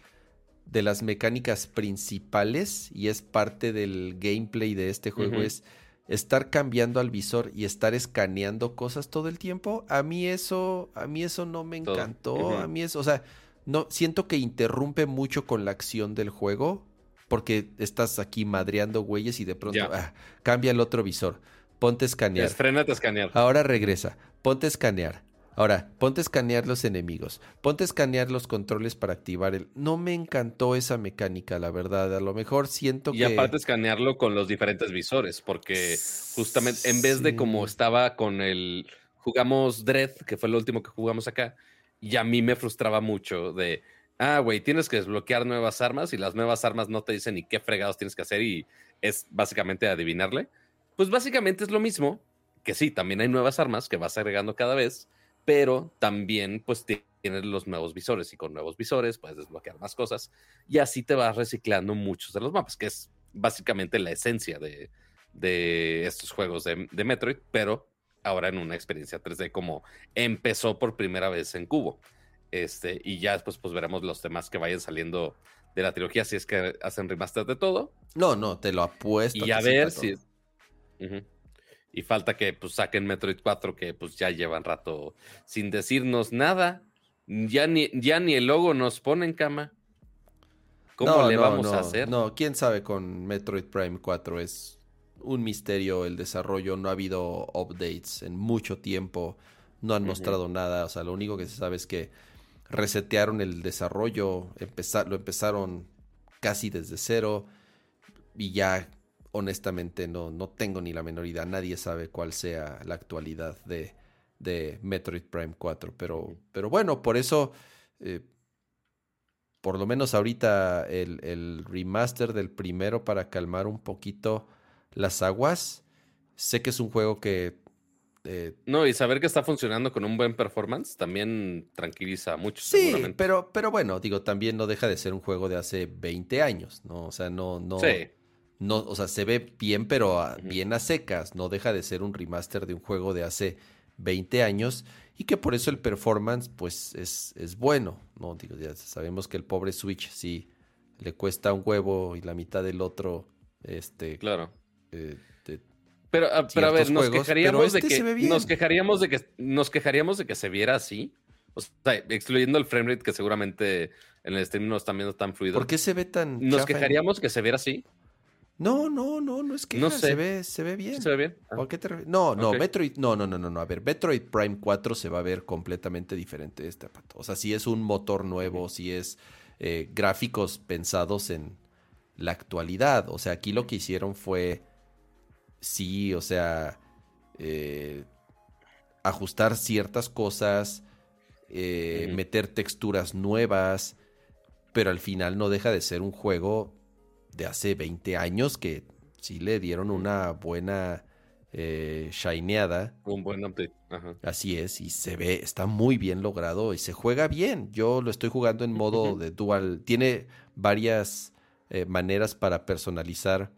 de las mecánicas principales y es parte del gameplay de este juego, es estar cambiando al visor y estar escaneando cosas todo el tiempo. A mí eso, a mí eso no me encantó, a mí eso, o sea, no, siento que interrumpe mucho con la acción del juego porque estás aquí madreando güeyes y de pronto ah, cambia el otro visor. Ponte a escanear. Es frénate a escanear. Ahora regresa. Ponte a escanear. Ahora, ponte a escanear los enemigos. Ponte a escanear los controles para activar el. No me encantó esa mecánica, la verdad. A lo mejor siento Y que. aparte escanearlo con los diferentes visores, porque justamente en vez de como estaba con el jugamos Dread, que fue lo último que jugamos acá, y a mí me frustraba mucho de, ah, güey, tienes que desbloquear nuevas armas y las nuevas armas no te dicen ni qué fregados tienes que hacer y es básicamente adivinarle. Pues básicamente es lo mismo, que sí, también hay nuevas armas que vas agregando cada vez, pero también pues ti- tienes los nuevos visores y con nuevos visores puedes desbloquear más cosas y así te vas reciclando muchos de los mapas, que es básicamente la esencia de, de estos juegos de, de Metroid, pero ahora en una experiencia 3D como empezó por primera vez en Cubo. Este, y ya después pues veremos los temas que vayan saliendo de la trilogía, si es que hacen remaster de todo. No, no, te lo apuesto. Y a ver si... Ujú. Y falta que pues saquen Metroid 4, que pues ya llevan rato sin decirnos nada. Ya ni, ya ni el logo nos pone en cama. ¿Cómo No, le no, vamos no, a hacer? No, quién sabe con Metroid Prime 4. Es un misterio el desarrollo. No ha habido updates en mucho tiempo. No han mostrado nada. O sea, lo único que se sabe es que resetearon el desarrollo. empeza- lo empezaron casi desde cero. Y ya, honestamente, no, no tengo ni la menor idea. Nadie sabe cuál sea la actualidad de, de Metroid Prime 4. Pero, pero bueno, por eso. eh, por lo menos ahorita el, el remaster del primero para calmar un poquito las aguas. Sé que es un juego que eh, No, y saber que está funcionando con un buen performance también tranquiliza mucho, sí, seguramente. pero, pero bueno, digo, también no deja de ser un juego de hace 20 años, ¿no? O sea, no, no, Sí. No, o sea, se ve bien, pero a- Ujú. bien a secas. No deja de ser un remaster de un juego de hace 20 años y que por eso el performance, pues, es, es bueno, ¿no? Digo, ya sabemos que el pobre Switch sí le cuesta un huevo y la mitad del otro, este, Claro. eh, de- Pero, ah, pero a ver, nos juegos, quejaríamos de este que nos quejaríamos de que nos quejaríamos de que se viera así. O sea, excluyendo el framerate que seguramente en el stream no están viendo tan fluido. ¿Por qué se ve tan ¿Nos chafa quejaríamos que se viera así? No, no, no, no es que No se ve, se ve ¿Sí bien. ¿Se ve bien? Ah. ¿A qué te? No, no. Metroid, no, no, no, no, no. A ver, Metroid Prime 4 se va a ver completamente diferente de este pato. O sea, si es un motor nuevo, si es eh, gráficos pensados en la actualidad. O sea, aquí lo que hicieron fue, sí, o sea, eh, ajustar ciertas cosas, eh, meter texturas nuevas, pero al final no deja de ser un juego de hace 20 años que sí le dieron una buena eh, shineada. Un buen update. Ajá. Así es, y se ve, está muy bien logrado y se juega bien. Yo lo estoy jugando en modo de dual. Tiene varias eh, maneras para personalizar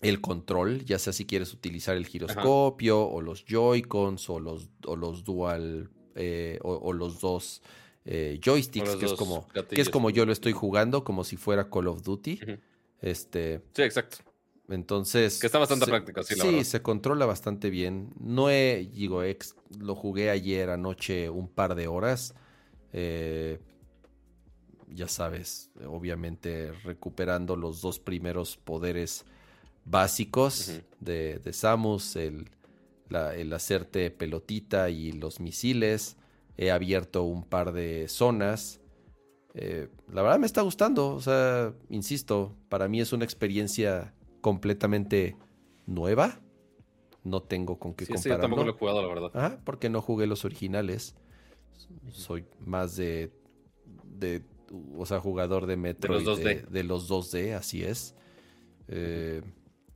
el control, ya sea si quieres utilizar el giroscopio o los Joy-Cons o los, o los dual eh, o, o los dos eh, joysticks, que es como, que es como yo lo estoy jugando, como si fuera Call of Duty. Este, Sí, exacto. entonces. Que está bastante se- práctico, sí, la Sí, verdad. se controla bastante bien. No he, digo, ex, lo jugué ayer anoche un par de horas. Eh, ya sabes, obviamente recuperando los dos primeros poderes básicos de, de Samus, el, la- el hacerte pelotita y los misiles. He abierto un par de zonas. Eh, la verdad me está gustando, o sea, insisto, para mí es una experiencia completamente nueva. No tengo con qué Sí, sí, yo compararlo. tampoco lo he jugado, la verdad. Ajá, porque no jugué los originales. Soy más de, de o sea, jugador de Metro los 2D. de, los 2D, así es. Eh,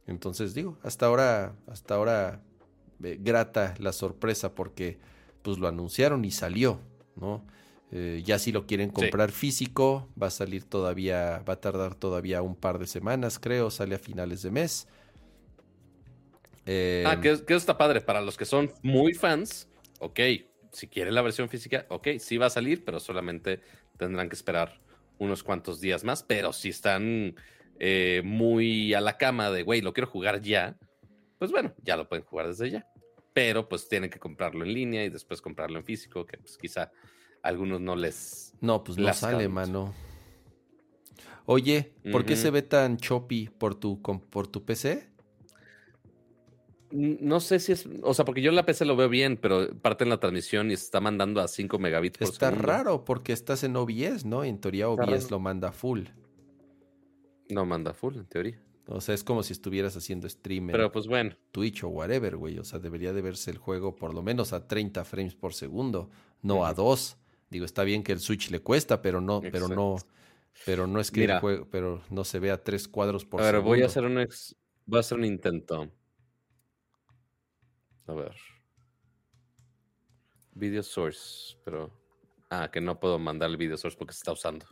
entonces digo, hasta ahora, hasta ahora eh, grata la sorpresa porque pues lo anunciaron y salió, ¿no? Eh, ya si lo quieren comprar físico, va a salir todavía, va a tardar todavía un par de semanas, creo, sale a finales de mes. Eh, Ah, que, que eso está padre. Para los que son muy fans, ok. Si quieren la versión física, ok, sí va a salir, pero solamente tendrán que esperar unos cuantos días más. Pero si están eh, muy a la cama de, güey, lo quiero jugar ya, pues bueno, ya lo pueden jugar desde ya. Pero pues tienen que comprarlo en línea y después comprarlo en físico, que pues quizá a algunos no les... No, pues no sale, mano. Oye, ¿por qué se ve tan choppy por tu, por tu PC? No sé si es, o sea, porque yo en la PC lo veo bien, pero parte en la transmisión y se está mandando a 5 megabits por Está segundo. raro porque estás en OBS, ¿no? En teoría Está OBS lo manda full. No manda full, en teoría. O sea, es como si estuvieras haciendo stream en Pero pues bueno. Twitch o whatever, güey. O sea, debería de verse el juego por lo menos a 30 frames por segundo, no a Ujú. 2. Digo, está bien que el Switch le cuesta, pero no, pero no, pero no es que el juego, pero no se vea tres cuadros por a ver, segundo. voy a hacer un ex- voy a hacer un intento. A ver. Video source, pero ah, que no puedo mandar el video source porque se está usando.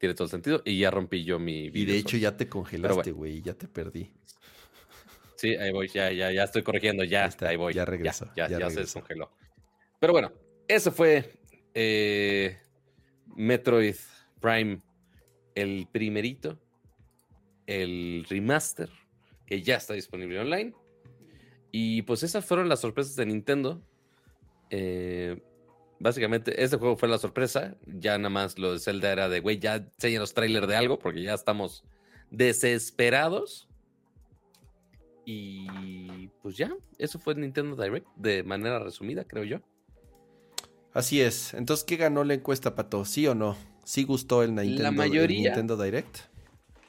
Tiene todo el sentido y ya rompí yo mi Y video de hecho ya te congelaste, bueno. güey, y ya te perdí. Sí, ahí voy, ya, ya, ya estoy corrigiendo, ya, Ahí está, ahí voy. ya regresó, Ya, ya ya, se descongeló. Pero bueno, ese fue eh, Metroid Prime, el primerito, el remaster, que ya está disponible online. Y pues esas fueron las sorpresas de Nintendo. Eh, básicamente, este juego fue la sorpresa. Ya nada más lo de Zelda era de, güey, ya enséñanos trailer de algo, porque ya estamos desesperados. Y pues ya, eso fue Nintendo Direct de manera resumida, creo yo. Así es. Entonces, ¿qué ganó la encuesta, Pato? ¿Sí o no? ¿Sí gustó el Nintendo, el mayoría- Nintendo Direct?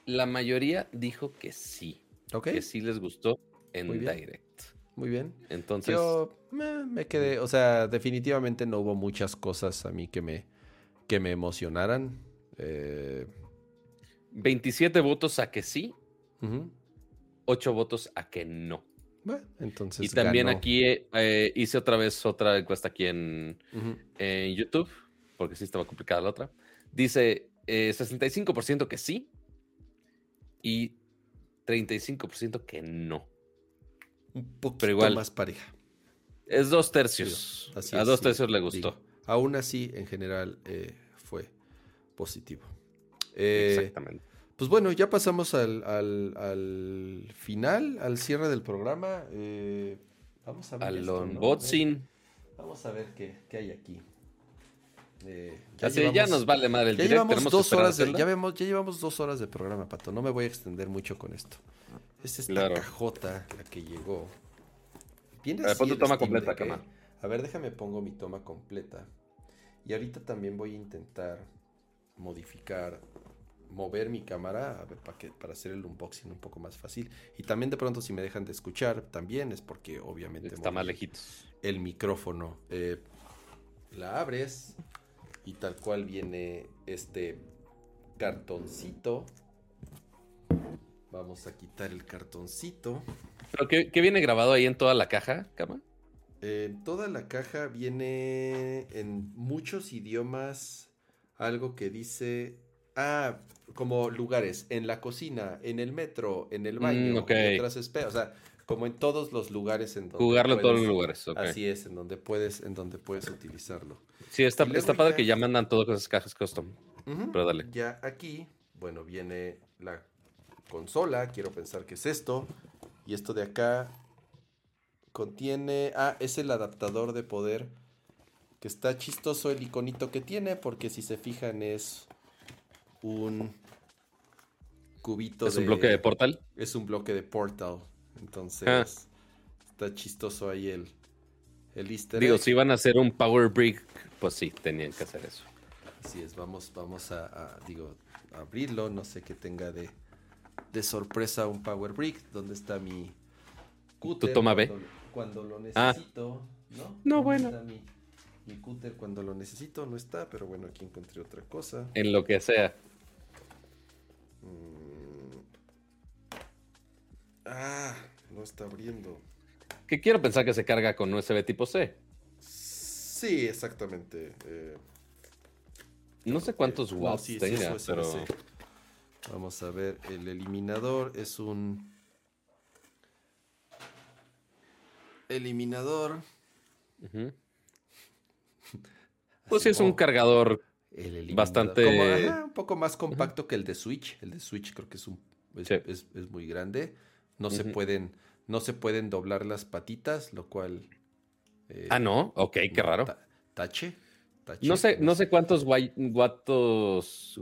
La mayoría dijo que sí, Ok, que sí les gustó en. Direct. Muy bien. Entonces, Yo me, me quedé, o sea, definitivamente no hubo muchas cosas a mí que me, que me emocionaran. Eh, 27 votos a que sí, ujú. 8 votos a que no. Bueno, entonces y también ganó. aquí eh, hice otra vez otra encuesta aquí en, en YouTube, porque sí estaba complicada la otra. Dice eh, 65% que sí y 35% que no. Un poquito Pero igual, más pareja. Es dos tercios. Sí, así a es, dos sí, tercios le gustó. Aún así, en general, eh, fue positivo. Eh, Exactamente. Pues bueno, ya pasamos al, al- al final, al cierre del programa. Eh, vamos a ver. Al esto, ¿no? unboxing. Vamos a ver qué, qué hay aquí. Eh, Así, ya nos vale madre el ya direct. llevamos dos horas de, ya, vemos, ya llevamos dos horas de programa, Pato. No me voy a extender mucho con esto. Es esta Claro. cajota la que llegó. Viene pon tu toma completa, Deck, ¿eh? A ver, déjame pongo mi toma completa. Y ahorita también voy a intentar modificar, mover mi cámara a ver, para, que, para hacer el unboxing un poco más fácil. Y también de pronto si me dejan de escuchar, también es porque obviamente Está más lejitos. el micrófono. Eh, la abres y tal cual viene este cartoncito. Vamos a quitar el cartoncito. ¿Pero qué, qué viene grabado ahí en toda la caja, Cama? Eh, toda la caja viene en muchos idiomas algo que dice, ah, como lugares, en la cocina, en el metro, en el baño, Mm, ok. mientras espera, o sea, como en todos los lugares en donde Jugarlo en todos los lugares. Así es, en donde puedes, en donde puedes utilizarlo. Sí, está, padre ya- que ya mandan con esas cajas custom. Pero dale. Ya aquí, bueno, viene la consola, quiero pensar que es esto. Y esto de acá contiene, ah, es el adaptador de poder Que está chistoso el iconito que tiene, porque si se fijan es un cubito ¿Es un bloque de portal? Es un bloque de portal. Entonces, Ah. está chistoso ahí el, el easter Digo, egg. si iban a hacer un Power Brick, pues sí, tenían que hacer eso. Así es, vamos, vamos a, a, digo, a abrirlo. No sé qué tenga de, de sorpresa un Power Brick. ¿Dónde está mi cúter? toma B. Cuando, cuando lo Ah. necesito, ¿no? No, ¿Dónde bueno. está mi, mi cúter cuando lo necesito? No está, pero bueno, aquí encontré otra cosa. En lo que sea. Mm. Ah, no está abriendo. Que quiero pensar que se carga con USB tipo C. Sí, exactamente. eh, No sé cuántos no, watts sí, sí, tenga, es pero. Vamos a ver, el eliminador es un eliminador. Ujú. Pues sí, es Oh, un cargador. el bastante- Como, ajá, un poco más compacto que el de Switch. El de Switch creo que es un es, Sí. es- es muy grande. No se pueden no se pueden doblar las patitas, lo cual eh, Ah, no. Ok, qué raro. ta- tache, tache. No sé, no sé cuántos watios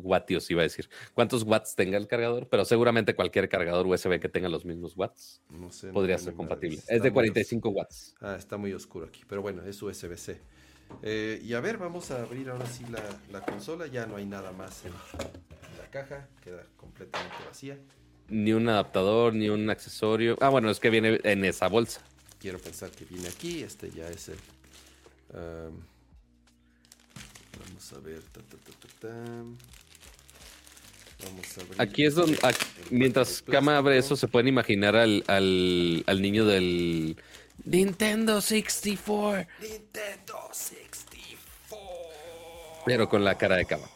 iba a decir, cuántos watts tenga el cargador, pero seguramente cualquier cargador USB que tenga los mismos watts No sé, podría ser compatible. Es de muy 45 watts. Ah, está muy oscuro aquí, pero bueno, es USB-C. Eh, y a ver, vamos a abrir ahora sí la, la consola. Ya no hay nada más en, en la caja, queda completamente vacía. Ni un adaptador, ni un accesorio. Ah, bueno, es que viene en esa bolsa. Quiero pensar que viene aquí. Este ya es el. Vamos a ver. ta, ta, ta. Vamos a abrir. Aquí es donde, aquí- mientras Kama abre eso, se pueden imaginar al, al, al niño del Nintendo 64, Nintendo 64. pero con la cara de Kama.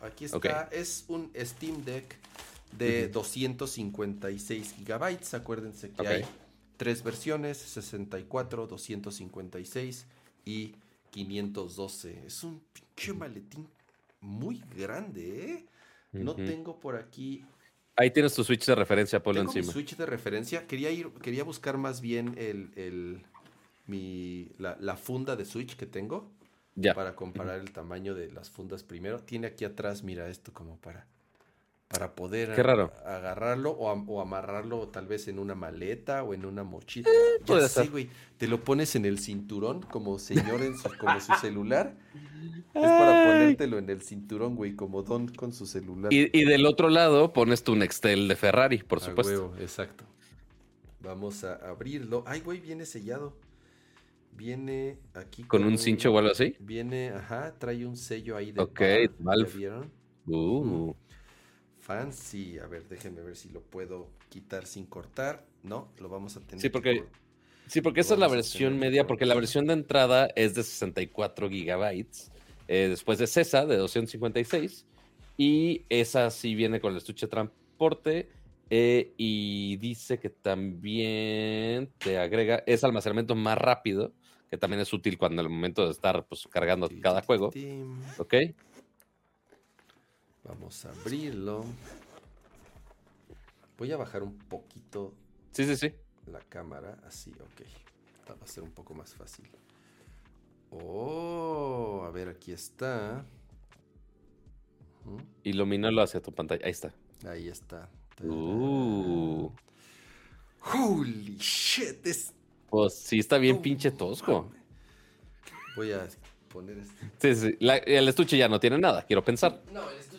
Aquí está, Ok. es un Steam Deck de 256 gigabytes. Acuérdense que Ok. hay tres versiones, 64, 256 y 512. Es un pinche maletín muy grande, ¿eh? No tengo por aquí... Ahí tienes tu switch de referencia, ponlo Tengo mi encima. Switch de referencia. Quería ir, quería buscar más bien el, el- mi, la, la funda de Switch que tengo Ya. para comparar el tamaño de las fundas primero. Tiene aquí atrás, mira esto como para, para poder Qué raro. a- agarrarlo o, am- o amarrarlo tal vez en una maleta o en una mochila. ya sé, ser. güey. Te lo pones en el cinturón como señor en su, como su celular. Es para ponértelo en el cinturón, güey, como Don con su celular. Y, y del otro lado pones tu Nextel de Ferrari, por supuesto. huevo, exacto. Vamos a abrirlo. Ay, güey, viene sellado. Viene aquí ¿Con un cincho o algo así? Viene, ajá, trae un sello ahí de Ok, ¿ya Valve. vieron? Uh, Fancy. A ver, déjenme ver si lo puedo quitar sin cortar. No, lo vamos a tener. Sí, que porque- Sí, porque esa es la versión media, porque la versión de entrada es de 64 gigabytes, eh, después de CESA de 256, y esa sí viene con el estuche de transporte, eh, y dice que también te agrega, es almacenamiento más rápido, que también es útil cuando al momento de estar pues, cargando cada juego. ¿ok? Vamos a abrirlo. Voy a bajar un poquito Sí, sí, sí. la cámara, así, ok. Esta va a ser un poco más fácil. Oh, a ver, aquí está. Ujú, Ilumínalo hacia tu pantalla, ahí está. Ahí está. Uh, Holy shit, es pues sí está bien pinche tosco. Voy a poner este. Sí, sí, la- el estuche ya no tiene nada, quiero pensar, No, el estuche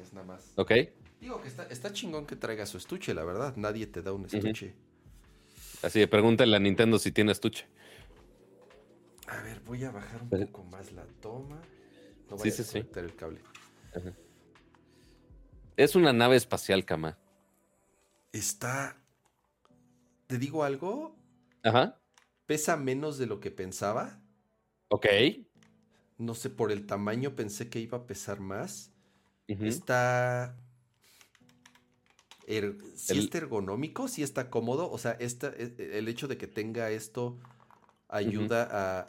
es nada más. ¿ok? Digo que está, está chingón que traiga su estuche, la verdad. Nadie te da un estuche. Así de pregúntale a Nintendo si tiene estuche. A ver, voy a bajar un poco más la toma. No sí, a sí. el cable. Es una nave espacial, Kama. Está. ¿Te digo algo? Ajá. Pesa menos de lo que pensaba. Ok. No sé, por el tamaño pensé que iba a pesar más. Está. er- sí El- está ergonómico, sí está cómodo. O sea, esta, e- el hecho de que tenga esto ayuda a,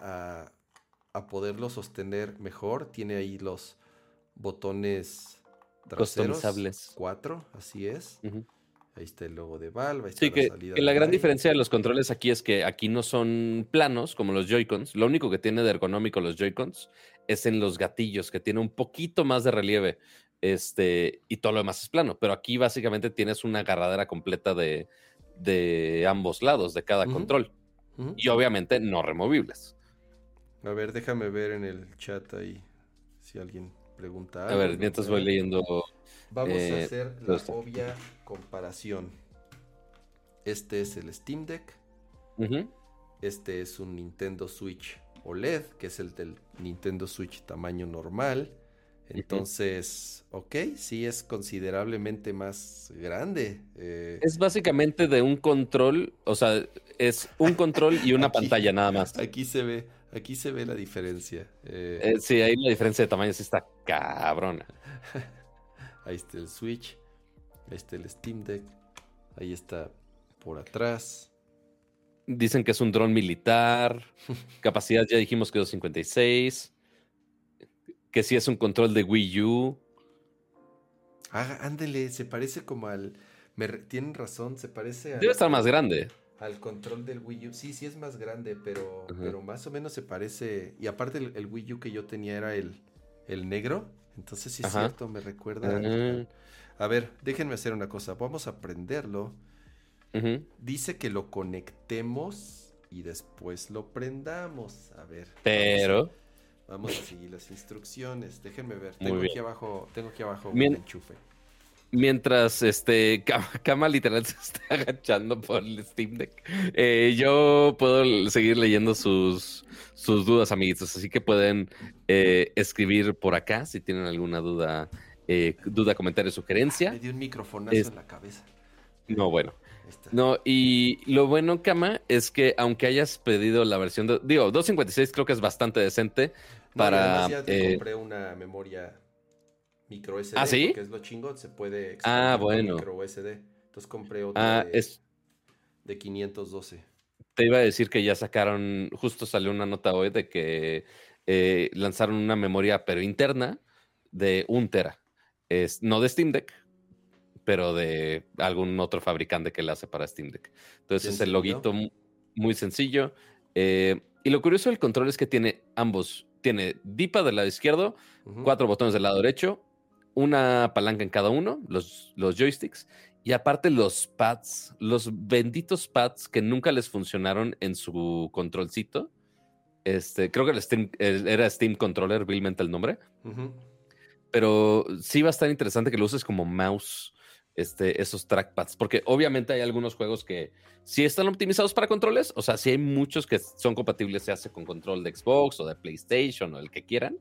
a- a poderlo sostener mejor. Tiene ahí los botones traseros. Customizables. Cuatro, así es. Ahí está el logo de Valve. Ahí está Sí, la que, salida que la gran diferencia de los controles aquí es que aquí no son planos como los Joy-Cons. Lo único que tiene de ergonómico los Joy-Cons es en los gatillos, que tiene un poquito más de relieve. Este, y todo lo demás es plano. Pero aquí básicamente tienes una agarradera completa de, de ambos lados, de cada control. Y obviamente no removibles. A ver, déjame ver en el chat ahí si alguien pregunta A algo. ver, ¿no? mientras A voy ver. leyendo. Vamos a eh, hacer la esto. obvia comparación. Este es el Steam Deck. Este es un Nintendo Switch OLED, que es el del Nintendo Switch tamaño normal. Entonces, ok, sí es considerablemente más grande. eh, Es básicamente de un control, o sea, es un control y una Aquí. pantalla nada más. Aquí se ve, aquí se ve la diferencia. eh, Eh, sí, ahí la diferencia de tamaño sí está cabrona. Ahí está el Switch. Ahí está el Steam Deck. Ahí está por atrás. Dicen que es un dron militar. Capacidad ya dijimos que 256. Que sí es un control de Wii U. Ah, ándele, se parece como al. Me tienen razón, se parece al, Debe estar más grande. al control del Wii U. Sí, sí es más grande, pero, Ajá. pero más o menos se parece. Y aparte el, el Wii U que yo tenía era el, el negro. Entonces sí es Ajá. cierto, me recuerda. Ah. A ver, déjenme hacer una cosa. Vamos a prenderlo. Dice que lo conectemos y después lo prendamos. A ver. Pero Vamos a seguir las instrucciones. Déjenme ver. Muy Tengo bien. aquí abajo, tengo aquí abajo un enchufe. mientras este Kama, Kama literal se está agachando por el Steam Deck, eh, yo puedo seguir leyendo sus, sus dudas, amiguitos. Así que pueden eh, escribir por acá si tienen alguna duda, eh, duda, comentario, sugerencia. Me dio un microfonazo Es- en la cabeza. No, bueno. No, y lo bueno, Kama, es que aunque hayas pedido la versión de. Digo, 256 creo que es bastante decente. Para, ya te eh, compré una memoria micro SD. ¿Ah, sí? Que es lo chingón, se puede Ah, bueno. micro SD. Entonces compré otra Ah, de, es, de 512. te iba a decir que ya sacaron. Justo salió una nota hoy de que eh, lanzaron una memoria, pero interna, de un tera. Es, no de Steam Deck, pero de algún otro fabricante que la hace para Steam Deck. Entonces ¿En es el loguito mu- muy sencillo. Eh, y lo curioso del control es que tiene ambos. Tiene DIPA del lado izquierdo, cuatro botones del lado derecho, una palanca en cada uno, los, los joysticks, y aparte los pads, los benditos pads que nunca les funcionaron en su controlcito. Este, creo que el Steam, el- era Steam Controller, vilmente el nombre, pero sí va a estar interesante que lo uses como mouse, este, esos trackpads, porque obviamente hay algunos juegos que sí están optimizados para controles, o sea, sí hay muchos que son compatibles, se hace con control de Xbox o de PlayStation o el que quieran,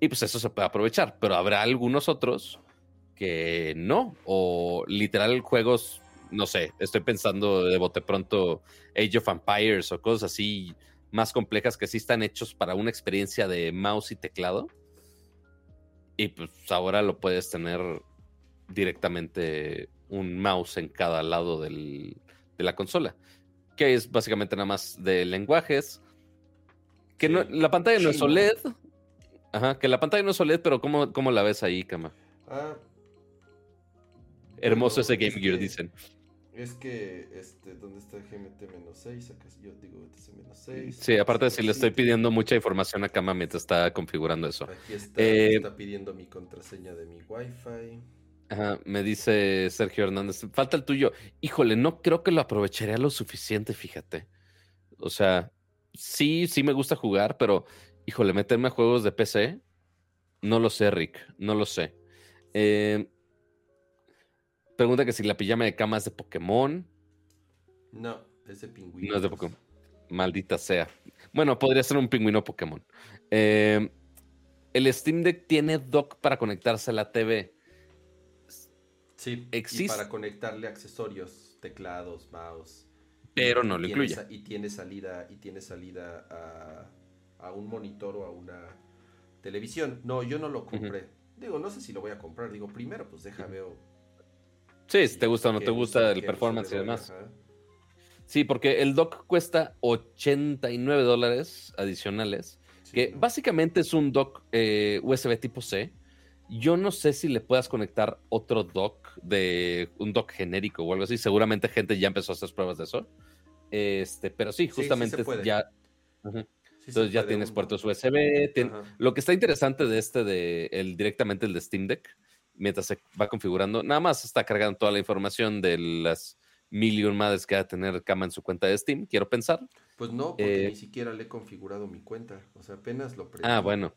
y pues eso se puede aprovechar, pero habrá algunos otros que no, o literal juegos, no sé, estoy pensando de bote pronto Age of Empires o cosas así más complejas que sí están hechos para una experiencia de mouse y teclado. Y pues ahora lo puedes tener directamente un mouse en cada lado del- de la consola. Que es básicamente nada más de lenguajes. Que no, la pantalla no es. OLED. Ajá, que la pantalla no es OLED, pero ¿cómo, cómo la ves ahí, Kama? Ah, Hermoso ese Game es Gear, que- dicen. Es que, este, ¿dónde está GMT-6? Acá yo digo GTC-6. Sí, aparte si le estoy pidiendo mucha información a Kama mientras está configurando eso. Aquí está, Eh, me está pidiendo mi contraseña de mi Wi-Fi. Ajá, me dice Sergio Hernández, falta el tuyo. Híjole, no creo que lo aprovecharía lo suficiente, fíjate. O sea, sí, sí me gusta jugar, pero híjole, meterme a juegos de PC, no lo sé, Rick, no lo sé. Eh, pregunta que si la pijama de cama es de Pokémon. No, es de pingüino. No es de Pokémon. Maldita sea. Bueno, podría ser un pingüino Pokémon. Eh, el Steam Deck tiene dock para conectarse a la TV. Sí, Existe- y para conectarle accesorios, teclados, mouse. Pero no lo tiene incluye. Y tiene salida, y tiene salida a, a un monitor o a una televisión. No, yo no lo compré. Digo, no sé si lo voy a comprar. Digo, primero, pues deja, veo. Sí, si te gusta o no te gusta el performance y demás. ajá. Sí, porque el dock cuesta 89 dólares adicionales, Sí, que no. básicamente es un dock eh, USB tipo C. Yo no sé si le puedas conectar otro dock de un dock genérico o algo así. Seguramente gente ya empezó a hacer pruebas de eso. Este, pero sí, justamente ya. Entonces ya tienes puertos USB. lo que está interesante de este, de el, directamente el de Steam Deck, mientras se va configurando, nada más está cargando toda la información de las mil madres que va a tener Kama en su cuenta de Steam, quiero pensar. Pues no, porque eh, ni siquiera le he configurado mi cuenta. O sea, apenas lo Ah, bueno.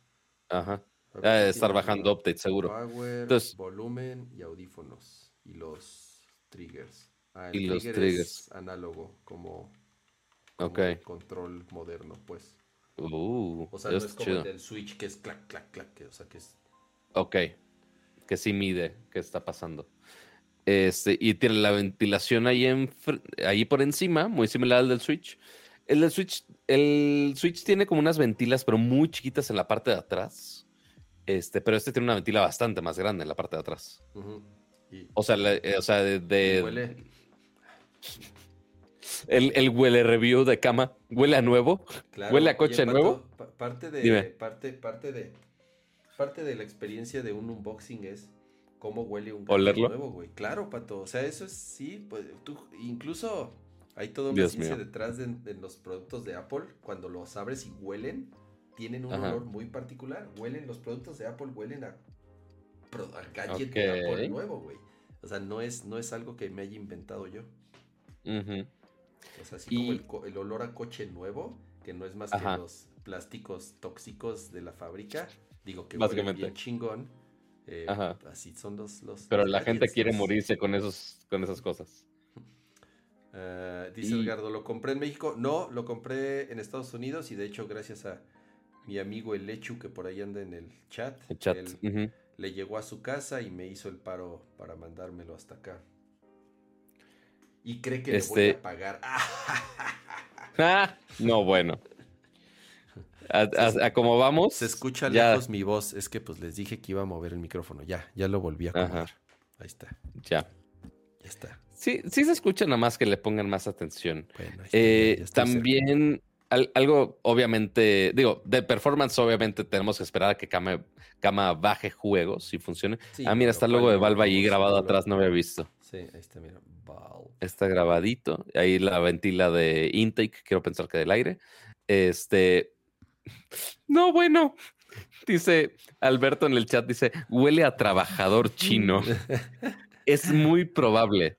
Ajá. Debe estar bajando update, seguro. Power, Entonces, volumen y audífonos. Y los triggers. Ah, y los triggers. análogo, como, control moderno, pues. Uh, o sea, no es como el del Switch que es clac, clac, clac. o sea, que es. Ok. Que sí mide qué está pasando. Este, y tiene la ventilación ahí, en, ahí por encima, muy similar al del Switch. El del Switch, el Switch tiene como unas ventilas, pero muy chiquitas en la parte de atrás. Este, pero este tiene una ventila bastante más grande en la parte de atrás. o sea, eh, o sea, de. Huele. El, el, huele review de cama. ¿Huele a nuevo? ¿Huele a coche nuevo? parte de. Parte, parte de. Parte de la experiencia de un unboxing es cómo huele un coche nuevo, güey. Claro, pato. O sea, eso es sí, pues tú incluso hay todo un ciencia detrás de, los productos de Apple. Cuando los abres y huelen, tienen un olor muy particular. Huelen, los productos de Apple huelen a, a gadget de Apple nuevo, güey. O sea, no es, no es algo que me haya inventado yo. O sea, así como el, olor a coche nuevo, que no es más que los plásticos tóxicos de la fábrica. Digo que huele bien chingón. Eh, así son los. Pero la gente quiere morirse con, esos, con esas cosas. Eh, dice Edgardo, ¿lo compré en México? No, lo compré en Estados Unidos y de hecho gracias a mi amigo el Lechu que por ahí anda en el chat. Le llegó a su casa y me hizo el paro para mandármelo hasta acá. Y cree que le voy a este pagar. Ah, no, bueno. A, como vamos. Se escucha lejos mi voz. Es que pues les dije que iba a mover el micrófono. Ya, ya lo volví a acomodar. Ahí está. Ya. Ya está. Sí, sí se escucha nada más que le pongan más atención. Eh, también algo, obviamente, digo, de performance, obviamente tenemos que esperar a que Kama, baje juegos y funcione. ah, mira, está el logo de Valve ahí grabado atrás, no había visto. Sí, ahí está, mira, Valve. Está grabadito. Ahí la ventila de intake, quiero pensar que del aire. Este. No, bueno. Dice Alberto en el chat, dice, huele a trabajador chino. es muy probable.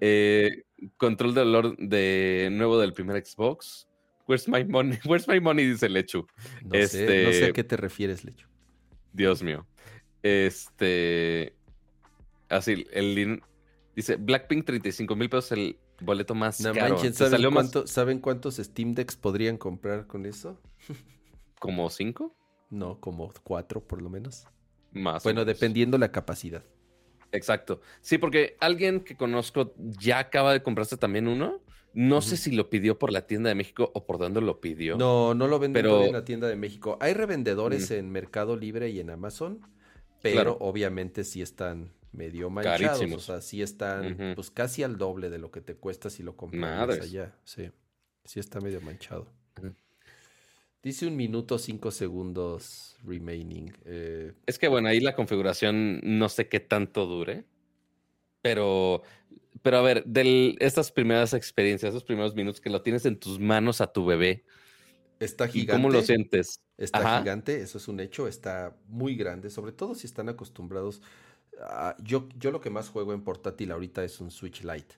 Eh, control de olor de nuevo del primer Xbox. Where's my money? Where's my money? Dice Lechu. No, este, sé, no sé a qué te refieres, Lechu. Dios mío. Este. Así, el dice Blackpink 35 mil pesos el boleto más caro. ¿saben, cuántos Steam Decks podrían comprar con eso? ¿Como cinco? No, como cuatro por lo menos. Más. Bueno, dependiendo la capacidad. Exacto. Sí, porque alguien que conozco ya acaba de comprarse también uno. No sé si lo pidió por la tienda de México o por dónde lo pidió. No, no lo venden en la tienda de México. Hay revendedores en Mercado Libre y en Amazon, pero obviamente sí están medio manchados. O sea, sí están pues casi al doble de lo que te cuesta si lo compras allá. Sí, sí está medio manchado. Dice un minuto cinco segundos remaining. Eh. Es que bueno, ahí la configuración no sé qué tanto dure. Pero, pero a ver, de estas primeras experiencias, esos primeros minutos que lo tienes en tus manos a tu bebé. Está gigante. ¿Cómo lo sientes? Está gigante, eso es un hecho, está muy grande, sobre todo si están acostumbrados. yo, yo lo que más juego en portátil ahorita es un Switch Lite.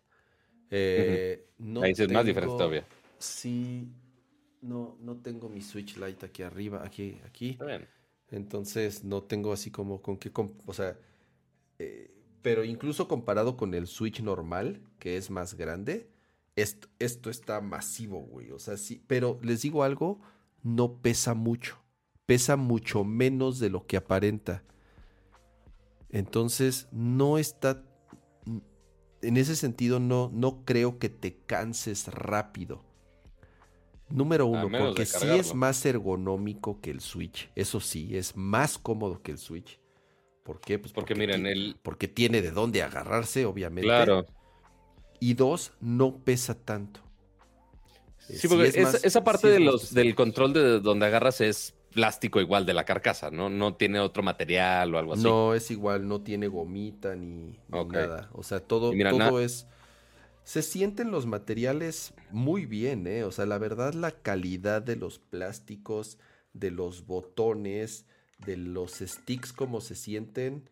Eh, Ahí es más diferente todavía. Sí, no, no tengo mi Switch Lite aquí arriba, aquí, aquí. Entonces no tengo así como con qué, o sea, eh, pero incluso comparado con el Switch normal, que es más grande, esto, esto está masivo, güey. O sea, sí, pero les digo algo, no pesa mucho. Pesa mucho menos de lo que aparenta. Entonces, no está. En ese sentido, no, no creo que te canses rápido. Número uno, porque sí es más ergonómico que el Switch. Eso sí, es más cómodo que el Switch. ¿Por qué? Pues porque, miren, el... porque tiene de dónde agarrarse, obviamente. Claro. Y dos, no pesa tanto. Sí, porque esa parte de los, del control de donde agarras es plástico igual de la carcasa, ¿no? No tiene otro material o algo así. No, es igual, no tiene gomita ni, nada. O sea, todo, todo es. Se sienten los materiales muy bien, ¿eh? O sea, la verdad, la calidad de los plásticos, de los botones, de los sticks, como se sienten,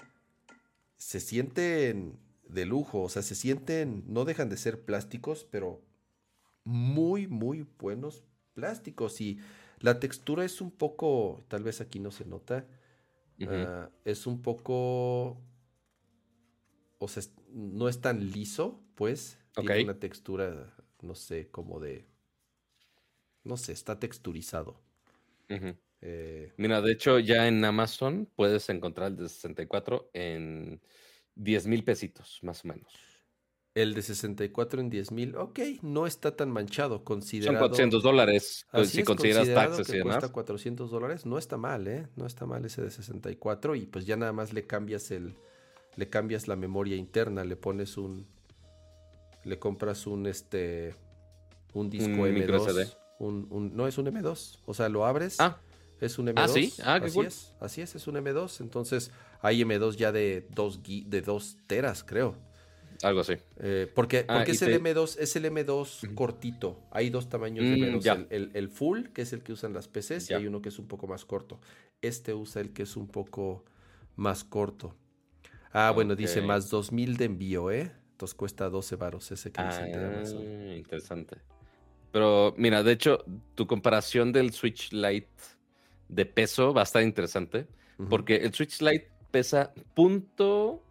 se sienten de lujo. O sea, se sienten, no dejan de ser plásticos, pero muy, muy buenos plásticos. Y la textura es un poco, tal vez aquí no se nota, ah, es un poco, o sea, no es tan liso, pues. Tiene una textura, no sé, como de, no sé, está texturizado. Eh, Mira, de hecho, ya en Amazon puedes encontrar el de 64 en 10 mil pesitos, más o menos. El de 64 en 10 mil, ok, no está tan manchado. Considerado, Son 400 dólares, pues, si consideras taxes y demás. Cuesta 400 dólares, no está mal, ¿eh? No está mal ese de 64 y pues ya nada más le cambias el, le cambias la memoria interna, le pones un, le compras un, este, un disco M2. Un, un, no, es un M2, o sea, lo abres. Ah. Es un M2. Ah, sí. Ah, así es, así es, es un M2. Entonces, hay M2 ya de 2 de dos teras, creo. Algo así. Eh, porque ah, porque es, el M2, es el M2 cortito. Hay dos tamaños de mm, M2. El, full, que es el que usan las PCs, y hay uno que es un poco más corto. Este usa el que es un poco más corto. Ah, bueno, dice más 2000 de envío, ¿eh? Entonces cuesta 12 varos ese que ah, Interesante. Pero mira, de hecho, tu comparación del Switch Lite de peso va a estar interesante. Porque el Switch Lite pesa punto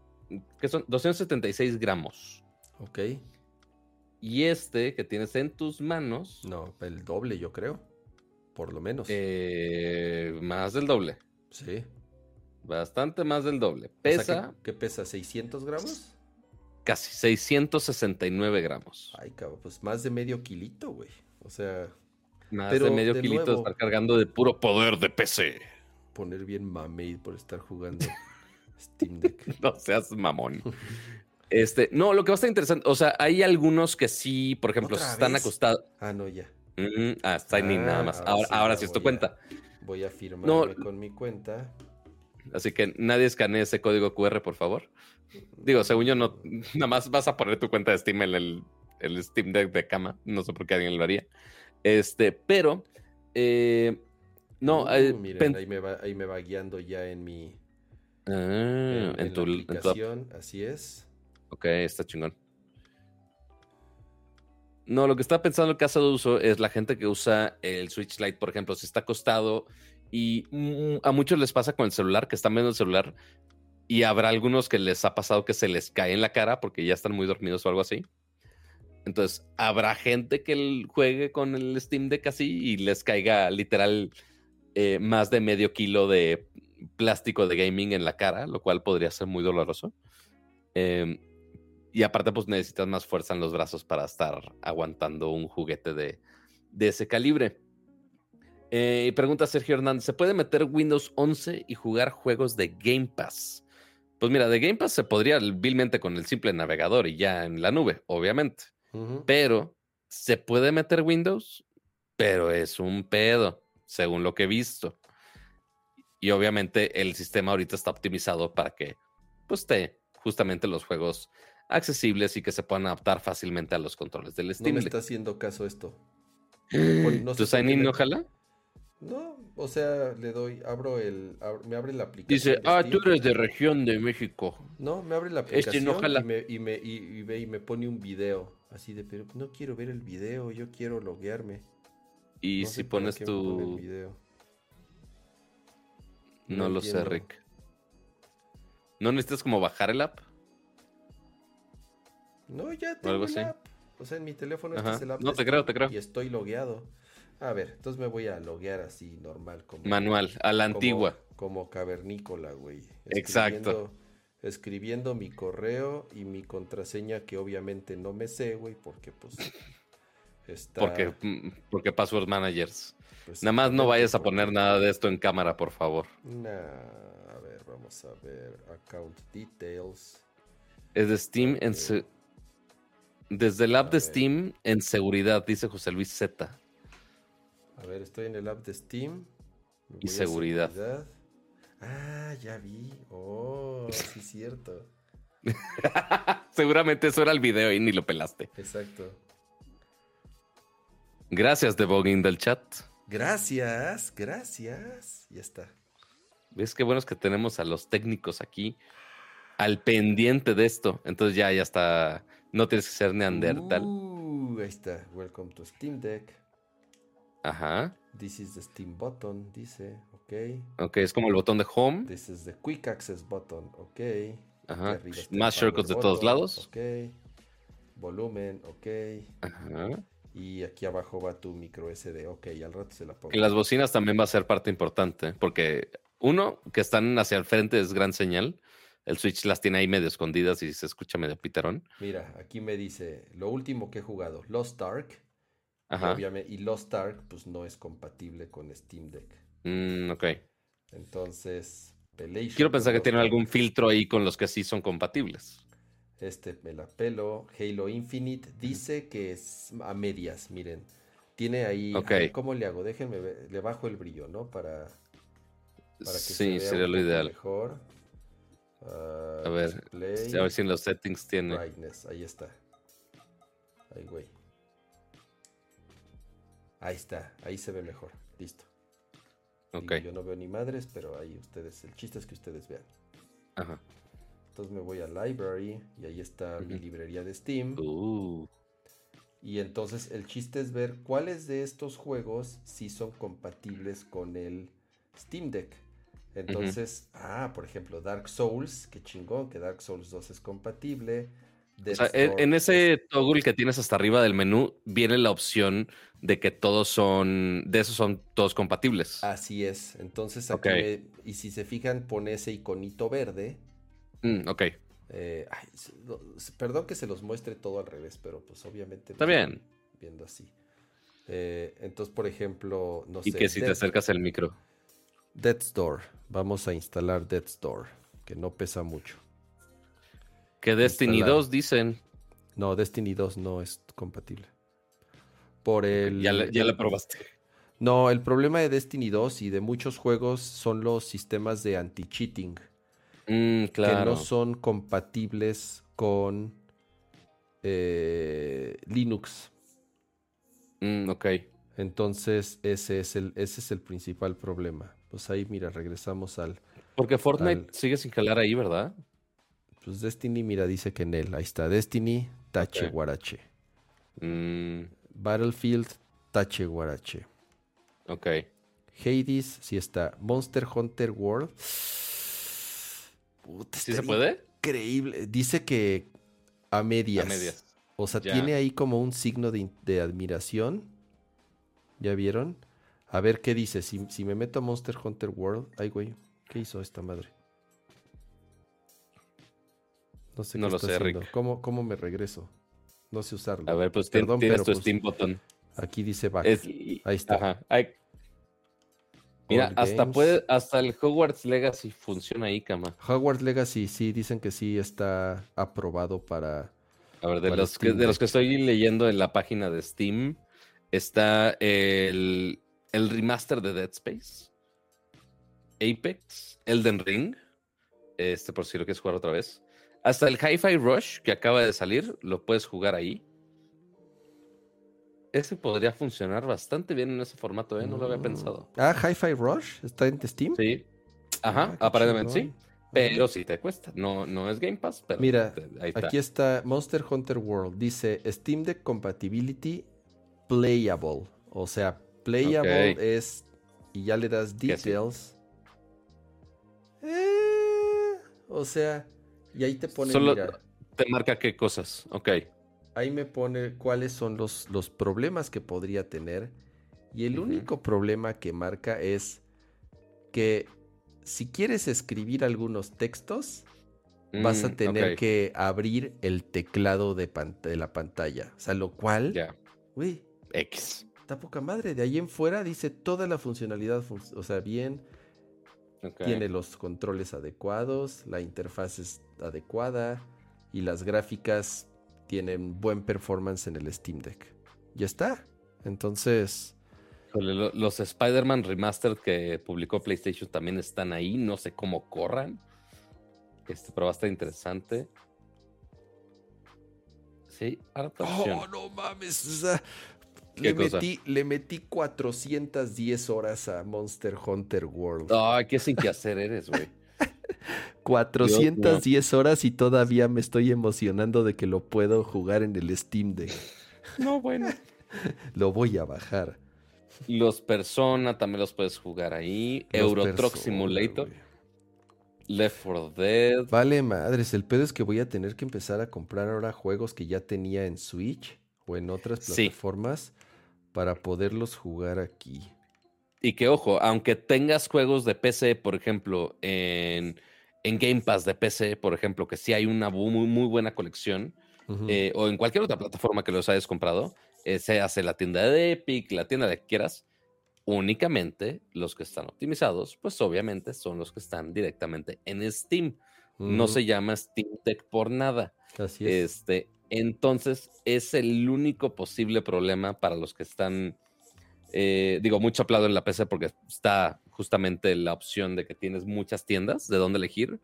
que son 276 gramos. Ok. Y este que tienes en tus manos. No, el doble, yo creo. Por lo menos. Eh, más del doble. Sí. Bastante más del doble. Pesa. ¿Qué pesa? ¿600 gramos? Casi 669 gramos. Ay, cabrón, pues más de medio kilito, güey. O sea. Más de medio kilito estar cargando de puro poder de PC. Poner bien mamey por estar jugando. Steam Deck. no seas mamón. Este, no, lo que va a estar interesante, o sea, hay algunos que sí, por ejemplo, están acostados. Ah, no, ya. ah, está ah, nada más. Ahora, sí, es tu cuenta. Voy a firmarme con mi cuenta. Así que nadie escanee ese código QR, por favor. Digo, según yo, no, nada más vas a poner tu cuenta de Steam en el, Steam Deck de cama. No sé por qué alguien lo haría. Este, pero, eh, no. Uh, eh, miren, ahí, me va, ahí me va guiando ya en mi, Ah, en, tu aplicación, así es. Ok, está chingón. No, lo que estaba pensando en el caso de uso es la gente que usa el Switch Lite, por ejemplo, si está acostado y mm, a muchos les pasa con el celular, que están viendo el celular y habrá algunos que les ha pasado que se les cae en la cara porque ya están muy dormidos o algo así. Entonces, habrá gente que juegue con el Steam Deck así y les caiga literal eh, más de medio kilo de plástico de gaming en la cara, lo cual podría ser muy doloroso. Em, y aparte, pues necesitas más fuerza en los brazos para estar aguantando un juguete de, ese calibre. Eh, y pregunta Sergio Hernández: ¿se puede meter Windows 11 y jugar juegos de Game Pass? Pues mira, de Game Pass se podría vilmente con el simple navegador y ya en la nube, obviamente. Pero se puede meter Windows, pero es un pedo, según lo que he visto. Y obviamente el sistema ahorita está optimizado para que pues esté justamente los juegos accesibles y que se puedan adaptar fácilmente a los controles del Steam. No me está haciendo caso esto. No ¿Tu sign in ojalá? No, o sea, le doy, abro el, me abre la aplicación. Dice, ah, tú eres de región de México. No, me abre la este aplicación y, me, y, me, y, ve y me pone un video. Así de, pero no quiero ver el video, yo quiero loguearme. Y si pones tu... No, lo sé, Rick. ¿No necesitas como bajar el app? No, ya tengo el app. O sea, en mi teléfono este el app. No, te creo, te creo. Y estoy logueado. A ver, entonces me voy a loguear así, normal. Como, Manual, a la antigua. Como cavernícola, güey. Exacto. Escribiendo mi correo y mi contraseña que obviamente no me sé, güey, porque pues está... Porque, mm, porque password managers. Pues nada más no vayas a poner nada de esto en cámara, por favor. a ver, vamos a ver. Account details. Es de Steam en Desde el app de Steam en seguridad, dice José Luis Z. A ver, estoy en el app de Steam. Y a seguridad. Ah, ya vi. Oh, sí es cierto. Seguramente eso era el video y ni lo pelaste. Exacto. Gracias, debugging del chat. Gracias, gracias. Ya está. ¿Ves qué bueno es que tenemos a los técnicos aquí al pendiente de esto? Entonces ya, ya está. No tienes que ser neandertal. Uh, ahí está. Welcome to Steam Deck. Ajá. This is the Steam button, dice. Ok. Ok, es como el botón de home. This is the Quick Access button. Ok. Ajá. Más shortcuts de todos lados. Ok. Volumen, ok. Ajá. Y aquí abajo va tu micro SD. Ok, al rato se la pongo. Y las bocinas también va a ser parte importante, porque uno, que están hacia el frente es gran señal. El Switch las tiene ahí medio escondidas y se escucha medio piterón. Mira, aquí me dice lo último que he jugado, Lost Ark. Y, obviamente, y Lost Ark, pues no es compatible con Steam Deck. Mm, ok. Entonces, Pelation Quiero pensar que tienen algún filtro ahí con los que sí son compatibles. Este me la pelo. Halo Infinite dice que es a medias, miren. Tiene ahí. Ok. a ver, ¿Cómo le hago? Déjenme ver. Le bajo el brillo, ¿no? Para, para que se Sí, vea sería lo ideal. Mejor. Ah, A ver, display, A ver si en los settings tiene. brightness. Ahí está. Ahí, güey. Ahí está. Ahí se ve mejor. Listo. Ok. yo no veo ni madres, pero ahí ustedes. El chiste es que ustedes vean. Ajá. Entonces me voy a Library y ahí está mi librería de Steam. Uh, Y entonces el chiste es ver cuáles de estos juegos sí son compatibles con el Steam Deck. Entonces, ah, por ejemplo, Dark Souls, qué chingón, que Dark Souls 2 es compatible. O sea, en, ese toggle que tienes hasta arriba del menú viene la opción de que todos son, de esos son todos compatibles. Así es. Entonces aquí, me- y si se fijan, pone ese iconito verde. Mm, ok, Eh, ay, perdón que se los muestre todo al revés, pero pues obviamente... Está bien. Viendo así. Eh, entonces, por ejemplo, no y sé... que si te Death- acercas el micro. Death's Door. Vamos a instalar Death's Door, que no pesa mucho. Que Destiny Instalar. 2 dicen. No, Destiny 2 no es compatible. Por el... Ya, la- ya la probaste. No, el problema de Destiny 2 y de muchos juegos son los sistemas de anti-cheating, Mm, que claro. no son compatibles con eh, Linux. Mm, ok. Entonces, ese es, el, ese es el principal problema. Pues ahí, mira, regresamos al... Porque Fortnite Al- sigue sin jalar ahí, ¿verdad? Pues Destiny, mira, dice que en él. Ahí está, Destiny, tache, guarache. Mm, Battlefield, tache, guarache. ok. Hades, sí está. Monster Hunter World. Puta, ¿Sí se puede? Increíble. Dice que a medias. A medias. O sea, Ya. tiene ahí como un signo de, de admiración. ¿Ya vieron? A ver qué dice. Si, si me meto a Monster Hunter World. Ay, güey. ¿Qué hizo esta madre? No sé No qué lo está sé, haciendo. Rick. ¿Cómo, ¿Cómo me regreso? No sé usarlo. A ver, pues Perdón, tienes pero tu pues, Steam button. Aquí dice back. Es- Ahí está. Ajá. Mira, hasta games. puede, hasta el Hogwarts Legacy funciona ahí, cama. Hogwarts Legacy, sí, dicen que sí está aprobado para. A ver, de los, que, de los que estoy leyendo en la página de Steam, está el, el remaster de Dead Space, Apex, Elden Ring, este por si lo quieres jugar otra vez. Hasta el Hi-Fi Rush que acaba de salir, lo puedes jugar ahí. Ese podría funcionar bastante bien en ese formato, ¿eh? No lo había Mm. pensado. Ah, Hi-Fi Rush está en Steam. Sí. Ajá, Ah, aparentemente sí. Pero sí te cuesta. No, no es Game Pass, pero Mira, te- ahí está. Aquí está Monster Hunter World. Dice Steam Deck Compatibility Playable. O sea, Playable es. Y ya le das sí. details. Eh, o sea, y ahí te pone. Solo mira, te marca qué cosas. Ok. ahí me pone cuáles son los, los problemas que podría tener. Y el único problema que marca es que si quieres escribir algunos textos, vas a Mm, tener que abrir el teclado de, de la pantalla. O sea, lo cual, Ya. güey, X. está poca madre. De ahí en fuera dice toda la funcionalidad, fun- o sea, bien, Tiene los controles adecuados, la interfaz es adecuada y las gráficas tienen buen performance en el Steam Deck. Ya está. Entonces, Los Spider-Man Remastered que publicó PlayStation también están ahí. No sé cómo corran. Este, pero va a estar interesante. Sí, harta Oh, no mames. Le, metí, le metí 410 horas a Monster Hunter World. Ay, qué sin que hacer eres, güey. 410 horas y todavía me estoy emocionando de que lo puedo jugar en el Steam Deck. No, bueno. lo voy a bajar. Los Persona también los puedes jugar ahí. Euro Truck Simulator. Left 4 Dead. Vale, madres. El pedo es que voy a tener que empezar a comprar ahora juegos que ya tenía en Switch o en otras plataformas para poderlos jugar aquí. Y que ojo, aunque tengas juegos de PC, por ejemplo, en, Game Pass de PC, por ejemplo, que sí hay una muy, muy buena colección, eh, o en cualquier otra plataforma que los hayas comprado, eh, se hace la tienda de Epic, la tienda de que quieras, únicamente los que están optimizados, pues obviamente son los que están directamente en Steam. No se llama Steam Tech por nada. Así es. Este, entonces, es el único posible problema para los que están, eh, digo, mucho aplaudo en la PC porque está justamente la opción de que tienes muchas tiendas de dónde elegir,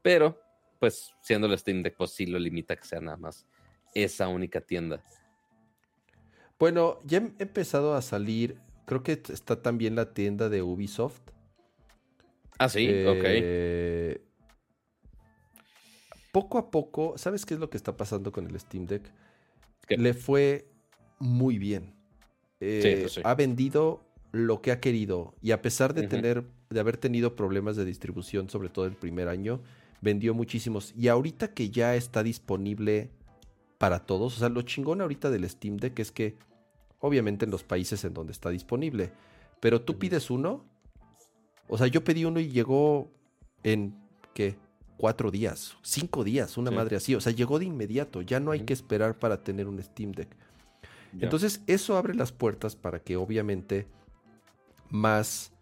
pero pues siendo el Steam Deck, pues sí lo limita que sea nada más esa única tienda. Bueno, ya he empezado a salir. Creo que está también la tienda de Ubisoft. Ah, sí, eh, Poco a poco, ¿sabes qué es lo que está pasando con el Steam Deck? Le fue muy bien. Eh, ha vendido lo que ha querido. Y a pesar de tener, de haber tenido problemas de distribución, sobre todo el primer año, vendió muchísimos. Y ahorita que ya está disponible para todos, o sea, lo chingón ahorita del Steam Deck es que obviamente en los países en donde está disponible. Pero tú pides uno. O sea, yo pedí uno y llegó en, ¿qué? Cuatro días, cinco días, una madre así. O sea, llegó de inmediato. Ya no hay que esperar para tener un Steam Deck. Entonces, eso abre las puertas para que obviamente más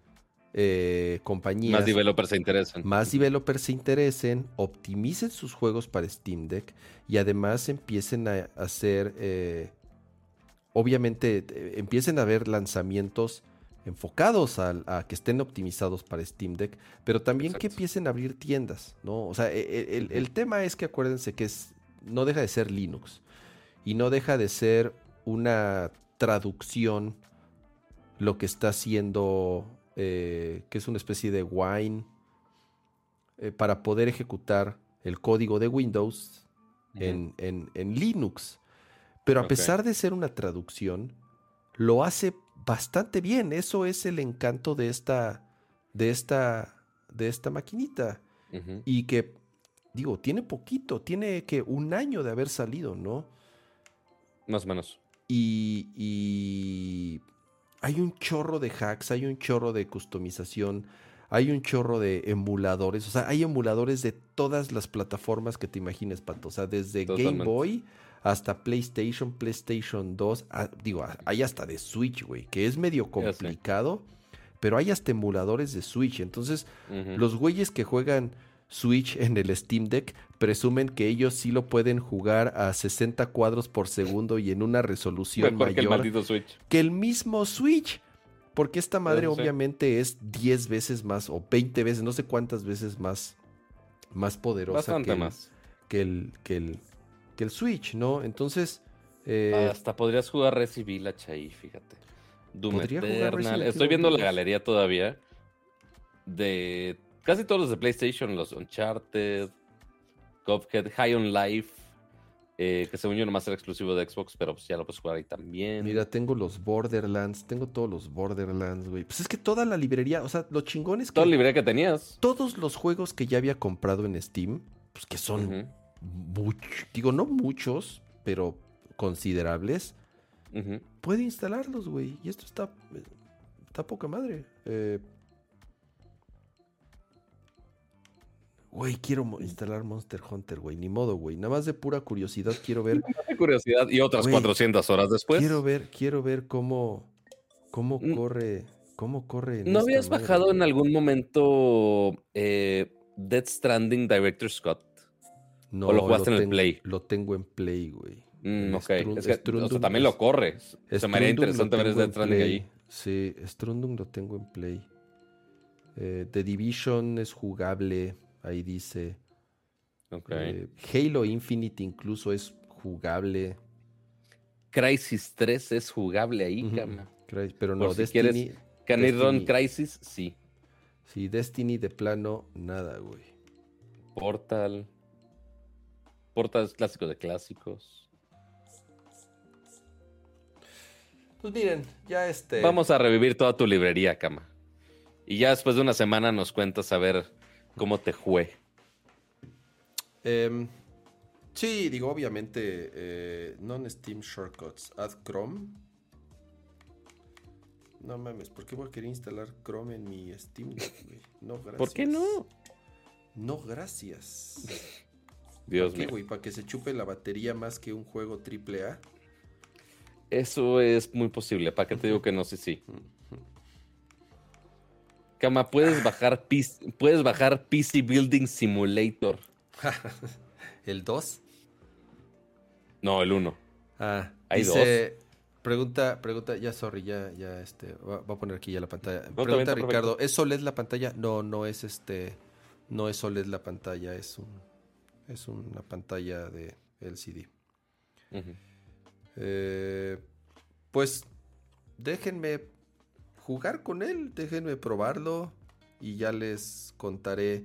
eh, compañías. Más developers se interesen. Más developers se interesen, optimicen sus juegos para Steam Deck y además empiecen a hacer eh, obviamente eh, empiecen a haber lanzamientos enfocados a, que estén optimizados para Steam Deck, pero también que empiecen a abrir tiendas, ¿no? O sea, e, e, el, tema es que acuérdense que es, no deja de ser Linux y no deja de ser una traducción lo que está haciendo, eh, que es una especie de wine, eh, para poder ejecutar el código de Windows en, en Linux. Pero a pesar de ser una traducción, lo hace bastante bien. Eso es el encanto de esta, de esta, de esta maquinita. Y que, digo, tiene poquito, tiene que un año de haber salido, ¿no? Más o menos. Y, y hay un chorro de hacks, hay un chorro de customización, hay un chorro de emuladores. O sea, hay emuladores de todas las plataformas que te imagines, Pato. O sea, desde Game Boy hasta PlayStation, PlayStation 2, ah, digo, hay hasta de Switch, güey, que es medio complicado, pero hay hasta emuladores de Switch. Entonces, los güeyes que juegan Switch en el Steam Deck presumen que ellos sí lo pueden jugar a 60 cuadros por segundo y en una resolución mayor que el, mismo Switch. Porque esta madre obviamente es 10 veces más o 20 veces, no sé cuántas veces más, más poderosa que más. que el, que el, que el Switch, ¿no? Entonces... Eh, Hasta podrías jugar Resident Evil ahí, fíjate. Doom Eternal. Estoy viendo la galería todavía de casi todos los de PlayStation, los Uncharted, Cuphead, High on Life, eh, que según yo nomás era exclusivo de Xbox, pero pues ya lo puedes jugar ahí también. Mira, tengo los Borderlands, tengo todos los Borderlands, güey. Pues es que toda la librería, o sea, lo chingón es que... Toda la librería que tenías. Todos los juegos que ya había comprado en Steam, pues que son digo, no muchos, pero considerables, puede instalarlos, güey. Y esto está, está poca madre. Eh, güey, quiero instalar Monster Hunter, güey. Ni modo, güey. Nada más de pura curiosidad quiero ver. De curiosidad y otras 400 horas después. Quiero ver, quiero ver cómo, cómo mm. corre, cómo corre. ¿No habías bajado en algún momento eh, Dead Stranding Director Scott? No, ¿O lo jugaste en el Play? Lo tengo en Play, güey. Mm, ok. es que, también lo corre. Se me haría interesante ver ese Stranding ahí. Sí, Strundung lo tengo en Play. Eh, The Division es jugable, ahí dice. Okay. Eh, Halo Infinite incluso es jugable. Crisis 3 es jugable ahí, cama. Pero no, si Destiny. Can Run Crisis, sí. Sí, Destiny de plano, nada, güey. Portal. Portal es clásico de clásicos. Pues miren, ya este. Vamos a revivir toda tu librería, cama. Y ya después de una semana nos cuentas a ver cómo te fue. Em, sí, digo, obviamente, eh, non-Steam Shortcuts. Add Chrome. No mames, ¿por qué voy a querer instalar Chrome en mi Steam? No, gracias. ¿Por qué no? No, gracias. Dios ¿Para qué, güey? ¿Para que se chupe la batería más que un juego AAA? Eso es muy posible. ¿Para qué te digo que no? Sí, sí. Cama, puedes bajar, puedes bajar PC Building Simulator. ¿El 2? No, el 1. Ah, hay dice, dos. Pregunta, pregunta, ya sorry, ya, ya este, voy a poner aquí ya la pantalla. pregunta Ricardo, ¿es OLED la pantalla? No, no es este, no es OLED la pantalla, es un, es una pantalla de LCD. Eh, pues déjenme jugar con él, déjenme probarlo y ya les contaré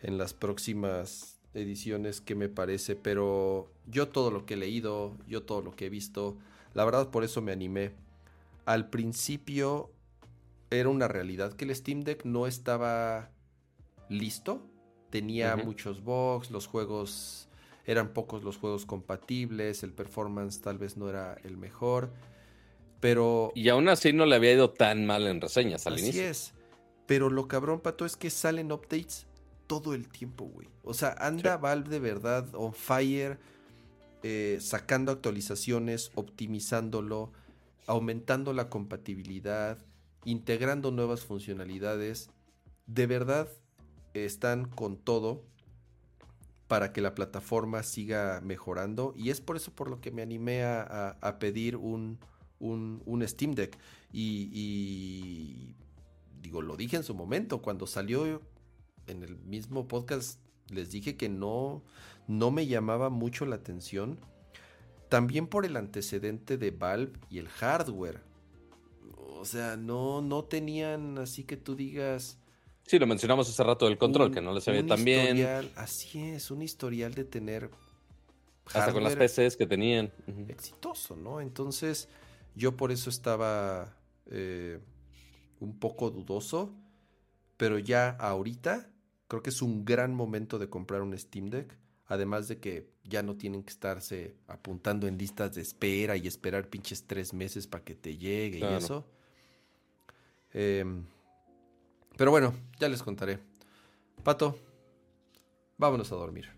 en las próximas ediciones qué me parece, pero yo todo lo que he leído, yo todo lo que he visto, la verdad por eso me animé. Al principio era una realidad que el Steam Deck no estaba listo, tenía muchos bugs, los juegos eran pocos los juegos compatibles, el performance tal vez no era el mejor. Pero. Y aún así no le había ido tan mal en reseñas al inicio. Así es. Pero lo cabrón, pato, es que salen updates todo el tiempo, güey. O sea, anda Valve de verdad on fire, eh, sacando actualizaciones, optimizándolo, aumentando la compatibilidad, integrando nuevas funcionalidades. De verdad están con todo para que la plataforma siga mejorando. Y es por eso por lo que me animé a pedir un, un, Steam Deck. Y, digo, lo dije en su momento, cuando salió en el mismo podcast, les dije que no, no me llamaba mucho la atención. También por el antecedente de Valve y el hardware. O sea, no, no tenían así que tú digas. Sí, lo mencionamos hace rato del control, que no les había tan bien. Así es, un historial de tener. Hasta con las PCs que tenían. Exitoso, ¿no? Entonces, yo por eso estaba eh, un poco dudoso, pero ya ahorita creo que es un gran momento de comprar un Steam Deck. Además de que ya no tienen que estarse apuntando en listas de espera y esperar pinches tres meses para que te llegue y eso. Em, pero bueno, ya les contaré. Pato, vámonos a dormir.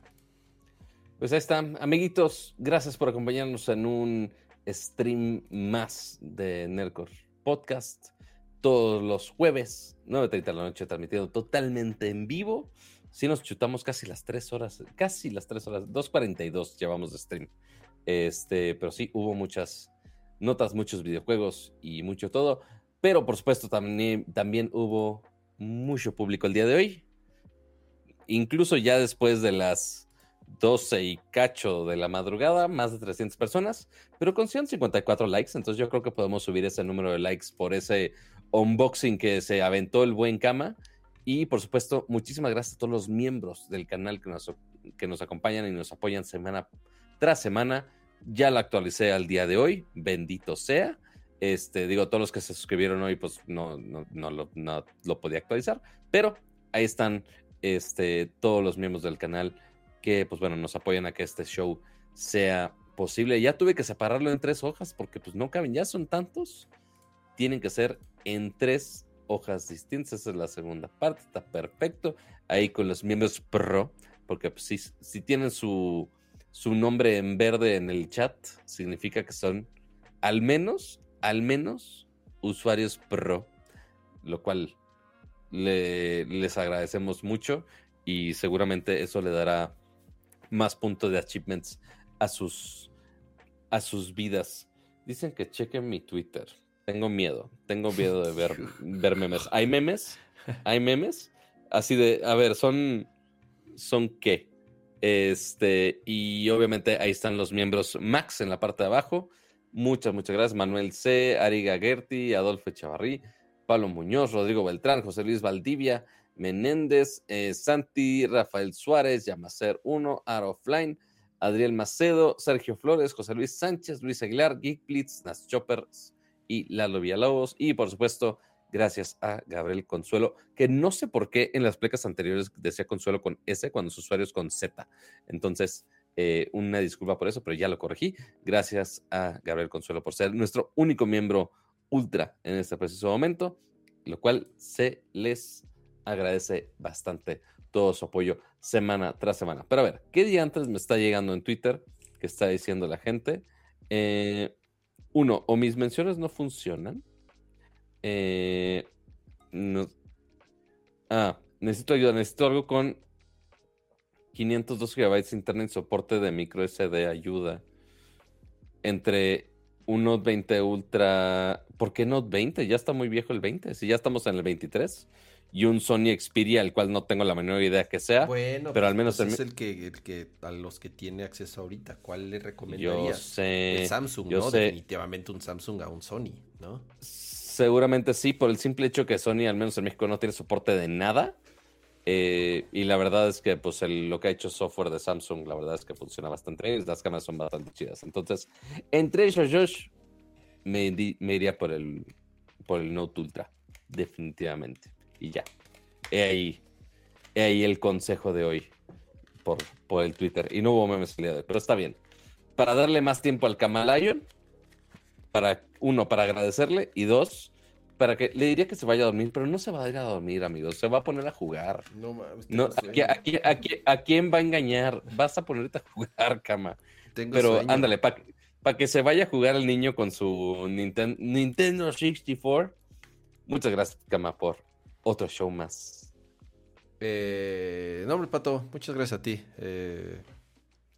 Pues ahí están, amiguitos. Gracias por acompañarnos en un stream más de Nerdcore Podcast todos los jueves, 9.30 de la noche, transmitido totalmente en vivo. Si nos chutamos casi las 3 horas, casi las 3 horas, 2.42 llevamos de stream. Este, pero sí, hubo muchas notas, muchos videojuegos y mucho todo. Pero por supuesto también, también hubo mucho público el día de hoy. Incluso ya después de las 12 y cacho de la madrugada, más de 300 personas, pero con 154 likes, entonces yo creo que podemos subir ese número de likes por ese unboxing que se aventó el buen cama. Y por supuesto, muchísimas gracias a todos los miembros del canal que nos, que nos acompañan y nos apoyan semana tras semana. Ya lo actualicé al día de hoy, bendito sea. Este, digo, todos los que se suscribieron hoy, pues no, no, no, lo, no lo podía actualizar, pero ahí están este, todos los miembros del canal que, pues bueno, nos apoyan a que este show sea posible. Ya tuve que separarlo en tres hojas porque pues no caben, ya son tantos. Tienen que ser en tres hojas distintas. Esa es la segunda parte, está perfecto. Ahí con los miembros pro, porque pues, si, si tienen su, su nombre en verde en el chat, significa que son al menos, al menos usuarios pro, lo cual le, les agradecemos mucho y seguramente eso le dará más puntos de achievements a sus, a sus vidas. Dicen que chequen mi Twitter. Tengo miedo. Tengo miedo de ver, ver memes. ¿Hay memes? ¿Hay memes? Así de, a ver, son. ¿Son qué? Este, y obviamente ahí están los miembros Max en la parte de abajo. Muchas, muchas gracias. Manuel C., Ari Gagerti, Adolfo Chavarrí, Pablo Muñoz, Rodrigo Beltrán, José Luis Valdivia, Menéndez, eh, Santi, Rafael Suárez, Yamacer 1, Art Offline, Adriel Macedo, Sergio Flores, José Luis Sánchez, Luis Aguilar, Geek Blitz, Nas Choppers y Lalo Villalobos. Y por supuesto, gracias a Gabriel Consuelo, que no sé por qué en las plecas anteriores decía Consuelo con S cuando su usuario es con Z. Entonces, eh, una disculpa por eso, pero ya lo corregí. Gracias a Gabriel Consuelo por ser nuestro único miembro ultra en este preciso momento, lo cual se les agradece bastante todo su apoyo semana tras semana. Pero a ver, ¿qué día antes me está llegando en Twitter que está diciendo la gente? Eh, uno, o mis menciones no funcionan. Eh, ah, necesito ayuda, necesito algo con 502 GB de internet soporte de micro SD ayuda. Entre un Note 20 Ultra. ¿Por qué Note 20? Ya está muy viejo el 20. Si ya estamos en el 23. Y un Sony Xperia, el cual no tengo la menor idea que sea. Bueno, pero al menos pues es el que, el que a los que tiene acceso ahorita. ¿Cuál le recomendaría? Yo sé. El Samsung, ¿no? Definitivamente un Samsung a un Sony, ¿no? Seguramente sí, por el simple hecho que Sony, al menos en México, no tiene soporte de nada. Eh, y la verdad es que pues lo que ha hecho software de Samsung, la verdad es que funciona bastante bien. Las cámaras son bastante chidas. Entonces, entre ellos, Josh, me, iría por el, por el Note Ultra. Definitivamente. Y ya. He ahí, he ahí el consejo de hoy por, por el Twitter. Y no hubo memes el día de hoy, pero está bien. Para darle más tiempo al Camalayon, para uno, para agradecerle, y dos, para que le diría que se vaya a dormir, pero no se va a ir a dormir, amigos. Se va a poner a jugar. No mames. No, ¿a, quién va a engañar? Vas a ponerte a jugar, cama. pero ándale, para que se vaya a jugar el niño con su Nintendo, Nintendo 64. Muchas gracias, cama, por otro show más. Eh, no, hombre, Pato, muchas gracias a ti. Eh,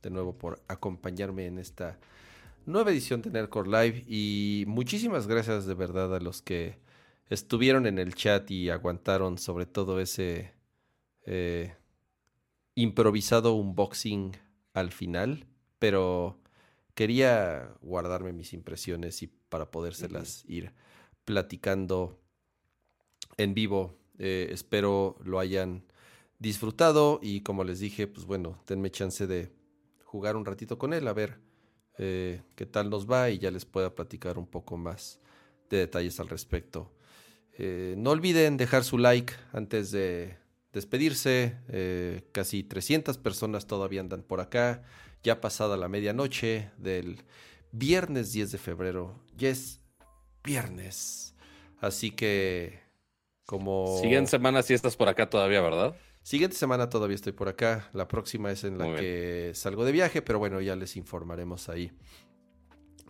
de nuevo por acompañarme en esta nueva edición de Nerdcore Live. Y muchísimas gracias de verdad a los que estuvieron en el chat y aguantaron sobre todo ese eh, improvisado unboxing al final, pero quería guardarme mis impresiones y para podérselas ir platicando en vivo. Eh, espero lo hayan disfrutado y como les dije, pues bueno, denme chance de jugar un ratito con él a ver eh, qué tal nos va y ya les pueda platicar un poco más de detalles al respecto. Eh, no olviden dejar su like antes de despedirse. Eh, casi 300 personas todavía andan por acá. Ya pasada la medianoche del viernes 10 de febrero. Ya es viernes. Así que como... Siguiente semana si estás por acá todavía, ¿verdad? Siguiente semana todavía estoy por acá. La próxima es en la que salgo de viaje, pero bueno, ya les informaremos ahí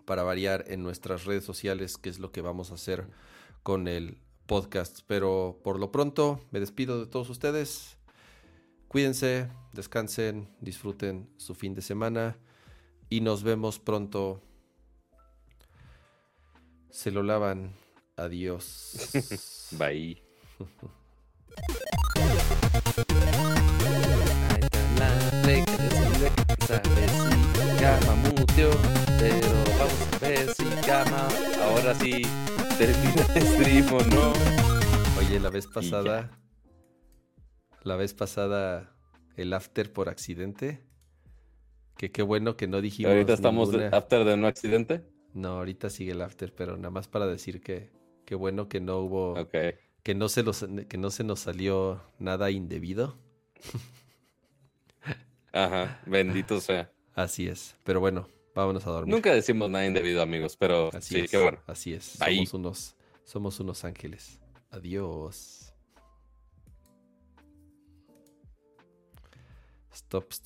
para variar en nuestras redes sociales qué es lo que vamos a hacer con el podcast. Pero por lo pronto me despido de todos ustedes. Cuídense, descansen, disfruten su fin de semana y nos vemos pronto. Se lo lavan. Adiós. Bye. pero vamos a ver si Gama ahora sí termina el stream o no. Oye, la vez pasada, la vez pasada, el after por accidente. Que qué bueno que no dijimos. ¿Ahorita estamos after de no accidente? No, ahorita sigue el after, pero nada más para decir que qué bueno que no hubo. Que no, se los, que no se nos salió nada indebido. Ajá, bendito sea. Así es. Pero bueno, vámonos a dormir. Nunca decimos nada indebido, amigos, pero así sí, qué bueno. Así es. Somos unos, somos unos ángeles. Adiós. Stop, stop.